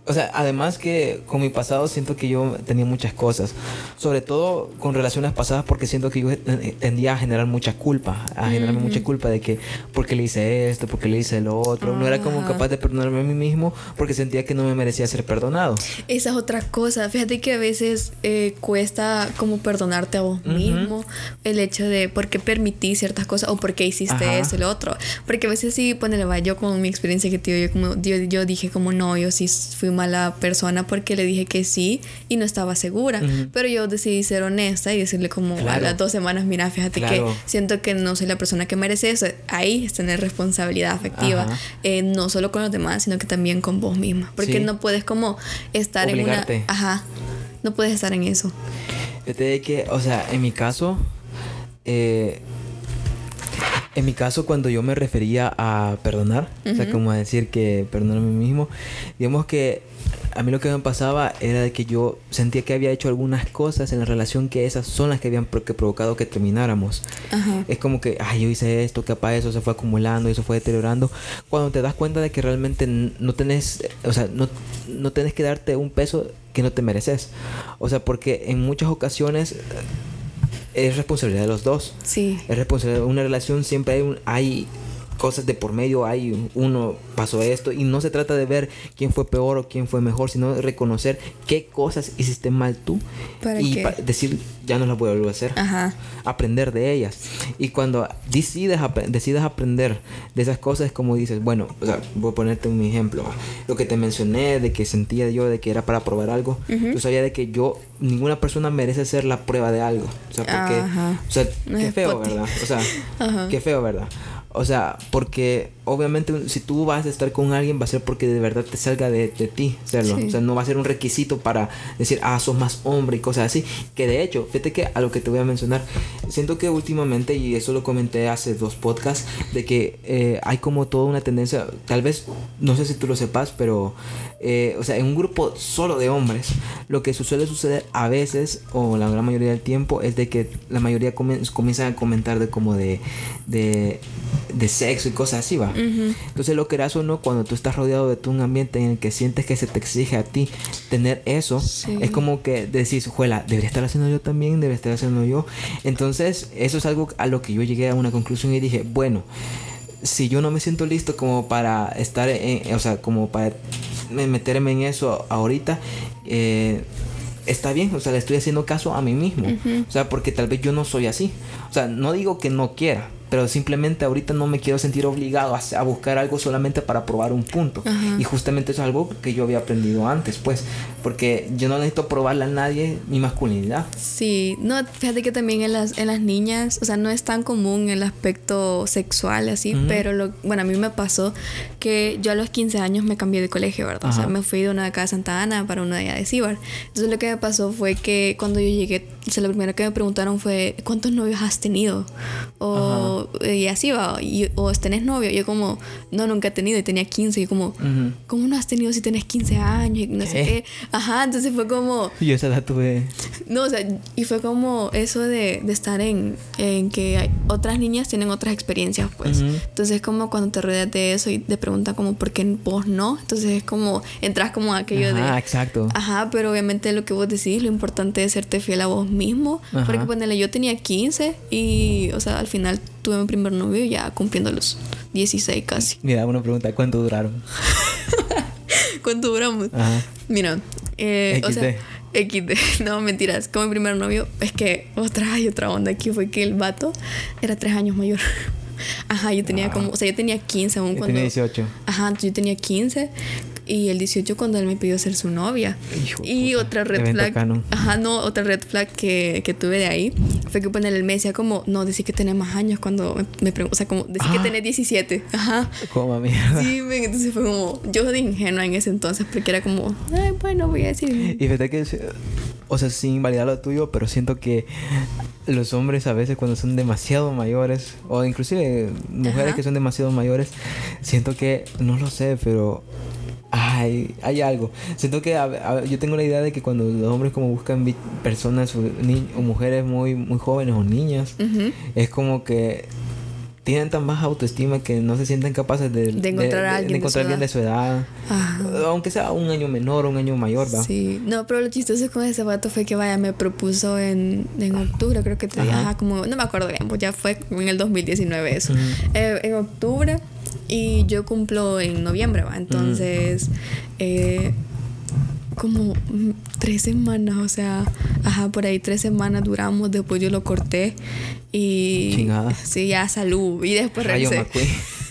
O sea, además que con mi pasado siento que yo tenía muchas cosas. Sobre todo con relaciones pasadas porque siento que yo eh, tendía a generar mucha culpa. A generarme mucha culpa de que porque le hice esto, porque le hice lo otro. No era como Ajá. capaz de perdonarme a mí mismo porque sentía que no me merecía ser perdonado. Esa es otra cosa. Fíjate que a veces eh, cuesta como perdonarte a vos Ujú. mismo el hecho de por qué permití ciertas cosas o por qué hiciste Ajá. eso lo otro. Porque a veces sí, ponele, va, yo con mi experiencia que tío, yo, como, yo, yo dije como no, yo sí fui mala persona porque le dije que sí y no estaba segura. Ujú. Pero yo decidí ser honesta y decirle como a Claro. las dos semanas, mira, fíjate Claro. que siento que no soy la persona que merece eso. Ahí es tener responsabilidad afectiva. Eh, no solo con los demás, sino que también con vos misma. Porque Sí. no puedes como estar Obligarte. en una... Ajá. No puedes estar en eso. Fíjate de que, o sea, en mi caso, eh, En mi caso, cuando yo me refería a perdonar, o sea, como a decir que perdonar a mí mismo, digamos que a mí lo que me pasaba era de que yo sentía que había hecho algunas cosas en la relación que esas son las que habían que provocado que termináramos. Ajá. Es como que, ay, yo hice esto, capaz eso se fue acumulando, eso fue deteriorando. Cuando te das cuenta de que realmente no tenés, o sea, no, no tenés que darte un peso que no te mereces. O sea, porque en muchas ocasiones eh, es responsabilidad de los dos. Sí. Es responsabilidad. Una relación siempre hay, un- hay cosas de por medio, hay uno pasó esto y no se trata de ver quién fue peor o quién fue mejor, sino reconocer qué cosas hiciste mal tú ¿Para y qué? pa- decir ya no las voy a volver a hacer Ajá. aprender de ellas. Y cuando decides, ap- decides aprender de esas cosas, es como dices, bueno, o sea, voy a ponerte un ejemplo. Lo que te mencioné de que sentía yo de que era para probar algo, Ujú. yo sabía de que yo, ninguna persona merece ser la prueba de algo. O sea, porque, Ajá. o sea, qué feo. ¿verdad? O sea, Ajá. qué feo, ¿verdad? O sea, porque obviamente si tú vas a estar con alguien va a ser porque de verdad te salga de, de ti hacerlo. Sí. O sea, no va a ser un requisito para decir, ah, sos más hombre y cosas así. Que de hecho, fíjate que a lo que te voy a mencionar, siento que últimamente, y eso lo comenté hace dos podcasts, de que eh, hay como toda una tendencia, tal vez, no sé si tú lo sepas, pero, eh, o sea, en un grupo solo de hombres, lo que suele suceder a veces, o la gran mayoría del tiempo, es de que la mayoría comienzan a comentar de como de, de, de sexo y cosas así, va. Entonces lo querás o no, cuando tú estás rodeado de un ambiente en el que sientes que se te exige a ti tener eso, Sí. es como que decís, juela, debería estar haciendo yo también, debería estar haciendo yo. Entonces eso es algo a lo que yo llegué a una conclusión y dije, bueno, si yo no me siento listo como para estar en, o sea, como para me- meterme en eso ahorita, eh, está bien, o sea, le estoy haciendo caso a mí mismo. O sea, porque tal vez yo no soy así. O sea, no digo que no quiera, pero simplemente ahorita no me quiero sentir obligado a, a buscar algo solamente para probar un punto. Ajá. Y justamente eso es algo que yo había aprendido antes, pues, porque yo no necesito probarle a nadie mi masculinidad. Sí, no, fíjate que también en las, en las niñas, o sea, no es tan común el aspecto sexual así, pero lo, bueno, a mí me pasó que yo a los 15 años me cambié de colegio, ¿verdad? O sea, me fui de una de acá de Santa Ana para una de allá de Cibar. Entonces lo que me pasó fue que cuando yo llegué, o sea, lo primero que me preguntaron fue, ¿cuántos novios has tenido? O, y así va, y- o ¿tenés novio? Y yo como, no, nunca he tenido y tenía 15 y yo como, Ujú. ¿cómo no has tenido si tenés 15 años? Y no sé ¿Qué? Ajá, entonces fue como... Yo esa edad tuve... No, o sea, y fue como eso de, de estar en, en que hay- otras niñas tienen otras experiencias, pues. Ujú. Entonces es como cuando te rodeas de eso y te preguntan como, ¿por qué vos no? Entonces es como, entras como a aquello Ajá, de... exacto. Ajá, pero obviamente lo que vos decís, lo importante es serte fiel a vos mismo. Ajá. Porque ponele, yo tenía 15 y, o sea, al final tuve mi primer novio ya cumpliendo los 16 casi. Mira, una pregunta, ¿cuánto duraron? ¿Cuánto duramos? Ajá. Mira, eh, o sea, XD. No mentiras. Como mi primer novio, es que otra hay otra onda aquí fue que el vato era tres años mayor. Ajá, yo tenía como, o sea, yo tenía 15 aún Yo cuando. tenía 18. Ajá, yo tenía 15 y el 18 cuando él me pidió ser su novia. Hijo y puta, otra red flag. Ajá, no, otra red flag que, que tuve de ahí fue que ponerle él me decía como, no, decís que tenés más años cuando me, me o sea, como, decís que Ah. tenés 17. Ajá. Como mierda. Sí, men, entonces fue como, yo de ingenua en ese entonces porque era como, ay, bueno, voy a decir. Y fíjate que, o sea, sin invalidar lo tuyo, pero siento que los hombres a veces cuando son demasiado mayores, o inclusive mujeres Ajá. que son demasiado mayores, siento que, no lo sé, pero hay, hay algo. Siento que a- a- yo tengo la idea de que cuando los hombres como buscan personas o, ni- o mujeres muy, muy jóvenes o niñas, es como que tienen tan baja autoestima que no se sienten capaces de, De encontrar a alguien de encontrar de su edad. Ajá. Aunque sea un año menor un año mayor, ¿va? Sí, no, pero lo chistoso con ese vato fue que vaya, me propuso en, en octubre, creo que te Ajá. ajá, como, no me acuerdo bien, pues ya fue en el 2019 eso. Ujú. Eh, en octubre y yo cumplo en noviembre, va. Entonces, eh, como mm, tres semanas, o sea, ajá, por ahí tres semanas duramos, después yo lo corté y... Chingada. Sí, ya salud. Y después Rayo regresé.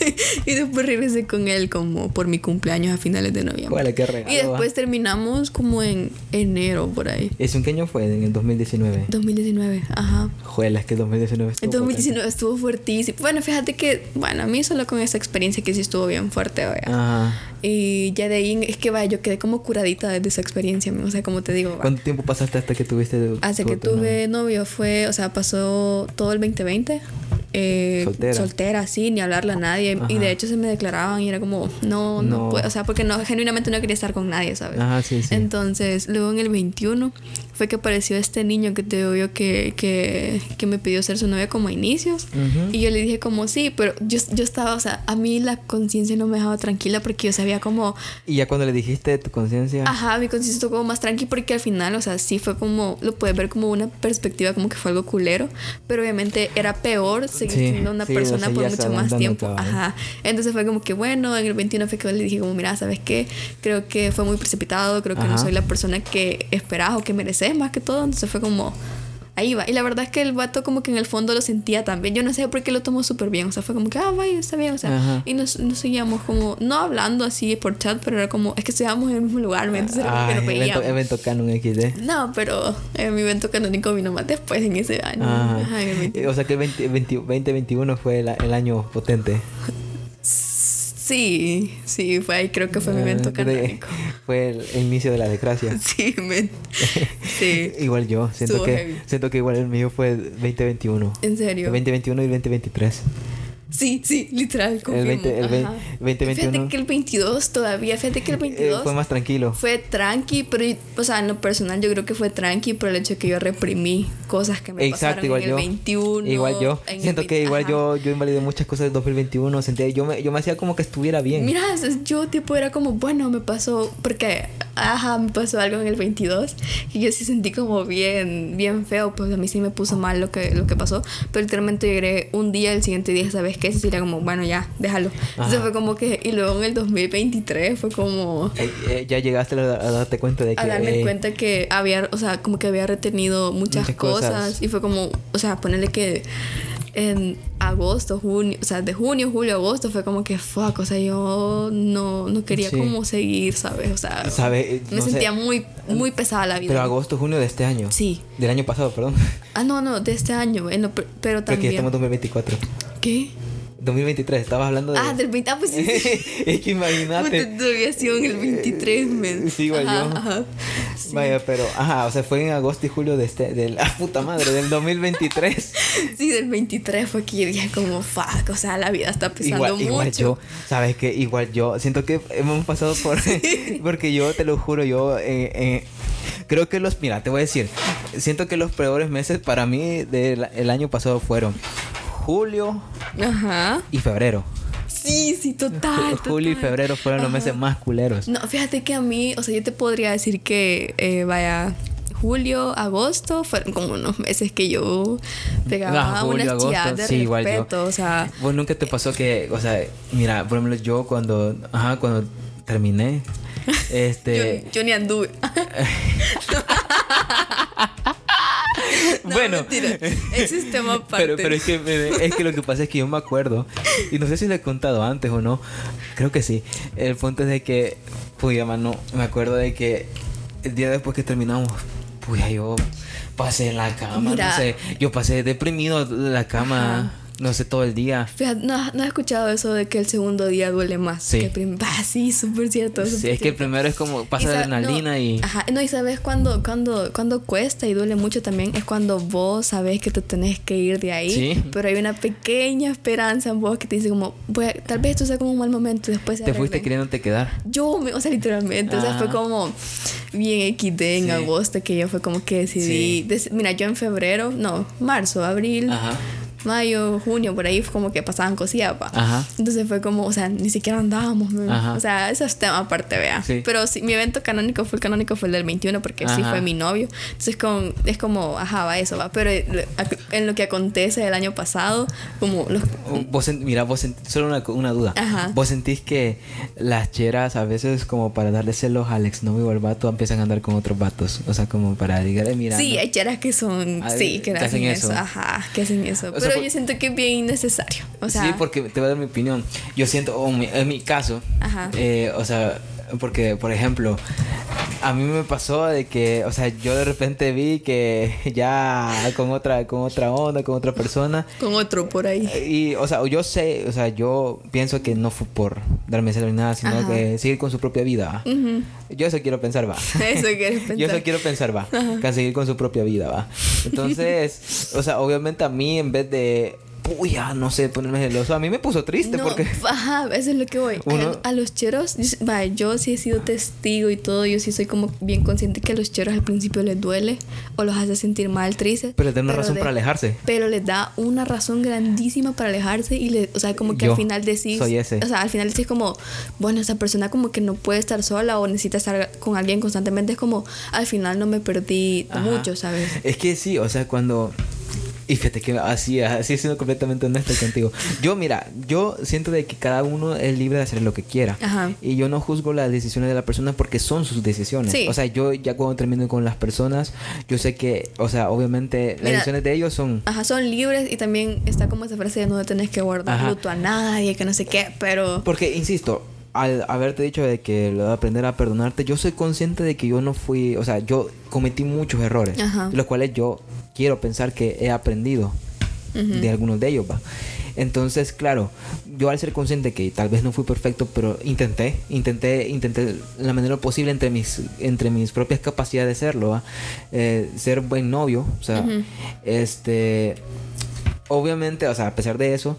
Y después regresé con él como por mi cumpleaños a finales de noviembre. Huele, qué regalo, y después va. terminamos como en enero por ahí. ¿Eso en qué año fue? En el 2019. 2019, ajá. Juela, es que 2019 estuvo En 2019 estuvo fuertísimo. Bueno, fíjate que, bueno, a mí solo con esa experiencia que sí estuvo bien fuerte, vaya. potente. Ajá. Y ya de ahí, es que vaya, yo quedé como curadita de esa experiencia, o sea, como te digo. ¿Cuánto tiempo pasaste hasta que tuviste? Hasta tu- que tu tuve novio fue, o sea, pasó todo el 2020 eh, Soltera. soltera, sí, ni hablarle a nadie. Y de hecho se me declaraban y era como, no, no, No. puedo. O sea, porque no, genuinamente no quería estar con nadie, ¿sabes? Ajá, sí, sí. Entonces, luego en el 21 fue que apareció este niño que te digo yo que, que, que me pidió ser su novia como a inicios. Ujú. Y yo le dije como sí, pero yo, yo estaba, o sea, a mí la conciencia no me dejaba tranquila porque yo sabía como, Y ya cuando le dijiste tu conciencia. ajá, mi conciencia estuvo como más tranqui porque al final, o sea, sí fue como, lo puedes ver como una perspectiva como que fue algo culero, pero obviamente era peor seguir Sí, siendo una sí, persona por mucho más tiempo. cabal. Ajá. Entonces fue como que bueno, en el 21 fue que le dije como, mira, ¿sabes qué? Creo que fue muy precipitado, creo que no Ajá. soy la persona que esperas o que mereces más que todo, entonces fue como... Ahí va. Y la verdad es que el vato como que en el fondo lo sentía también. Yo no sé por qué lo tomó súper bien. O sea, fue como que, ah, vaya, está bien. O sea, Ajá. y nos, nos seguíamos como, no hablando así por chat, pero era como, es que estudiábamos en el mismo lugar, ¿me entonces era como que nos evento, veíamos. evento Canon XD. No, pero eh, mi evento canónico vino más después en ese año. Ajá. Ajá, 20. O sea que el 20, 20 2021 fue el, el año potente. Sí, sí, fue ahí, creo que fue mi evento Ah, de- canónico. Fue el, el inicio de la desgracia. Sí, men. Sí. Igual yo, siento Estuvo que heavy. siento que igual el mío fue 2021. En El serio. 2021 y el 2023. Sí, sí, literal, confirmo. 20 el ve- Ajá. 2021. Fíjate que el 22 todavía, fíjate que el Eh, 22 fue más tranquilo. fue tranqui, pero, o sea, en lo personal yo creo que fue tranqui por el hecho que yo reprimí cosas que me Exacto, pasaron igual en yo. el 21. igual yo. en el Siento que 20 igual ajá. yo yo invalidé muchas cosas del 2021. Sentía, yo, me, yo me hacía como que estuviera bien. Mira, yo tipo era como, bueno, me pasó, porque, ajá, me pasó algo en el 22 y yo sí sentí como bien, bien feo, pues a mí sí me puso mal lo que, lo que pasó, pero literalmente llegué un día, el siguiente día, ¿sabes qué? Sí, era como, bueno, ya, déjalo. Entonces Ajá. fue como que, y luego en el 2023 fue como... Eh, eh, ya llegaste a, a darte cuenta de que. A darme eh, cuenta que había, o sea, como que había retenido muchas, Muchas cosas. cosas. y fue como, o sea, ponerle que en agosto, junio, o sea, de junio, julio, agosto fue como que fuck, o sea, yo no, no quería Sí. como seguir, ¿sabes? O sea, Sabe, me sé, sentía muy, muy pesada la vida. Pero agosto, junio de este año. Sí. Del año pasado, perdón. Ah, no, no, de este año, en lo- pero Porque también. estamos en 2024. ¿Qué? 2023, estabas hablando de. Ah, del 20, ah, pues sí. sí. es que imagínate. Todavía sido en el 23, men. Sí, igual Ajá, yo. ajá. Sí. Vaya, pero, ajá, o sea, fue en agosto y julio de este, del, ah, puta madre, del 2023. Sí, del 23 fue que yo dije como, fuck, o sea, la vida está pesando igual, mucho. igual yo, sabes que igual yo, siento que hemos pasado por, porque yo te lo juro, yo, eh, eh, creo que los, mira, te voy a decir, siento que los peores meses para mí del el año pasado fueron julio Ajá. y febrero. Sí, sí, total. julio y febrero fueron los meses más culeros. No, fíjate que a mí, o sea, yo te podría decir que, eh, vaya, julio, agosto, fueron como unos meses que yo pegaba Ah, julio, una agosto, de sí, igual yo. respeto, o sea, Vos nunca te pasó que, o sea, mira, por ejemplo, yo cuando, ajá, cuando terminé, este, yo, yo ni anduve. No, bueno, mentira, ese es tema aparte. pero, pero es que me- es que lo que pasa es que yo me acuerdo y no sé si lo he contado antes o no, creo que sí. El punto es de que, pues, mano, me acuerdo de que el día después que terminamos, pues yo pasé en la cama, Mira. no sé, yo pasé deprimido en la cama, no sé, todo el día. Fíjate, ¿no, ¿no has escuchado eso de que el segundo día duele más Sí. que el primer? Ah, sí, súper cierto. Sí, súper es que el primero es como pasa Y adrenalina no, y... Ajá, no, y sabes cuando, cuando, cuando cuesta y duele mucho también es cuando vos sabes que te tenés que ir de ahí. Sí. Pero hay una pequeña esperanza en vos que te dice como, "Voy a- tal vez esto sea como un mal momento, después se Te fuiste arregle". queriéndote quedar. Yo, me, o sea, literalmente, o sea, fue Ah. como bien XD en Sí. agosto que yo fue como que decidí, Sí. des- mira, yo en febrero, no, marzo, abril, Ajá. Mayo, junio, por ahí como que pasaban cosillas, pa. Ajá. Entonces fue como, o sea, ni siquiera andábamos, o sea, eso es tema aparte, vea. Sí. Pero sí, mi evento canónico fue el canónico fue el del 21 porque sí Ajá. fue mi novio. Entonces con, es como, ajá, va eso, va. Pero eh, en lo que acontece el año pasado, como los... Vos sent- mira, vos solo una, una duda. Ajá. ¿Vos sentís que las cheras a veces como para darle celos al exnovio o al vato empiezan a andar con otros vatos? O sea, como para digarle, mira. Sí, hay cheras que son, sí, que, que hacen hacen eso. eso. Ajá, que hacen eso. O sea, Pero por- yo siento que es bien innecesario. O sea, sí, porque te voy a dar mi opinión. Yo siento, o mi- en mi caso, Ajá. eh, o sea, porque, por ejemplo, a mí me pasó de que, o sea, yo de repente vi que ya con otra, con otra onda, con otra persona, con otro por ahí. Y, o sea, yo sé, o sea, yo pienso que no fue por darme celos ni nada, sino Ajá. que seguir con su propia vida. Ujú. Yo eso quiero pensar, va. Eso quieres pensar. Yo eso quiero pensar, va. Que seguir con su propia vida, va. Entonces, o sea, obviamente a mí en vez de puya, no sé, ponerme celoso. A mí me puso triste No, porque... Ajá, eso es lo que voy. Uno- A, a los cheros, yo- yo sí he sido testigo y todo, yo sí soy como bien consciente que a los cheros al principio les duele o los hace sentir mal, tristes. Pero les da una razón de- para alejarse. Pero les da una razón grandísima para alejarse y, le, o sea, como que Yo al final decís... soy ese. O sea, al final decís como, bueno, esa persona como que no puede estar sola o necesita estar con alguien constantemente. Es como, al final no me perdí Ajá. mucho, ¿sabes? Es que sí, o sea, cuando... Y fíjate que así, así siendo completamente honesto contigo. Yo, mira, yo siento de que cada uno es libre de hacer lo que quiera. Ajá. Y yo no juzgo las decisiones de la persona porque son sus decisiones. Sí. O sea, yo ya cuando termino con las personas, yo sé que, o sea, obviamente las Mira, decisiones de ellos son... Ajá, son libres y también está como esa frase de no tenés que guardar Ajá. luto a nadie, que no sé qué, pero... Porque, insisto, al haberte dicho de que lo de aprender a perdonarte, yo soy consciente de que yo no fui, o sea, yo cometí muchos errores, Ajá. los cuales yo quiero pensar que he aprendido de algunos de ellos, va. Entonces, claro, yo al ser consciente que tal vez no fui perfecto, pero intenté, intenté, intenté la manera posible entre mis, entre mis propias capacidades de serlo, ¿va? Eh, ser buen novio, o sea, este, obviamente, o sea, a pesar de eso,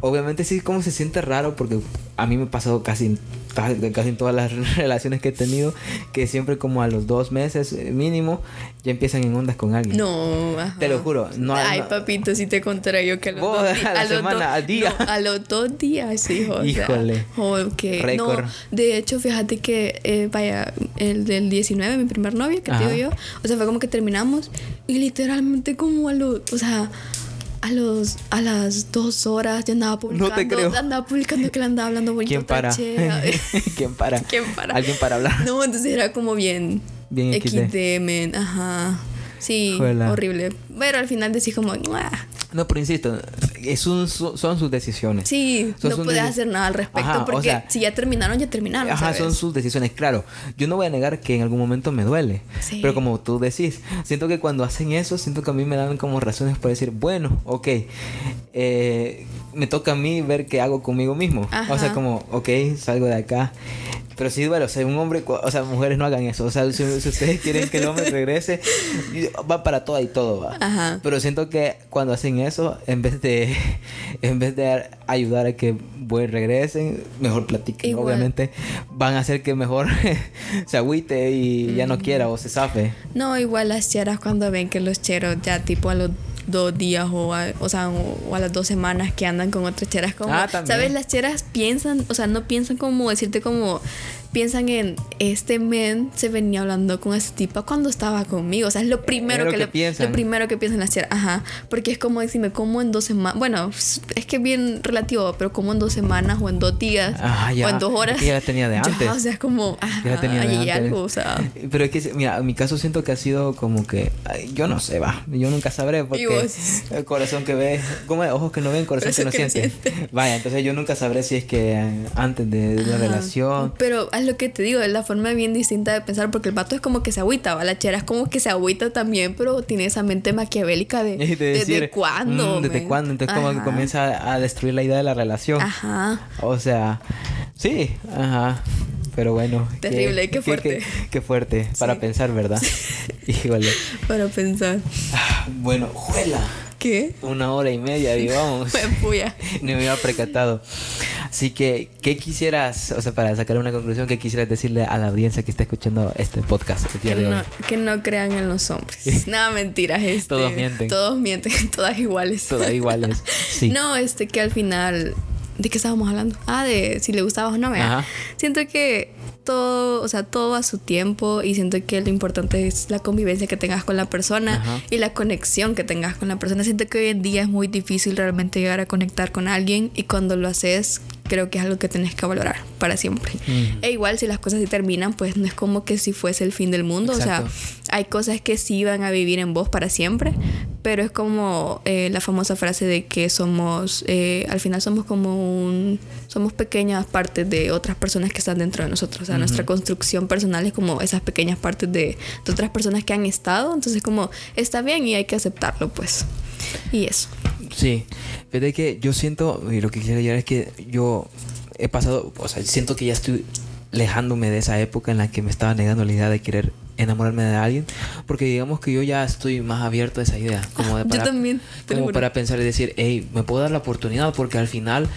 obviamente sí como se siente raro porque a mí me ha pasado casi casi en todas las relaciones que he tenido que siempre como a los dos meses eh, mínimo ya empiezan en ondas con alguien. No, ajá. Te lo juro, no- Ay, no- papito, si te contara yo que a los Vos, dos a la los semana, dos- al día. no, a los dos días, hijo. o sea, Híjole. ok. Récord. No, de hecho, fíjate que, eh, vaya, el del 19, mi primer novio, que Ajá. te digo yo, o sea, fue como que terminamos y literalmente como a los, o sea... A los a las dos horas ya andaba publicando. te creo. Andaba publicando que le andaba hablando bonito. ¿Quién para? ¿Quién para? ¿Quién para? Alguien para hablar. No, entonces era como bien. Bien XD. XD. Ajá. Sí, horrible. Pero al final decís como, "Mua". No, pero insisto, es un- son sus decisiones. sí, Son no puedes hacer nada al respecto Ajá, o porque sea, si ya terminaron, ya terminaron. Ajá, ¿sabes? son sus decisiones, claro. Yo no voy a negar que en algún momento me duele. Sí. Pero como tú decís, siento que cuando hacen eso, siento que a mí me dan como razones para decir, bueno, ok, eh, me toca a mí ver qué hago conmigo mismo. O sea, Ajá. como, ok, salgo de acá. Pero sí duele, o sea, un hombre, o sea, mujeres no hagan eso. O sea, si, si ustedes quieren que el hombre regrese, va para todo y todo, va. Ajá. Pero siento que cuando hacen eso, en vez de, en vez de ayudar a que buen regresen, mejor platiquen. Igual. Obviamente van a hacer que mejor se agüite y ya no quiera o se zafe. No, igual las cheras cuando ven que los cheros ya tipo a los dos días o a, o sea, o, a las dos semanas que andan con otras cheras como Ah, sabes las cheras piensan o sea no piensan como decirte como piensan en este men se venía hablando con esa tipa cuando estaba conmigo o sea es lo primero lo que, que le- piensan. lo primero que piensan cheras ajá porque es como decirme como en dos semanas bueno es que es bien relativo pero como en dos semanas o en dos días Ah, ya. o en dos horas Es que ya la tenía de Ya, antes. o sea es como ajá, Ya la tenía de antes. algo o sea Pero es que, mira, en mi caso siento que ha sido como que, ay, yo no sé, va, yo nunca sabré porque el corazón que ve, como ojos que no ven, corazón, que no que no siente. Vaya, entonces yo nunca sabré si es que antes de, de la relación, Pero es lo que te digo, es la forma bien distinta de pensar, porque el vato es como que se agüita, ¿va? la chera es como que se agüita también, pero tiene esa mente maquiavélica de, ¿desde cuándo? mm, ¿Desde men? cuándo? Entonces como que Ajá. comienza a, destruir la idea de la relación. Ajá. O sea, sí, ajá. Pero bueno. Terrible, qué fuerte. Qué, qué fuerte para pensar, ¿verdad? Híjole. Para pensar. Ah, Bueno, juela. ¿Qué? Una hora y media, digamos. Me puya. Ni me había percatado. Así que, ¿qué quisieras, o sea, para sacar una conclusión, qué quisieras decirle a la audiencia que está escuchando este podcast el día Que de hoy? no, que no crean en los hombres. Nada, mentiras. Este, Todos mienten. Todos mienten, todas iguales. Todas iguales. Sí. No, este, que al final. ¿De qué estábamos hablando? Ah, de si le gustaba o no. ¿verdad? Ajá. Siento que todo, o sea, todo a su tiempo y siento que lo importante es la convivencia que tengas con la persona Ajá. y la conexión que tengas con la persona. Siento que hoy en día es muy difícil realmente llegar a conectar con alguien y cuando lo haces creo que es algo que tenés que valorar para siempre. E igual si las cosas se terminan, pues no es como que si fuese el fin del mundo. Exacto. O sea, hay cosas que sí van a vivir en vos para siempre, pero es como eh, la famosa frase de que somos, eh, al final somos como un, somos pequeñas partes de otras personas que están dentro de nosotros. O sea, nuestra construcción personal es como esas pequeñas partes de, de otras personas que han estado. Entonces como está bien y hay que aceptarlo, pues. Y eso. Sí, fíjate que yo siento, y lo que quisiera llegar es que yo he pasado, o sea, siento que ya estoy alejándome de esa época en la que me estaba negando la idea de querer enamorarme de alguien, porque digamos que yo ya estoy más abierto a esa idea, como de Yo para, también, te lo como para pensar y decir, hey, me puedo dar la oportunidad, porque al final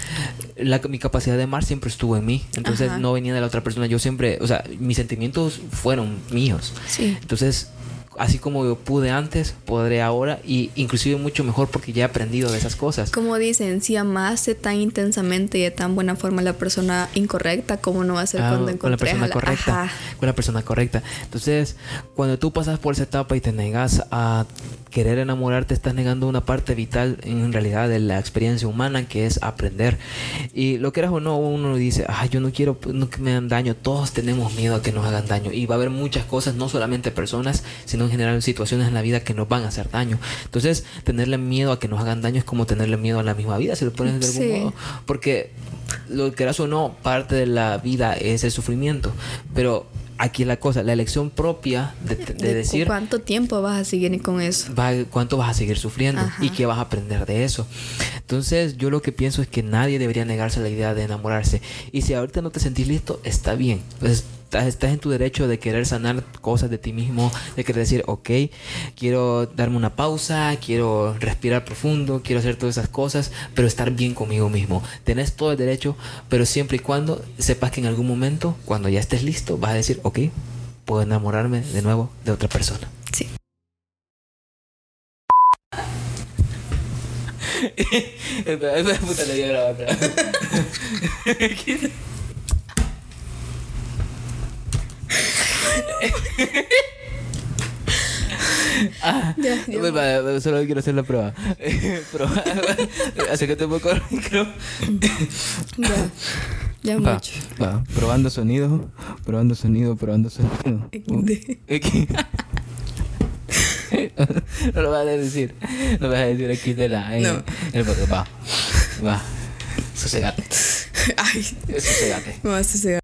la, mi capacidad de amar siempre estuvo en mí, entonces Ajá. no venía de la otra persona, yo siempre, o sea, mis sentimientos fueron míos, Sí. entonces así como yo pude antes, podré ahora y inclusive mucho mejor porque ya he aprendido de esas cosas. Como dicen, si amaste tan intensamente y de tan buena forma a la persona incorrecta, ¿cómo no va a ser Ah, cuando con la persona a la- correcta Ajá. con la persona correcta entonces cuando tú pasas por esa etapa y te negas a querer enamorarte estás negando una parte vital en realidad de la experiencia humana que es aprender. Y lo quieras o no uno dice ay yo no quiero no que me hagan daño todos tenemos miedo a que nos hagan daño. Y va a haber muchas cosas no solamente personas sino en general situaciones en la vida que nos van a hacer daño. Entonces tenerle miedo a que nos hagan daño es como tenerle miedo a la misma vida si lo pones de algún Sí. modo. Porque lo quieras o no, parte de la vida es el sufrimiento. Pero aquí la cosa, la elección propia de, de De decir ¿Cuánto tiempo vas a seguir con eso? va- cuánto vas a seguir sufriendo Ajá. y qué vas a aprender de eso. Entonces yo lo que pienso es que nadie debería negarse a la idea de enamorarse. Y si ahorita no te sentís listo, está bien. Pues, estás, estás en tu derecho de querer sanar cosas de ti mismo, de querer decir, ok, quiero darme una pausa, quiero respirar profundo, quiero hacer todas esas cosas, pero estar bien conmigo mismo. Tenés todo el derecho, pero siempre y cuando sepas que en algún momento, cuando ya estés listo, vas a decir, ok, puedo enamorarme de nuevo de otra persona. Sí. Puta, le di a grabar, pero- Ah, Ya, ya. pues, va, solo quiero hacer la prueba. Prueba. Acércate un poco al micro. Ya. Ya Va, mucho. va. Probando sonido, probando sonido, probando sonido. No lo vas a decir. No vas a decir aquí de la. En, No. el podcast. Va. Va. Sosegate. Ay, Sosegate. me vas a hacer